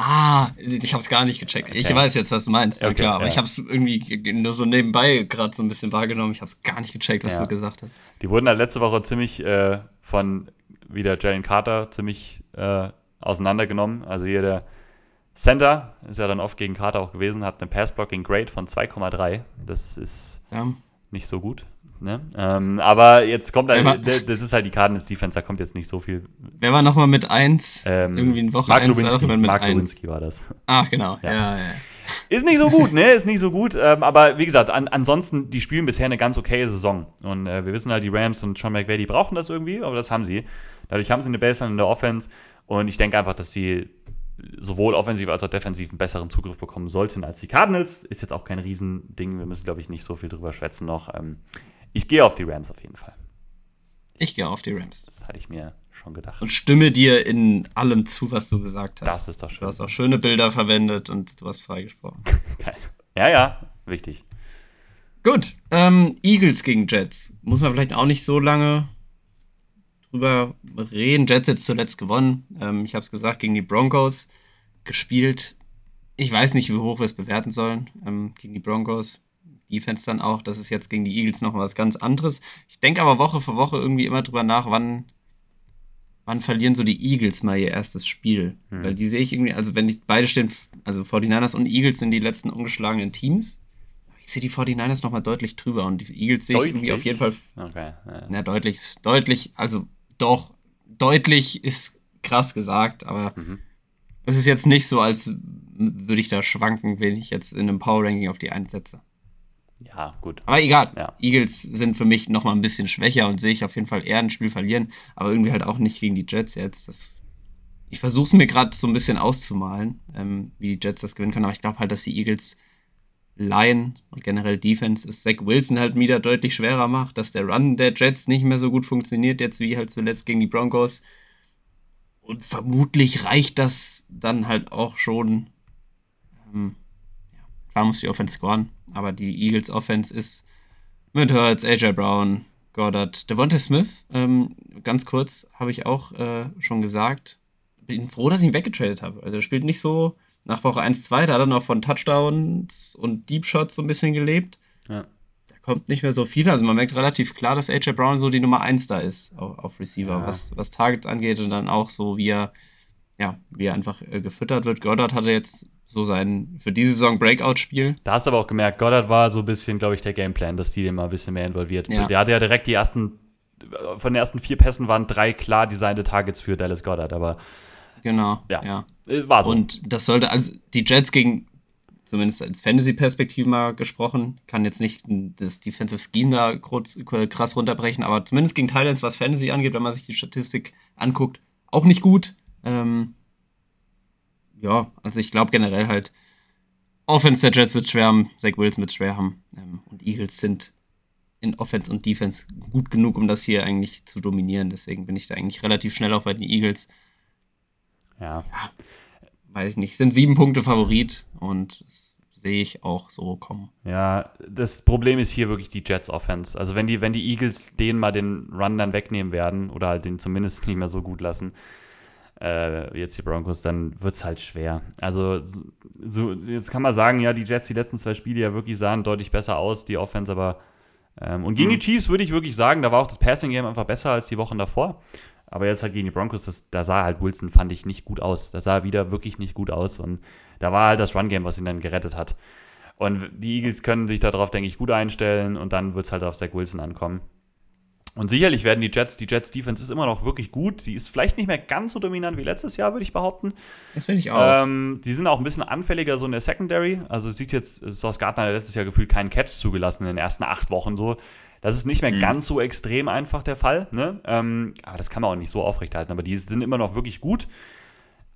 Ah, ich hab's gar nicht gecheckt. Okay. Ich weiß jetzt, was du meinst. Okay, klar, aber ja. ich hab's irgendwie nur so nebenbei gerade so ein bisschen wahrgenommen. Ich hab's gar nicht gecheckt, was ja. du gesagt hast. Die wurden halt letzte Woche ziemlich äh, von wieder Jalen Carter ziemlich äh, auseinandergenommen. Also hier der Center ist ja dann oft gegen Carter auch gewesen, hat eine Pass-Blocking-Grade von 2,3. Das ist ja. Nicht so gut. Ne? Ähm, aber jetzt kommt ein, das ist halt die Cardinals-Defense, da kommt jetzt nicht so viel. Wer war nochmal mit 1? Ähm, Irgendwie in Woche 1 Lewinsky, mit Mark Lewinsky war das. Ach, genau. Ja. Ja, ja. Ist nicht so gut, ne? Ist nicht so gut. Ähm, aber wie gesagt, an, ansonsten, die spielen bisher eine ganz okaye Saison. Und äh, wir wissen halt, die Rams und Sean McVay, die brauchen das irgendwie, aber das haben sie. Dadurch haben sie eine Baseline in der Offense. Und ich denke einfach, dass sie sowohl offensiv als auch defensiv einen besseren Zugriff bekommen sollten als die Cardinals. Ist jetzt auch kein Riesending. Wir müssen, glaube ich, nicht so viel drüber schwätzen noch. Ähm, ich gehe auf die Rams auf jeden Fall. Ich gehe auf die Rams. Das hatte ich mir schon gedacht. Und stimme dir in allem zu, was du gesagt hast. Das ist doch schön. Du hast auch schöne Bilder verwendet und du hast freigesprochen. ja, ja, wichtig. Gut, ähm, Eagles gegen Jets. Muss man vielleicht auch nicht so lange drüber reden. Jets jetzt zuletzt gewonnen. Ähm, ich habe es gesagt, gegen die Broncos gespielt. Ich weiß nicht, wie hoch wir es bewerten sollen. Ähm, gegen die Broncos. Defense dann auch. Das ist jetzt gegen die Eagles noch was ganz anderes. Ich denke aber Woche für Woche irgendwie immer drüber nach, wann, wann verlieren so die Eagles mal ihr erstes Spiel. Mhm. Weil die sehe ich irgendwie, also wenn die beide stehen, also 49ers und Eagles sind die letzten ungeschlagenen Teams ich sehe die 49ers nochmal deutlich drüber und die Eagles sehe ich irgendwie auf jeden Fall. Okay. Ja. Na, deutlich, deutlich, also doch, deutlich ist krass gesagt, aber mhm. es ist jetzt nicht so, als würde ich da schwanken, wenn ich jetzt in einem Power Ranking auf die 1 setze. Ja, gut. Aber egal. Ja. Eagles sind für mich noch mal ein bisschen schwächer und sehe ich auf jeden Fall eher ein Spiel verlieren, aber irgendwie halt auch nicht gegen die Jets jetzt. Das, ich versuche es mir gerade so ein bisschen auszumalen, ähm, wie die Jets das gewinnen können, aber ich glaube halt, dass die Eagles Line und generell Defense ist Zach Wilson halt wieder deutlich schwerer macht, dass der Run der Jets nicht mehr so gut funktioniert, jetzt wie halt zuletzt gegen die Broncos. Und vermutlich reicht das dann halt auch schon. Ähm, ja, klar muss die Offense scoren, aber die Eagles Offense ist mit Hurts, AJ Brown, Goddard, Devontae Smith. Ähm, ganz kurz habe ich auch äh, schon gesagt. Bin froh, dass ich ihn weggetradet habe. Also er spielt nicht so nach Woche 1, 2, da hat er noch von Touchdowns und Deep Shots so ein bisschen gelebt. Ja. Da kommt nicht mehr so viel. Also man merkt relativ klar, dass AJ Brown so die Nummer 1 da ist auf, auf Receiver, ja. was, was Targets angeht und dann auch so, wie er, ja, wie er einfach äh, gefüttert wird. Goddard hatte jetzt so sein für diese Saison Breakout-Spiel. Da hast du aber auch gemerkt, Goddard war so ein bisschen, glaube ich, der Gameplan, dass die den mal ein bisschen mehr involviert. Ja. Der hatte ja direkt die ersten, von den ersten vier Pässen waren drei klar designte Targets für Dallas Goddard, aber Genau, ja. ja. Äh, war so. Und das sollte, also die Jets gegen, zumindest als Fantasy-Perspektive mal gesprochen, kann jetzt nicht das Defensive Scheme da krass runterbrechen, aber zumindest gegen Thailands, was Fantasy angeht, wenn man sich die Statistik anguckt, auch nicht gut. Ähm, ja, also ich glaube generell halt, Offense der Jets wird schwer haben, Zach Wilson wird schwer haben ähm, und Eagles sind in Offense und Defense gut genug, um das hier eigentlich zu dominieren. Deswegen bin ich da eigentlich relativ schnell auch bei den Eagles. Ja. ja. Weiß ich nicht. Sind sieben Punkte Favorit und sehe ich auch so kommen. Ja, das Problem ist hier wirklich die Jets Offense. Also wenn die, wenn die Eagles denen mal den Run dann wegnehmen werden oder halt den zumindest nicht mehr so gut lassen, äh, jetzt die Broncos, dann wird es halt schwer. Also so, jetzt kann man sagen, ja, die Jets die letzten zwei Spiele ja wirklich sahen deutlich besser aus, die Offense, aber ähm, und gegen mhm. die Chiefs würde ich wirklich sagen, da war auch das Passing Game einfach besser als die Wochen davor. Aber jetzt halt gegen die Broncos, das, da sah halt Wilson, fand ich, nicht gut aus. Da sah wieder wirklich nicht gut aus. Und da war halt das Run-Game, was ihn dann gerettet hat. Und die Eagles können sich darauf, denke ich, gut einstellen und dann wird es halt auf Zach Wilson ankommen. Und sicherlich werden die Jets, die Jets Defense ist immer noch wirklich gut. Die ist vielleicht nicht mehr ganz so dominant wie letztes Jahr, würde ich behaupten. Das finde ich auch. Ähm, die sind auch ein bisschen anfälliger so in der Secondary. Also sieht jetzt, Sauce Gardner hat letztes Jahr gefühlt keinen Catch zugelassen in den ersten acht Wochen so. Das ist nicht mehr mhm. ganz so extrem einfach der Fall. Ne? Ähm, aber das kann man auch nicht so aufrechterhalten. Aber die sind immer noch wirklich gut.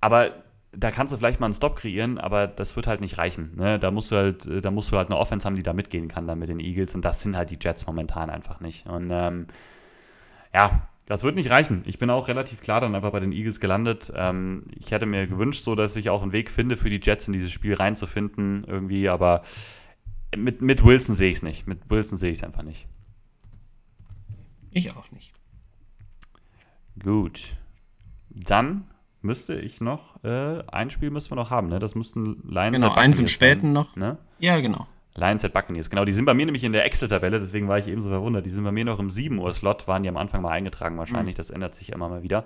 Aber da kannst du vielleicht mal einen Stop kreieren, aber das wird halt nicht reichen. Ne? Da, musst du halt, da musst du halt eine Offense haben, die da mitgehen kann dann mit den Eagles. Und das sind halt die Jets momentan einfach nicht. Und ähm, ja, das wird nicht reichen. Ich bin auch relativ klar dann einfach bei den Eagles gelandet. Ähm, ich hätte mir gewünscht, so dass ich auch einen Weg finde, für die Jets in dieses Spiel reinzufinden, irgendwie, aber mit, mit Wilson sehe ich es nicht. Mit Wilson sehe ich es einfach nicht. Ich auch nicht. Gut. Dann müsste ich noch, äh, ein Spiel müssen wir noch haben, ne? Das müssten Lions Genau, eins im späten sein, noch. Ne? Ja, genau. Lions at Buccaneers, genau. Die sind bei mir nämlich in der Excel-Tabelle, deswegen war ich eben so verwundert. Die sind bei mir noch im 7 Uhr Slot, waren die am Anfang mal eingetragen wahrscheinlich. Mhm. Das ändert sich immer mal wieder.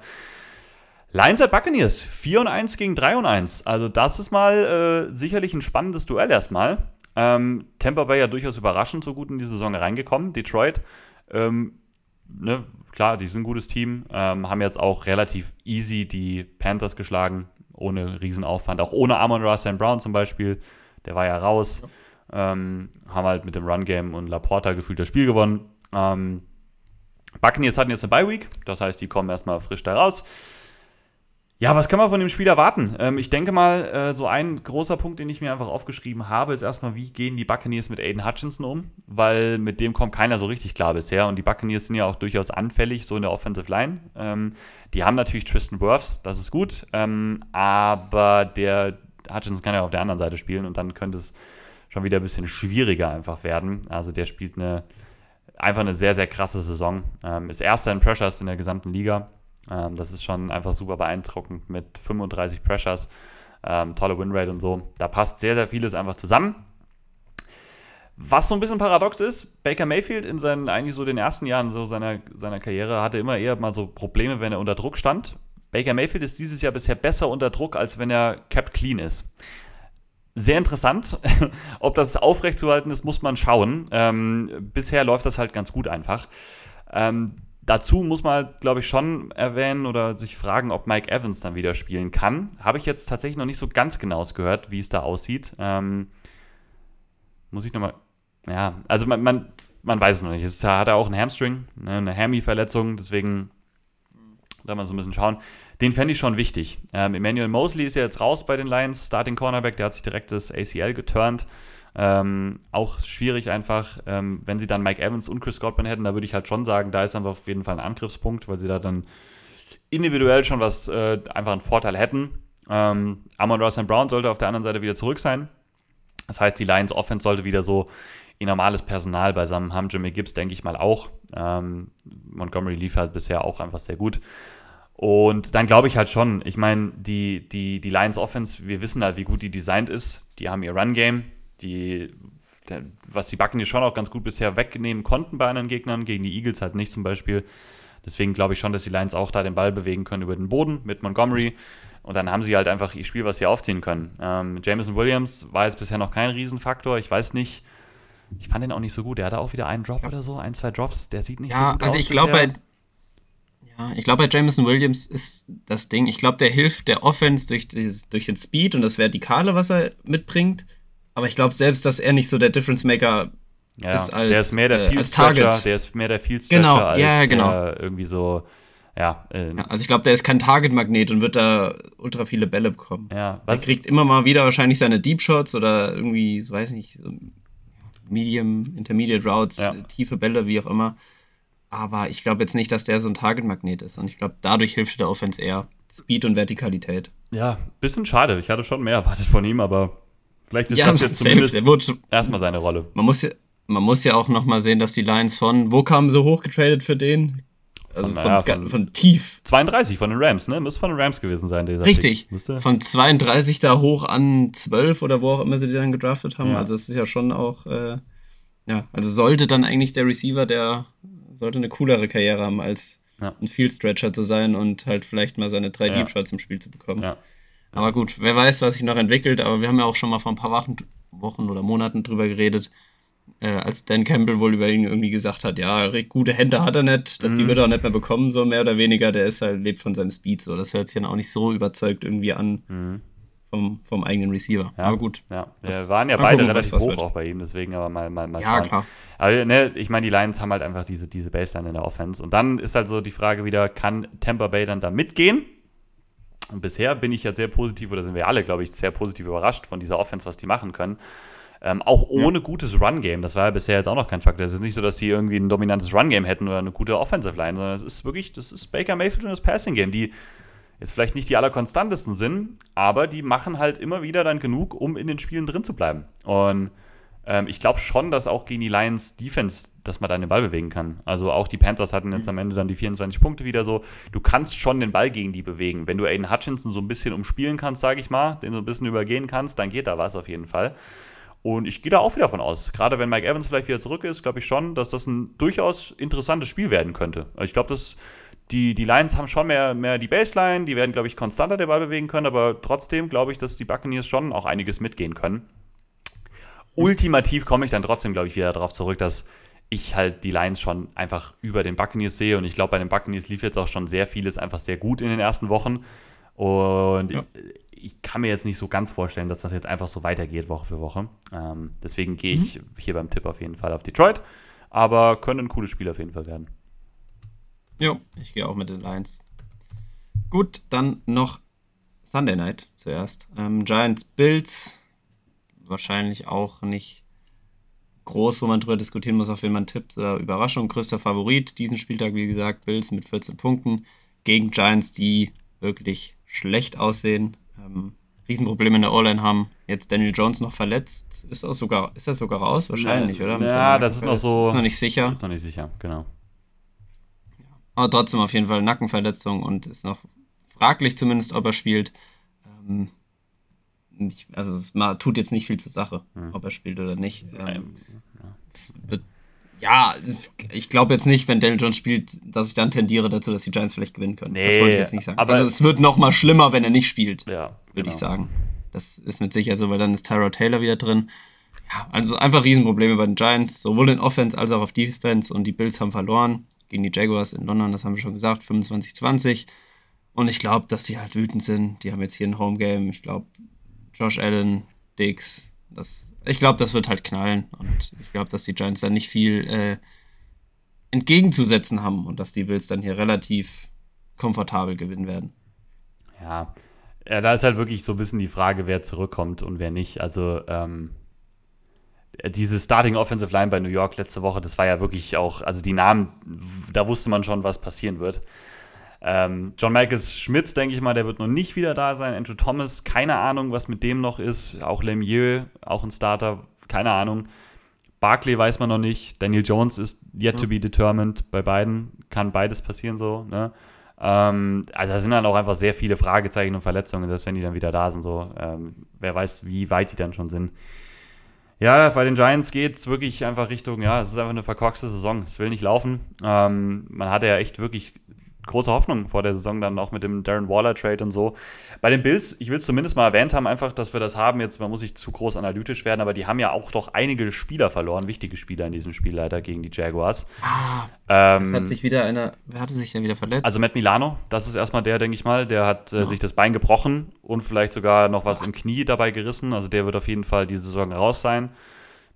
Lions at Buccaneers, 4 und 1 gegen 3 und 1. Also das ist mal äh, sicherlich ein spannendes Duell erstmal. Ähm, Tampa Bay ja durchaus überraschend so gut in die Saison reingekommen. Detroit ähm, ne, klar, die sind ein gutes Team, ähm, haben jetzt auch relativ easy die Panthers geschlagen, ohne Riesenaufwand, auch ohne Amon Ross Brown zum Beispiel, der war ja raus, ähm, haben halt mit dem Run-Game und Laporta gefühlt das Spiel gewonnen. Ähm, Buccaneers hatten jetzt eine Bye-Week, das heißt, die kommen erstmal frisch da raus. Ja, was kann man von dem Spiel erwarten? Ähm, ich denke mal, äh, so ein großer Punkt, den ich mir einfach aufgeschrieben habe, ist erstmal, wie gehen die Buccaneers mit Aiden Hutchinson um? Weil mit dem kommt keiner so richtig klar bisher und die Buccaneers sind ja auch durchaus anfällig, so in der Offensive Line. Ähm, die haben natürlich Tristan Wirfs, das ist gut, ähm, aber der Hutchinson kann ja auf der anderen Seite spielen und dann könnte es schon wieder ein bisschen schwieriger einfach werden. Also der spielt eine einfach eine sehr, sehr krasse Saison. Ähm, ist erster in Pressures in der gesamten Liga ähm, das ist schon einfach super beeindruckend mit 35 Pressures, ähm, tolle Winrate und so. Da passt sehr, sehr vieles einfach zusammen. Was so ein bisschen paradox ist, Baker Mayfield in seinen eigentlich so den ersten Jahren so seiner, seiner Karriere hatte immer eher mal so Probleme, wenn er unter Druck stand. Baker Mayfield ist dieses Jahr bisher besser unter Druck, als wenn er kept clean ist. Sehr interessant. Ob das aufrechtzuerhalten ist, muss man schauen. Ähm, bisher läuft das halt ganz gut einfach. Ähm, Dazu muss man, glaube ich, schon erwähnen oder sich fragen, ob Mike Evans dann wieder spielen kann. Habe ich jetzt tatsächlich noch nicht so ganz genau gehört, wie es da aussieht. Ähm, muss ich nochmal Ja, also man, man, man weiß es noch nicht. Es hat er auch einen Hamstring, ne, eine Hammy-Verletzung, deswegen da mal so ein bisschen schauen. Den fände ich schon wichtig. Ähm, Emmanuel Mosley ist ja jetzt raus bei den Lions, Starting Cornerback, der hat sich direkt das ACL geturnt. Ähm, auch schwierig einfach, ähm, wenn sie dann Mike Evans und Chris Godwin hätten, da würde ich halt schon sagen, da ist einfach auf jeden Fall ein Angriffspunkt, weil sie da dann individuell schon was, äh, einfach einen Vorteil hätten. Ähm, Amon Ross Brown sollte auf der anderen Seite wieder zurück sein. Das heißt, die Lions Offense sollte wieder so ihr normales Personal beisammen haben. Jimmy Gibbs, denke ich mal, auch. Ähm, Montgomery liefert bisher auch einfach sehr gut. Und dann glaube ich halt schon, ich meine, die, die, die Lions Offense, wir wissen halt, wie gut die designt ist. Die haben ihr Run-Game, die, der, was die Backen hier schon auch ganz gut bisher wegnehmen konnten bei anderen Gegnern, gegen die Eagles halt nicht zum Beispiel. Deswegen glaube ich schon, dass die Lions auch da den Ball bewegen können über den Boden mit Montgomery. Und dann haben sie halt einfach ihr Spiel, was sie aufziehen können. Ähm, Jameson Williams war jetzt bisher noch kein Riesenfaktor. Ich weiß nicht, ich fand den auch nicht so gut. Der hatte auch wieder einen Drop oder so, ein, zwei Drops. Der sieht nicht ja, so gut also aus. Ja, also ich glaube bei, ja, ich glaube bei Jameson Williams ist das Ding, ich glaube, der hilft der Offense durch, dieses, durch den Speed und das Vertikale, was er mitbringt. Aber ich glaube selbst, dass er nicht so der Difference Maker ja, ist als Der ist mehr der äh, Field Stretcher, der ist mehr der Field Stretcher genau, als ja, genau. der irgendwie so ja, äh, ja, also ich glaube, der ist kein Target-Magnet und wird da ultra viele Bälle bekommen. Ja, was? Er kriegt immer mal wieder wahrscheinlich seine Deep Shots oder irgendwie, weiß nicht, Medium, Intermediate Routes, ja. tiefe Bälle, wie auch immer. Aber ich glaube jetzt nicht, dass der so ein Target-Magnet ist. Und ich glaube, dadurch hilft der Offense eher. Speed und Vertikalität. Ja, bisschen schade. Ich hatte schon mehr erwartet von ihm, aber vielleicht ist ja, das jetzt zumindest erstmal seine Rolle. Man muss ja, man muss ja auch noch mal sehen, dass die Lions von, wo kamen so hoch getradet für den? Also von, ja, von, von, tief. 32 von den Rams, ne? Muss von den Rams gewesen sein, dieser Richtig. Von 32 da hoch an 12 oder wo auch immer sie die dann gedraftet haben. Ja. Also das ist ja schon auch, äh, ja, also sollte dann eigentlich der Receiver, der sollte eine coolere Karriere haben, als ja. ein Field Stretcher zu sein und halt vielleicht mal seine drei Deep Shots im Spiel zu bekommen. Ja. Aber gut, wer weiß, was sich noch entwickelt, aber wir haben ja auch schon mal vor ein paar Wochen, Wochen oder Monaten drüber geredet, äh, als Dan Campbell wohl über ihn irgendwie gesagt hat, ja, gute Hände hat er nicht, dass mhm. die wird er auch nicht mehr bekommen, so mehr oder weniger, der ist halt, lebt von seinem Speed, so. Das hört sich dann auch nicht so überzeugt irgendwie an mhm. vom, vom eigenen Receiver. Ja. Aber gut. Ja, wir waren ja beide gucken, relativ hoch wird. auch bei ihm, deswegen aber mal, mal, mal Ja, klar. Aber ne, ich meine, die Lions haben halt einfach diese, diese Baseline in der Offense. Und dann ist halt so die Frage wieder, kann Tampa Bay dann da mitgehen? Und bisher bin ich ja sehr positiv, oder sind wir alle, glaube ich, sehr positiv überrascht von dieser Offense, was die machen können. Ähm, auch ohne ja. gutes Run-Game. Das war ja bisher jetzt auch noch kein Faktor. Es ist nicht so, dass sie irgendwie ein dominantes Run-Game hätten oder eine gute Offensive-Line, sondern es ist wirklich, das ist Baker Mayfield und das Passing-Game, die jetzt vielleicht nicht die allerkonstantesten sind, aber die machen halt immer wieder dann genug, um in den Spielen drin zu bleiben. Und ähm, ich glaube schon, dass auch gegen die Lions Defense, dass man da den Ball bewegen kann. Also auch die Panthers hatten jetzt mhm. am Ende dann die 24 Punkte wieder so. Du kannst schon den Ball gegen die bewegen. Wenn du Aiden Hutchinson so ein bisschen umspielen kannst, sage ich mal, den so ein bisschen übergehen kannst, dann geht da was auf jeden Fall. Und ich gehe da auch wieder davon aus, gerade wenn Mike Evans vielleicht wieder zurück ist, glaube ich schon, dass das ein durchaus interessantes Spiel werden könnte. Also ich glaube, dass die, die Lions haben schon mehr, mehr die Baseline, die werden, glaube ich, konstanter den Ball bewegen können, aber trotzdem glaube ich, dass die Buccaneers schon auch einiges mitgehen können. Ultimativ komme ich dann trotzdem, glaube ich, wieder darauf zurück, dass ich halt die Lions schon einfach über den Buccaneers sehe und ich glaube, bei den Buccaneers lief jetzt auch schon sehr vieles einfach sehr gut in den ersten Wochen. Und ja ich kann mir jetzt nicht so ganz vorstellen, dass das jetzt einfach so weitergeht Woche für Woche. Ähm, deswegen gehe ich mhm. hier beim Tipp auf jeden Fall auf Detroit. Aber können ein cooles Spiel auf jeden Fall werden. Jo, ich gehe auch mit den Lions. Gut, dann noch Sunday Night zuerst. Ähm, Giants Bills. Wahrscheinlich auch nicht groß, wo man drüber diskutieren muss, auf wen man tippt. Oder Überraschung, größter Favorit. Diesen Spieltag, wie gesagt, Bills mit 14 Punkten gegen Giants, die wirklich schlecht aussehen ähm, Riesenprobleme in der O-Line haben. Jetzt Daniel Jones noch verletzt. Ist, auch sogar, ist er sogar raus? Wahrscheinlich, oder? Mit ja, das ist noch so. Ist noch nicht sicher. Ist noch nicht sicher, genau. Aber trotzdem auf jeden Fall Nackenverletzung und ist noch fraglich zumindest, ob er spielt. Ähm, ich, also es tut jetzt nicht viel zur Sache, hm. ob er spielt oder nicht. Ähm, ja. Es wird ja, ist, ich glaube jetzt nicht, wenn Daniel Jones spielt, dass ich dann tendiere dazu, dass die Giants vielleicht gewinnen können. Nee, das wollte ich jetzt nicht sagen. Aber also es wird noch mal schlimmer, wenn er nicht spielt, ja, würde genau. ich sagen. Das ist mit Sicherheit so, weil dann ist Tyrod Taylor wieder drin. Ja, also einfach Riesenprobleme bei den Giants, sowohl in Offense als auch auf Defense und die Bills haben verloren gegen die Jaguars in London, das haben wir schon gesagt, 25-20. Und ich glaube, dass sie halt wütend sind. Die haben jetzt hier ein Home Game. Ich glaube, Josh Allen, Diggs, das ich glaube, das wird halt knallen. Und ich glaube, dass die Giants dann nicht viel äh, entgegenzusetzen haben und dass die Bills dann hier relativ komfortabel gewinnen werden. Ja. ja, da ist halt wirklich so ein bisschen die Frage, wer zurückkommt und wer nicht. Also, ähm, diese Starting Offensive Line bei New York letzte Woche, das war ja wirklich auch, also die Namen, da wusste man schon, was passieren wird. Ähm, John Michaels Schmitz, denke ich mal, der wird noch nicht wieder da sein. Andrew Thomas, keine Ahnung, was mit dem noch ist. Auch Lemieux, auch ein Starter, keine Ahnung. Barkley weiß man noch nicht. Daniel Jones ist yet mhm. to be determined. Bei beiden kann beides passieren so. Ne? Ähm, also da sind dann auch einfach sehr viele Fragezeichen und Verletzungen, dass wenn die dann wieder da sind, so ähm, wer weiß, wie weit die dann schon sind. Ja, bei den Giants geht es wirklich einfach Richtung, ja, es ist einfach eine verkorkste Saison. Es will nicht laufen. Ähm, man hatte ja echt wirklich große Hoffnung vor der Saison dann auch mit dem Darren Waller Trade und so. Bei den Bills, ich will es zumindest mal erwähnt haben, einfach, dass wir das haben. Jetzt, man muss nicht zu groß analytisch werden, aber die haben ja auch doch einige Spieler verloren, wichtige Spieler in diesem Spiel leider gegen die Jaguars. Ah, ähm, hat sich wieder einer, wer hatte sich denn wieder verletzt? Also Matt Milano, das ist erstmal der, denke ich mal, der hat äh, ja. sich das Bein gebrochen und vielleicht sogar noch was Ach. im Knie dabei gerissen. Also der wird auf jeden Fall diese Saison raus sein.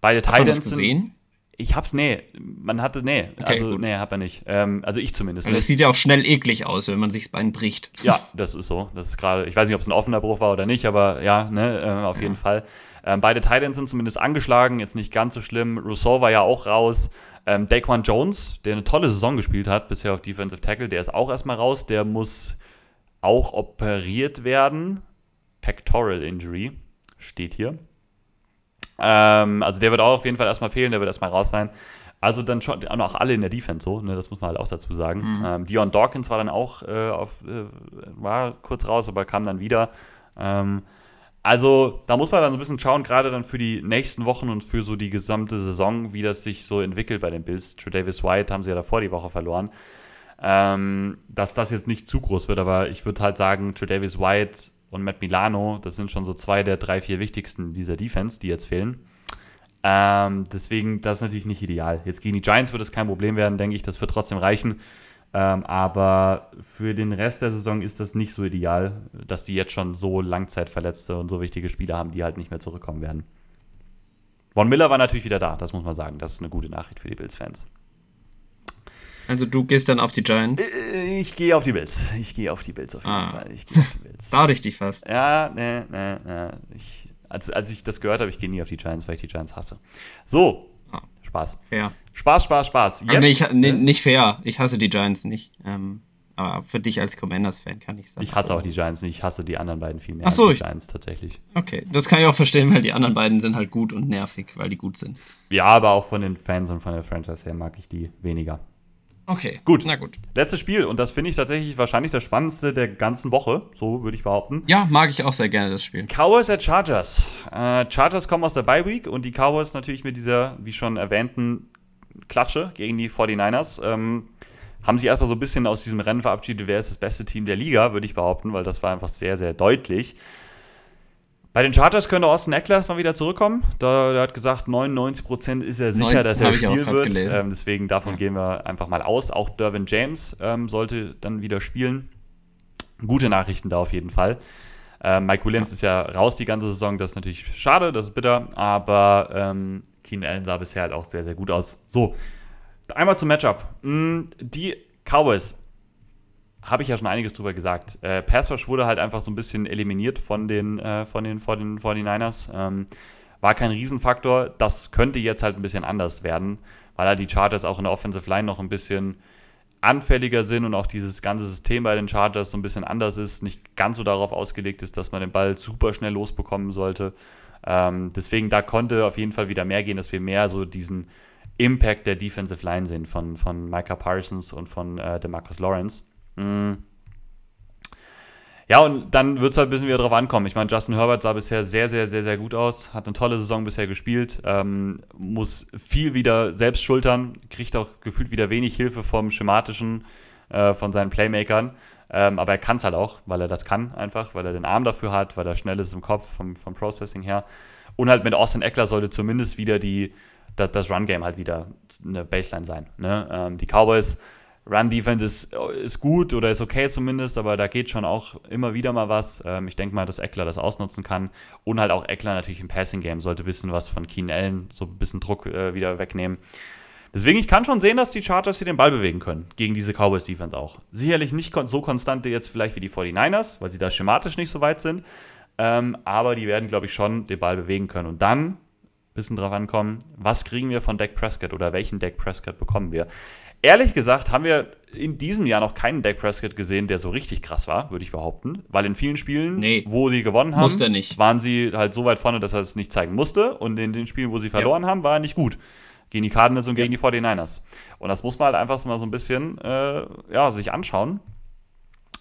Beide Titans gesehen? Ich hab's, nee. Man hatte, nee. Okay, also, gut. nee, hat er nicht. Ähm, also ich zumindest nicht. Das sieht ja auch schnell eklig aus, wenn man sich das Bein bricht. Ja, das ist so. Das ist gerade, ich weiß nicht, ob es ein offener Bruch war oder nicht, aber ja, ne, äh, auf ja. jeden Fall. Ähm, beide Titans sind zumindest angeschlagen, jetzt nicht ganz so schlimm. Rousseau war ja auch raus. Ähm, Daquan Jones, der eine tolle Saison gespielt hat, bisher auf Defensive Tackle, der ist auch erstmal raus. Der muss auch operiert werden. Pectoral Injury steht hier. Ähm, also der wird auch auf jeden Fall erstmal fehlen, der wird erstmal raus sein. Also dann schon auch alle in der Defense so, ne, das muss man halt auch dazu sagen. Mhm. Ähm, Dion Dawkins war dann auch äh, auf, äh, war kurz raus, aber kam dann wieder. Ähm, also da muss man dann so ein bisschen schauen, gerade dann für die nächsten Wochen und für so die gesamte Saison, wie das sich so entwickelt bei den Bills. True Davis White haben sie ja davor die Woche verloren. Ähm, dass das jetzt nicht zu groß wird, aber ich würde halt sagen, True Davis White und Matt Milano, das sind schon so zwei der drei, vier wichtigsten dieser Defense, die jetzt fehlen. Ähm, deswegen, das ist natürlich nicht ideal. Jetzt gegen die Giants wird es kein Problem werden, denke ich, das wird trotzdem reichen. Ähm, aber für den Rest der Saison ist das nicht so ideal, dass die jetzt schon so Langzeitverletzte und so wichtige Spieler haben, die halt nicht mehr zurückkommen werden. Von Miller war natürlich wieder da, das muss man sagen. Das ist eine gute Nachricht für die Bills-Fans. Also du gehst dann auf die Giants? Äh, ich gehe auf die Bills. Ich gehe auf die Bills auf jeden ah. Fall. Ich gehe auf die Bills. da dich fast. Ja, ne, ne, ne. Ich, als, als ich das gehört habe, ich gehe nie auf die Giants, weil ich die Giants hasse. So. Ah. Spaß. Fair. Spaß, Spaß, Spaß. Jetzt, nee, ich, nee, nicht fair. Ich hasse die Giants nicht. Ähm, aber für dich als Commanders-Fan kann ich sagen. Ich hasse auch die Giants nicht. Ich hasse die anderen beiden viel mehr Ach so, als die Giants tatsächlich. Okay, das kann ich auch verstehen, weil die anderen beiden sind halt gut und nervig, weil die gut sind. Ja, aber auch von den Fans und von der Franchise her mag ich die weniger. Okay. Gut. Na gut. Letztes Spiel und das finde ich tatsächlich wahrscheinlich das spannendste der ganzen Woche, so würde ich behaupten. Ja, mag ich auch sehr gerne das Spiel. Cowboys at Chargers. Äh, Chargers kommen aus der Bye Week und die Cowboys natürlich mit dieser, wie schon erwähnten, Klatsche gegen die 49ers. Ähm, haben sich erstmal so ein bisschen aus diesem Rennen verabschiedet, wer ist das beste Team der Liga, würde ich behaupten, weil das war einfach sehr, sehr deutlich. Bei den Chargers könnte Austin Eckler mal wieder zurückkommen. Da, der hat gesagt, 99% ist er sicher, 9, dass er spielen wird. Ähm, deswegen davon ja. gehen wir einfach mal aus. Auch Dervin James ähm, sollte dann wieder spielen. Gute Nachrichten da auf jeden Fall. Ähm, Mike Williams ja. ist ja raus die ganze Saison. Das ist natürlich schade, das ist bitter. Aber ähm, Keenan Allen sah bisher halt auch sehr, sehr gut aus. So, einmal zum Matchup. Mm, die Cowboys habe ich ja schon einiges drüber gesagt. Äh, Passwash wurde halt einfach so ein bisschen eliminiert von den, äh, von den, von den 49ers. Ähm, war kein Riesenfaktor. Das könnte jetzt halt ein bisschen anders werden, weil halt die Chargers auch in der Offensive Line noch ein bisschen anfälliger sind und auch dieses ganze System bei den Chargers so ein bisschen anders ist, nicht ganz so darauf ausgelegt ist, dass man den Ball super schnell losbekommen sollte. Ähm, deswegen, da konnte auf jeden Fall wieder mehr gehen, dass wir mehr so diesen Impact der Defensive Line sehen von, von Micah Parsons und von äh, DeMarcus Lawrence. Mhm. Ja, und dann wird es halt ein bisschen wieder drauf ankommen. Ich meine, Justin Herbert sah bisher sehr, sehr, sehr, sehr gut aus, hat eine tolle Saison bisher gespielt, ähm, muss viel wieder selbst schultern, kriegt auch gefühlt wieder wenig Hilfe vom Schematischen, äh, von seinen Playmakern. Ähm, aber er kann es halt auch, weil er das kann einfach, weil er den Arm dafür hat, weil er schnell ist im Kopf vom, vom Processing her. Und halt mit Austin Eckler sollte zumindest wieder die, das, das Run-Game halt wieder eine Baseline sein. Ne? Ähm, die Cowboys Run-Defense ist, ist gut oder ist okay zumindest, aber da geht schon auch immer wieder mal was. Ähm, ich denke mal, dass Eckler das ausnutzen kann. Und halt auch Eckler natürlich im Passing-Game sollte ein bisschen was von Keenan Allen, so ein bisschen Druck äh, wieder wegnehmen. Deswegen, ich kann schon sehen, dass die Chargers hier den Ball bewegen können. Gegen diese Cowboys-Defense auch. Sicherlich nicht so konstante jetzt vielleicht wie die 49ers, weil sie da schematisch nicht so weit sind. Ähm, aber die werden, glaube ich, schon den Ball bewegen können. Und dann bisschen drauf ankommen, was kriegen wir von Dak Prescott oder welchen Dak Prescott bekommen wir? Ehrlich gesagt haben wir in diesem Jahr noch keinen Dak Prescott gesehen, der so richtig krass war, würde ich behaupten. Weil in vielen Spielen, nee, wo sie gewonnen haben, nicht. waren sie halt so weit vorne, dass er es nicht zeigen musste. Und in den Spielen, wo sie verloren ja. haben, war er nicht gut. Gegen die Cardinals und ja. gegen die 49ers. Und das muss man halt einfach mal so ein bisschen äh, ja, sich anschauen.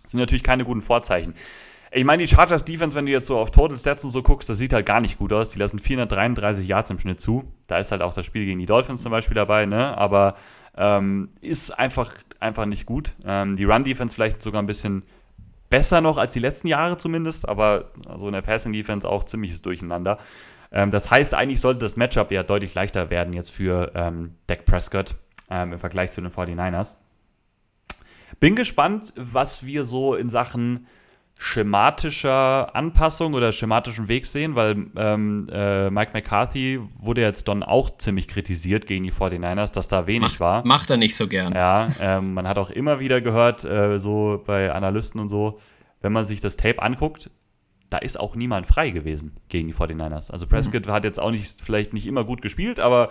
Das sind natürlich keine guten Vorzeichen. Ich meine, die Chargers Defense, wenn du jetzt so auf Total Stats und so guckst, das sieht halt gar nicht gut aus. Die lassen 433 Yards im Schnitt zu. Da ist halt auch das Spiel gegen die Dolphins zum Beispiel dabei, ne? Aber ähm, ist einfach, einfach nicht gut. Ähm, die Run-Defense vielleicht sogar ein bisschen besser noch als die letzten Jahre zumindest, aber also in der Passing-Defense auch ziemliches Durcheinander. Ähm, das heißt, eigentlich sollte das Matchup ja deutlich leichter werden jetzt für ähm, Dak Prescott ähm, im Vergleich zu den 49ers. Bin gespannt, was wir so in Sachen schematischer Anpassung oder schematischem Weg sehen, weil ähm, äh, Mike McCarthy wurde jetzt dann auch ziemlich kritisiert gegen die 49ers, dass da wenig macht, war. Macht er nicht so gern. Ja, ähm, man hat auch immer wieder gehört, äh, so bei Analysten und so, wenn man sich das Tape anguckt, da ist auch niemand frei gewesen gegen die 49ers. Also Prescott mhm. hat jetzt auch nicht, vielleicht nicht immer gut gespielt, aber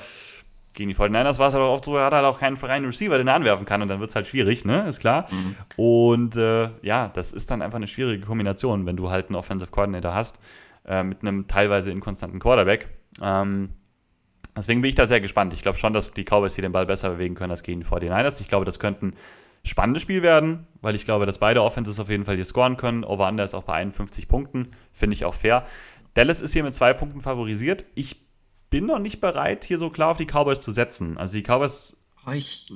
gegen die 49ers war es halt auch oft so, er hat halt auch keinen freien Receiver, den er anwerfen kann und dann wird es halt schwierig, ne? Ist klar. Mhm. Und äh, ja, das ist dann einfach eine schwierige Kombination, wenn du halt einen Offensive Coordinator hast äh, mit einem teilweise inkonstanten Quarterback. Ähm, deswegen bin ich da sehr gespannt. Ich glaube schon, dass die Cowboys hier den Ball besser bewegen können als gegen die 49ers. Ich glaube, das könnte ein spannendes Spiel werden, weil ich glaube, dass beide Offenses auf jeden Fall hier scoren können. Over-Under ist auch bei 51 Punkten, finde ich auch fair. Dallas ist hier mit zwei Punkten favorisiert. Ich bin noch nicht bereit, hier so klar auf die Cowboys zu setzen. Also die Cowboys ich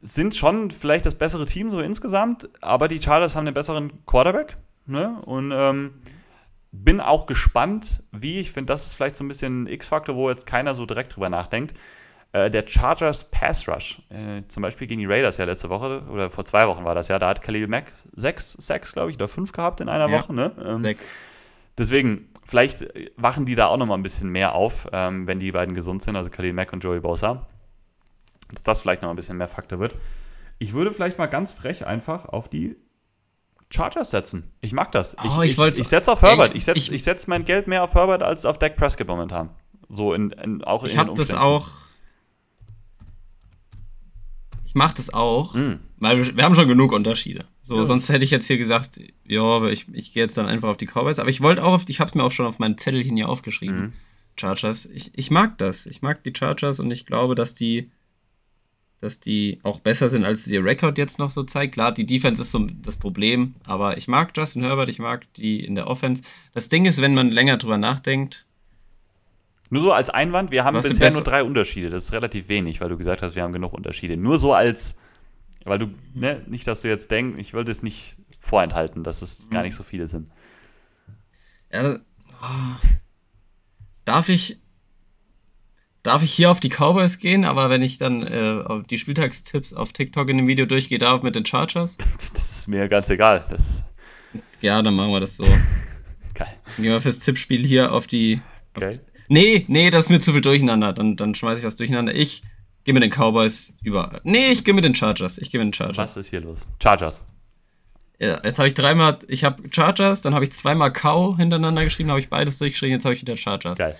sind schon vielleicht das bessere Team so insgesamt, aber die Chargers haben den besseren Quarterback. Ne? Und ähm, bin auch gespannt, wie, ich finde, das ist vielleicht so ein bisschen ein X-Faktor, wo jetzt keiner so direkt drüber nachdenkt. Äh, der Chargers Pass Rush, äh, zum Beispiel gegen die Raiders ja letzte Woche, oder vor zwei Wochen war das ja, da hat Khalil Mack sechs Sacks, glaube ich, oder fünf gehabt in einer ja, Woche. Ne? Ähm, sechs. Deswegen, vielleicht wachen die da auch noch mal ein bisschen mehr auf, ähm, wenn die beiden gesund sind, also Khalil Mack und Joey Bosa. Dass das vielleicht noch ein bisschen mehr Faktor wird. Ich würde vielleicht mal ganz frech einfach auf die Chargers setzen. Ich mag das. Oh, ich, ich, ich setze auf Herbert. Ich, ich setze setz mein Geld mehr auf Herbert als auf Dak Prescott momentan. So in, in auch ich habe das auch. Ich mache das auch, mm. weil wir, wir, haben schon genug Unterschiede. So, ja. sonst hätte ich jetzt hier gesagt, ja, ich, ich gehe jetzt dann einfach auf die Cowboys. Aber ich wollte auch, auf, ich habe es mir auch schon auf meinem Zettelchen hier aufgeschrieben. Mhm. Chargers. Ich, ich mag das. Ich mag die Chargers und ich glaube, dass die, dass die auch besser sind, als ihr Rekord jetzt noch so zeigt. Klar, die Defense ist so das Problem, aber ich mag Justin Herbert, ich mag die in der Offense. Das Ding ist, wenn man länger drüber nachdenkt. Nur so als Einwand, wir haben bisher nur drei Unterschiede. Das ist relativ wenig, weil du gesagt hast, wir haben genug Unterschiede. Nur so als weil du, ne, nicht, dass du jetzt denkst, ich wollte es nicht vorenthalten, dass es gar nicht so viele sind. Ja, oh. darf ich, darf ich hier auf die Cowboys gehen, aber wenn ich dann äh, die Spieltagstipps auf TikTok in dem Video durchgehe, darf mit den Chargers? Das ist mir ganz egal. Das ja, dann machen wir das so. Geil. Gehen wir fürs Tippspiel hier auf die. Auf die nee, nee, das ist mir zu viel durcheinander. Dann, dann schmeiße ich was durcheinander. Ich Geh mit den Cowboys über. Nee, ich gehe mit den Chargers. Ich gehe mit den Chargers. Was ist hier los? Chargers. Ja, jetzt habe ich dreimal, ich habe Chargers, dann habe ich zweimal Cow hintereinander geschrieben, habe ich beides durchgeschrieben, jetzt habe ich wieder Chargers. Geil.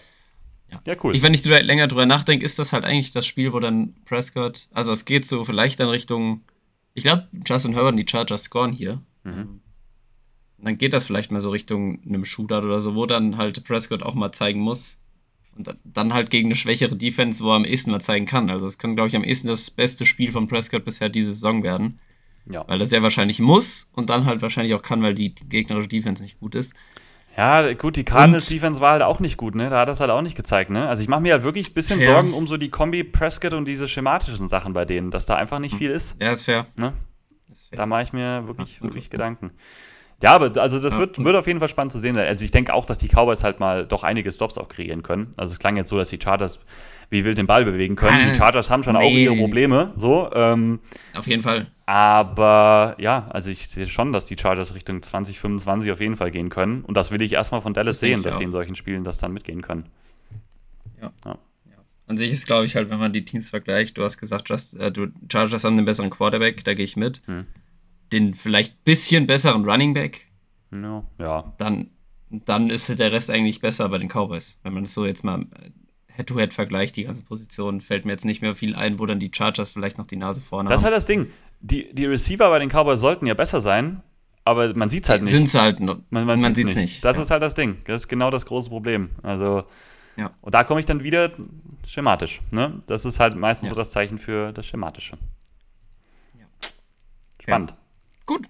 Ja, ja cool. Ich, wenn ich drüber, länger drüber nachdenke, ist das halt eigentlich das Spiel, wo dann Prescott, also es geht so vielleicht dann Richtung, ich glaube, Justin Herbert und die Chargers scoren hier. Mhm. Dann geht das vielleicht mal so Richtung einem Shootout oder so, wo dann halt Prescott auch mal zeigen muss, dann halt gegen eine schwächere Defense, wo er am ehesten mal zeigen kann. Also das kann, glaube ich, am ehesten das beste Spiel von Prescott bisher diese Saison werden. Ja. Weil er sehr wahrscheinlich muss und dann halt wahrscheinlich auch kann, weil die gegnerische Defense nicht gut ist. Ja, gut, die Cardinals Defense war halt auch nicht gut, ne? Da hat das halt auch nicht gezeigt, ne? Also ich mache mir halt wirklich ein bisschen fair. Sorgen um so die Kombi Prescott und diese schematischen Sachen bei denen, dass da einfach nicht hm. viel ist. Ja, ist fair. Ne? Ist fair. Da mache ich mir wirklich, wirklich Gedanken. Ja, aber also das wird, wird auf jeden Fall spannend zu sehen sein. Also ich denke auch, dass die Cowboys halt mal doch einige Stops auch kreieren können. Also es klang jetzt so, dass die Chargers wie wild den Ball bewegen können. Die Chargers haben schon nee. auch ihre Probleme. So, ähm, auf jeden Fall. Aber ja, also ich sehe schon, dass die Chargers Richtung 2025 auf jeden Fall gehen können. Und das will ich erstmal von Dallas das sehen, dass auch. sie in solchen Spielen das dann mitgehen können. Ja. ja. An sich ist, glaube ich, halt, wenn man die Teams vergleicht, du hast gesagt, just, äh, du Chargers haben den besseren Quarterback, da gehe ich mit. Hm. Den vielleicht bisschen besseren Running Back. Ja. ja. Dann, dann ist der Rest eigentlich besser bei den Cowboys. Wenn man das so jetzt mal äh, Head-to-Head vergleicht, die ganze Position, fällt mir jetzt nicht mehr viel ein, wo dann die Chargers vielleicht noch die Nase vorne das haben. Das ist halt das Ding. Die, die Receiver bei den Cowboys sollten ja besser sein, aber man sieht es halt nicht. Sind es halt noch. Man, man, man sieht es nicht. nicht. Das ja. ist halt das Ding. Das ist genau das große Problem. Also, ja. und da komme ich dann wieder schematisch. Ne? Das ist halt meistens ja. so das Zeichen für das Schematische. Spannend. Gut.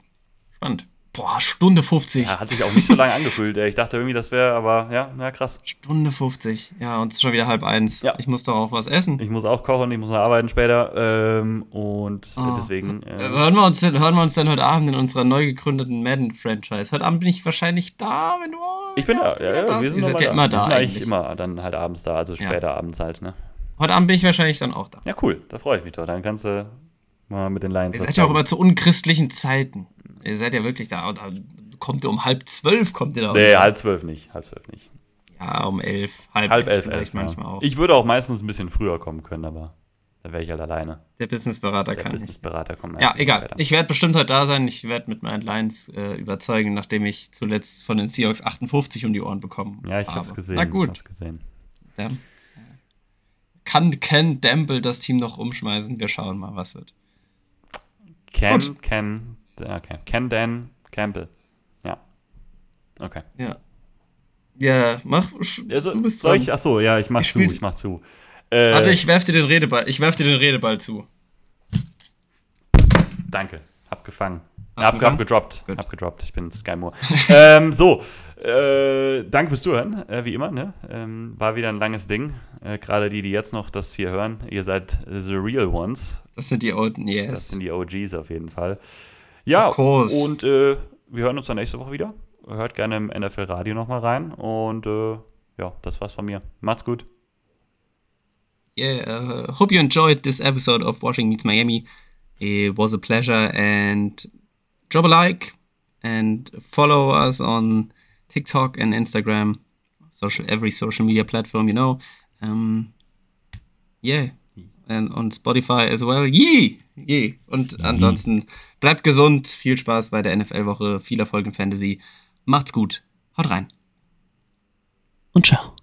Spannend. Boah, Stunde 50. Ja, hat sich auch nicht so lange angefühlt. Ey. Ich dachte irgendwie, das wäre, aber ja, ja, krass. Stunde 50. Ja, und es ist schon wieder halb eins. Ja. Ich muss doch auch was essen. Ich muss auch kochen, ich muss noch arbeiten später. Ähm, und oh. deswegen. Äh, hören, wir uns hören wir uns dann heute Abend in unserer neu gegründeten Madden-Franchise. Heute Abend bin ich wahrscheinlich da, wenn du. Ich bin da, ja, ja. Wir sind Ihr seid ja immer da. Wir sind eigentlich immer dann halt abends da, also später ja. abends halt, ne? Heute Abend bin ich wahrscheinlich dann auch da. Ja, cool. Da freue ich mich doch. Dann kannst du mal mit den Lions. Ihr seid ja auch immer zu unchristlichen Zeiten. Ihr seid ja wirklich da. da kommt ihr um halb zwölf, kommt ihr da? Nee, halb zwölf nicht. Halb zwölf nicht. Ja, um elf. Halb, halb elf, elf manchmal ja. auch. Ich würde auch meistens ein bisschen früher kommen können, aber da wäre ich halt alleine. Der Businessberater Der kann Businessberater kommt Ja, egal. Weiter. Ich werde bestimmt heute da sein. Ich werde mit meinen Lines äh, überzeugen, nachdem ich zuletzt von den Seahawks 58 um die Ohren bekommen habe. Ja, ich habe es gesehen. Na gut. gesehen. Kann Ken Damble das Team noch umschmeißen? Wir schauen mal, was wird. Ken, gut. Ken, okay. Ken Dan Campbell. Okay. Ja. Ja, mach. Also, du bist dran. Ich, achso, ja, ich mach ich zu, ich mach zu. Äh, Warte, ich werf dir den Redeball. Ich werf dir den Redeball zu. Danke. Hab gefangen. Hab, hab, gedroppt. Gut. Hab gedroppt. Ich bin Sky Moore. ähm, so, äh, danke fürs Zuhören, äh, wie immer. Ne? Ähm, war wieder ein langes Ding. Äh, Gerade die, die jetzt noch das hier hören, ihr seid the real ones. Das sind die Old, yes. Das sind die OGs auf jeden Fall. Ja, und äh, wir hören uns dann nächste Woche wieder hört gerne im NFL Radio nochmal rein. Und äh, ja, das war's von mir. Macht's gut. Yeah, uh, hope you enjoyed this episode of Washing Meets Miami. It was a pleasure and drop a like and follow us on TikTok and Instagram, social every social media platform, you know. Um, yeah, and on Spotify as well. Yee! Yee! Und ansonsten bleibt gesund, viel Spaß bei der NFL-Woche, viel Erfolg in Fantasy. Macht's gut. Haut rein. Und ciao.